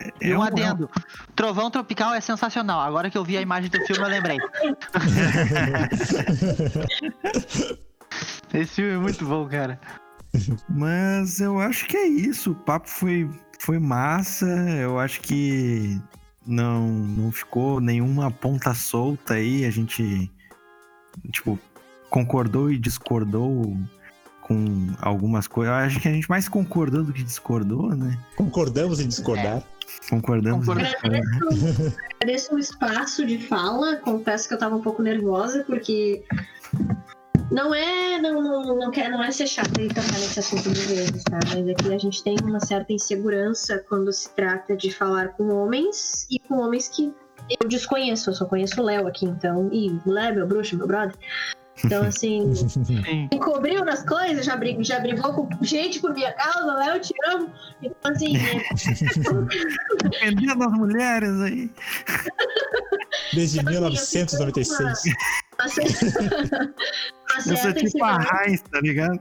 é- é um um- adendo. Trovão Tropical é sensacional. Agora que eu vi a imagem do filme, eu lembrei. (laughs) (laughs) Esse filme é muito bom, cara. Mas eu acho que é isso. O papo foi, foi massa. Eu acho que não, não ficou nenhuma ponta solta aí. A gente, tipo, concordou e discordou com algumas coisas. Eu acho que a gente mais concordou do que discordou, né? Concordamos em discordar. Concordamos. e Concordamos. discordamos. Agradeço, agradeço o espaço de fala. Confesso que eu tava um pouco nervosa, porque não é. Não, não, não, quer, não é ser chata e tocar nesse assunto de vezes, tá? Mas aqui a gente tem uma certa insegurança quando se trata de falar com homens e com homens que eu desconheço. Eu só conheço o Léo aqui, então. E o Léo, meu bruxo, meu brother. Então, assim, (laughs) Sim. encobriu nas coisas, já, brig, já brigou com gente por minha causa, Léo, eu te amo. Então, assim, Defendendo as mulheres aí. Desde Então, assim, eu 1996. uma certa- uma (laughs) Eu sou tipo a. Heinz, tá ligado?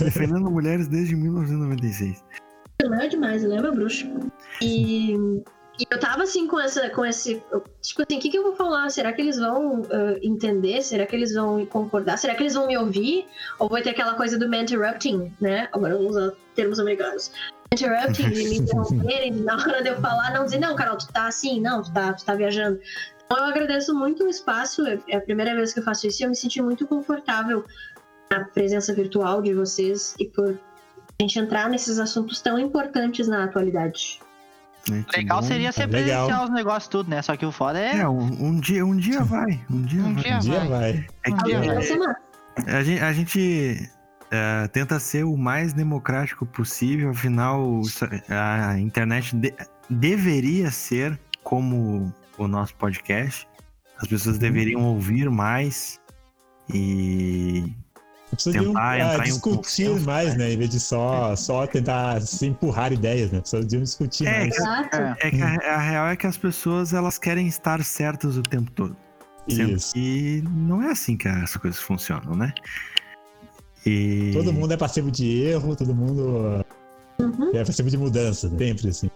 Defendendo mulheres desde 1996. Não é demais, ele é meu bruxo. E, e eu tava assim com essa, com esse. Tipo assim, o que, que eu vou falar? Será que eles vão ah, entender? Será que eles vão concordar? Será que eles vão me ouvir? Ou vai ter aquela coisa do me interrupting, né? Agora eu vou usar termos americanos. Interrupting, de me interromperem, na hora de eu falar, não dizer, não, Carol, tu tá assim, não, tu tá, tu tá viajando. Eu agradeço muito o espaço, é é a primeira vez que eu faço isso e eu me senti muito confortável na presença virtual de vocês e por a gente entrar nesses assuntos tão importantes na atualidade. Que Legal bom. seria ser Legal. presenciar os negócios tudo, né? Só que o foda é. É, um, um dia, um dia vai. Um dia Um vai. dia Um dia vai. vai. É Um que dia vai. a gente, a gente, é, tenta ser o mais democrático possível, afinal, a internet de- deveria ser como o nosso podcast. As pessoas Uhum. deveriam ouvir mais e Precisa de um, Tentar entrar em um discutir mais, né? Em vez de só, só tentar se empurrar ideias, né? Precisa de um discutir É, mais. Exato. É. é que a, a real é que as pessoas elas querem estar certas o tempo todo. Sendo Isso. que não é assim que as coisas funcionam, né? E Todo mundo é passivo de erro, todo mundo Uhum. é passivo de mudança, né? sempre assim.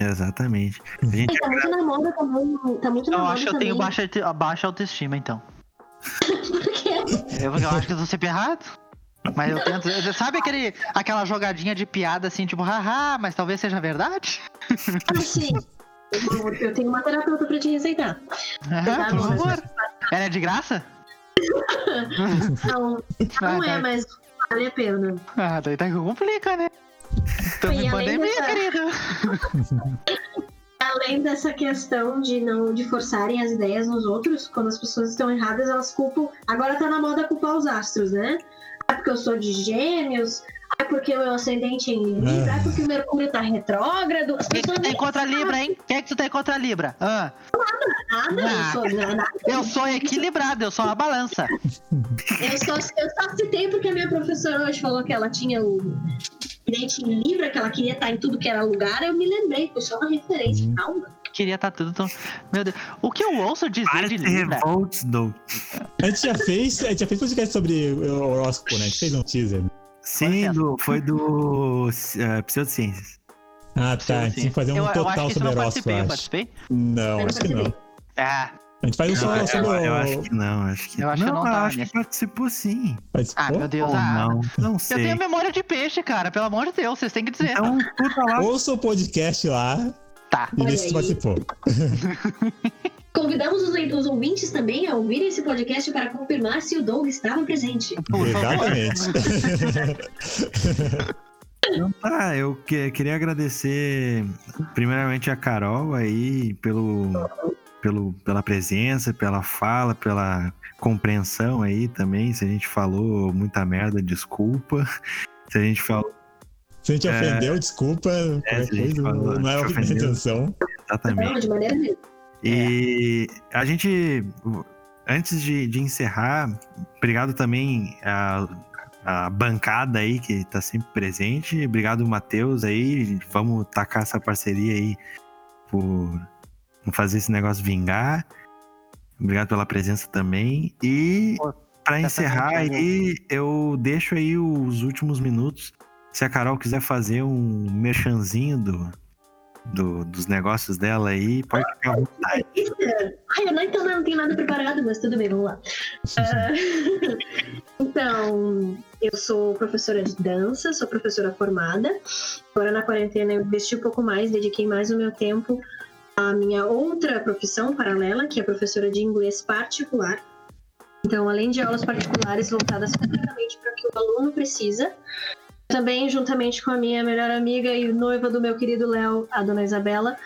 Exatamente. A gente tá muito na moda também. Tá muito na Eu moda acho que eu também. tenho baixa, baixa autoestima, então. (laughs) Por quê? Eu, eu acho que eu tô sempre errado. Mas eu tento. Sabe aquele, aquela jogadinha de piada assim, tipo, haha, mas talvez seja verdade? Ah, sim. Eu, eu tenho uma terapeuta pra te receitar. Aham, por favor. Ela é de graça? (laughs) Não, não Ah, é, tá. mas vale a pena. Ah, daí tá que complica, né? Estamos em além pandemia, dessa- querido. (laughs) Além dessa questão de não de forçarem as ideias nos outros, quando as pessoas estão erradas, elas culpam. Agora tá na moda culpar os astros, né? Ah, porque eu sou de gêmeos, ah, porque o meu ascendente é em Libra, ah, porque o Mercúrio tá retrógrado. As Quem que tu tem nem contra Libra, hein? Quem é que tu tem contra a Libra? Ah, nada, eu Ah. sou nada. Eu sou equilibrado, eu sou uma balança. Eu só, eu só citei porque a minha professora hoje falou que ela tinha o dente em Libra, que ela queria estar em tudo que era lugar, eu me lembrei, foi só uma referência, Uhum. calma. Queria estar tudo tão. Meu Deus. O que eu ouço dizer Para de Libra? revolts, do. A gente já fez, a gente já fez podcast sobre o horóscopo, né? A gente fez um teaser. Sim, do, foi do uh, Pseudociências. Ah, tá. Que fazer um eu, eu acho total sobre eu não horóscopo, participei, eu eu acho. participei? Não, Eu acho que não. Ah, A gente faz um Eu, só sobre eu- eu acho que não, acho que Eu acho que não. eu não eu acho nesse. que participou sim. Participou? ah, meu Deus. Ou ah, não, não Eu sei. tenho memória de peixe, cara. Pelo amor de Deus, vocês têm que dizer. Então, puta lá. Ouça o podcast lá Tá. e vê se participou. (laughs) Convidamos os, os ouvintes também a ouvirem esse podcast para confirmar se o Doug estava presente. Exatamente. (laughs) (laughs) Então tá, eu que- queria agradecer primeiramente a Carol aí pelo, pelo, pela presença, pela fala, pela compreensão aí também. Se a gente falou muita merda, desculpa. (laughs) Se a gente falou Se a gente ofendeu, desculpa. qualquer se a gente coisa, falou, não era a ofendeu. intenção. exatamente. Não, de maneira nenhuma. E a gente, antes de, de encerrar, obrigado também a, a bancada aí que está sempre presente. Obrigado, Matheus, aí. Vamos tacar essa parceria aí por fazer esse negócio vingar. Obrigado pela presença também. E para essa encerrar gente aí, eu deixo aí os últimos minutos. Se a Carol quiser fazer um merchanzinho do, do- dos negócios dela aí, pode ficar à vontade. Ai, eu não, então não tenho nada preparado, mas tudo bem, vamos lá. Ah, (laughs) então, eu sou professora de dança, sou professora formada. Agora na quarentena eu investi um pouco mais, dediquei mais o meu tempo à minha outra profissão paralela, que é professora de inglês particular. Então, além de aulas particulares voltadas completamente para o que o aluno precisa, também, juntamente com a minha melhor amiga e noiva do meu querido Léo, a dona Isabela,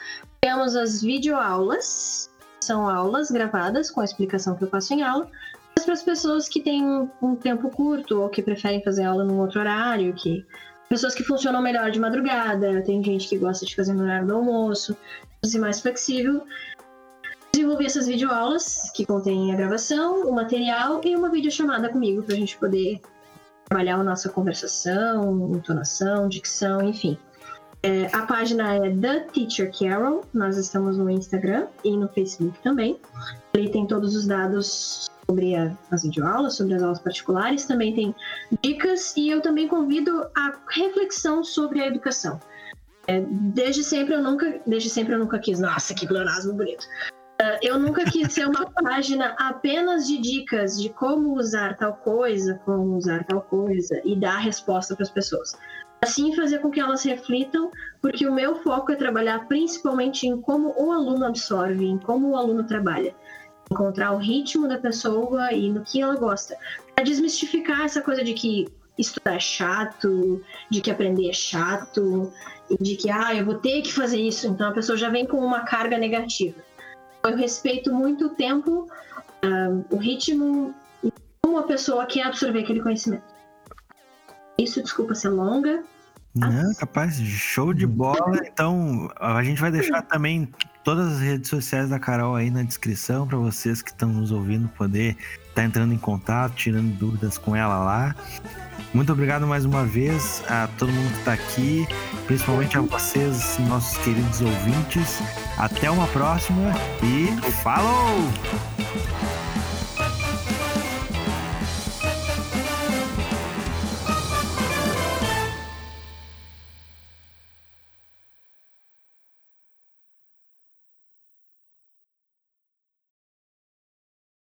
temos as videoaulas. São aulas gravadas com a explicação que eu passo em aula, mas para as pessoas que têm um tempo curto ou que preferem fazer aula num outro horário, que pessoas que funcionam melhor de madrugada, tem gente que gosta de fazer no horário do almoço, e mais flexível. Desenvolvi essas videoaulas que contêm a gravação, o material e uma videochamada comigo para a gente poder trabalhar a nossa conversação, entonação, dicção, enfim. É, a página é The Teacher Carol. Nós estamos no Instagram e no Facebook também. Ali tem todos os dados sobre a- as videoaulas, sobre as aulas particulares. Também tem dicas e eu também convido a reflexão sobre a educação. É, desde sempre eu nunca, desde sempre eu nunca quis. Nossa, que pleonasmo bonito. Ah, eu nunca quis ser uma (laughs) página apenas de dicas de como usar tal coisa, como usar tal coisa e dar resposta para as pessoas assim fazer com que elas reflitam, porque o meu foco é trabalhar principalmente em como o aluno absorve, em como o aluno trabalha. Encontrar o ritmo da pessoa e no que ela gosta. Para desmistificar essa coisa de que estudar é chato, de que aprender é chato, e de que, ah, eu vou ter que fazer isso. Então a pessoa já vem com uma carga negativa. Eu respeito muito o tempo, ah, o ritmo como a pessoa quer absorver aquele conhecimento. Isso, desculpa ser longa, Não, capaz, show de bola. Então, a gente vai deixar também todas as redes sociais da Carol aí na descrição para vocês que estão nos ouvindo poder estar entrando em contato, tirando dúvidas com ela lá. Muito obrigado mais uma vez a todo mundo que está aqui, principalmente a vocês, nossos queridos ouvintes. Até uma próxima e falou!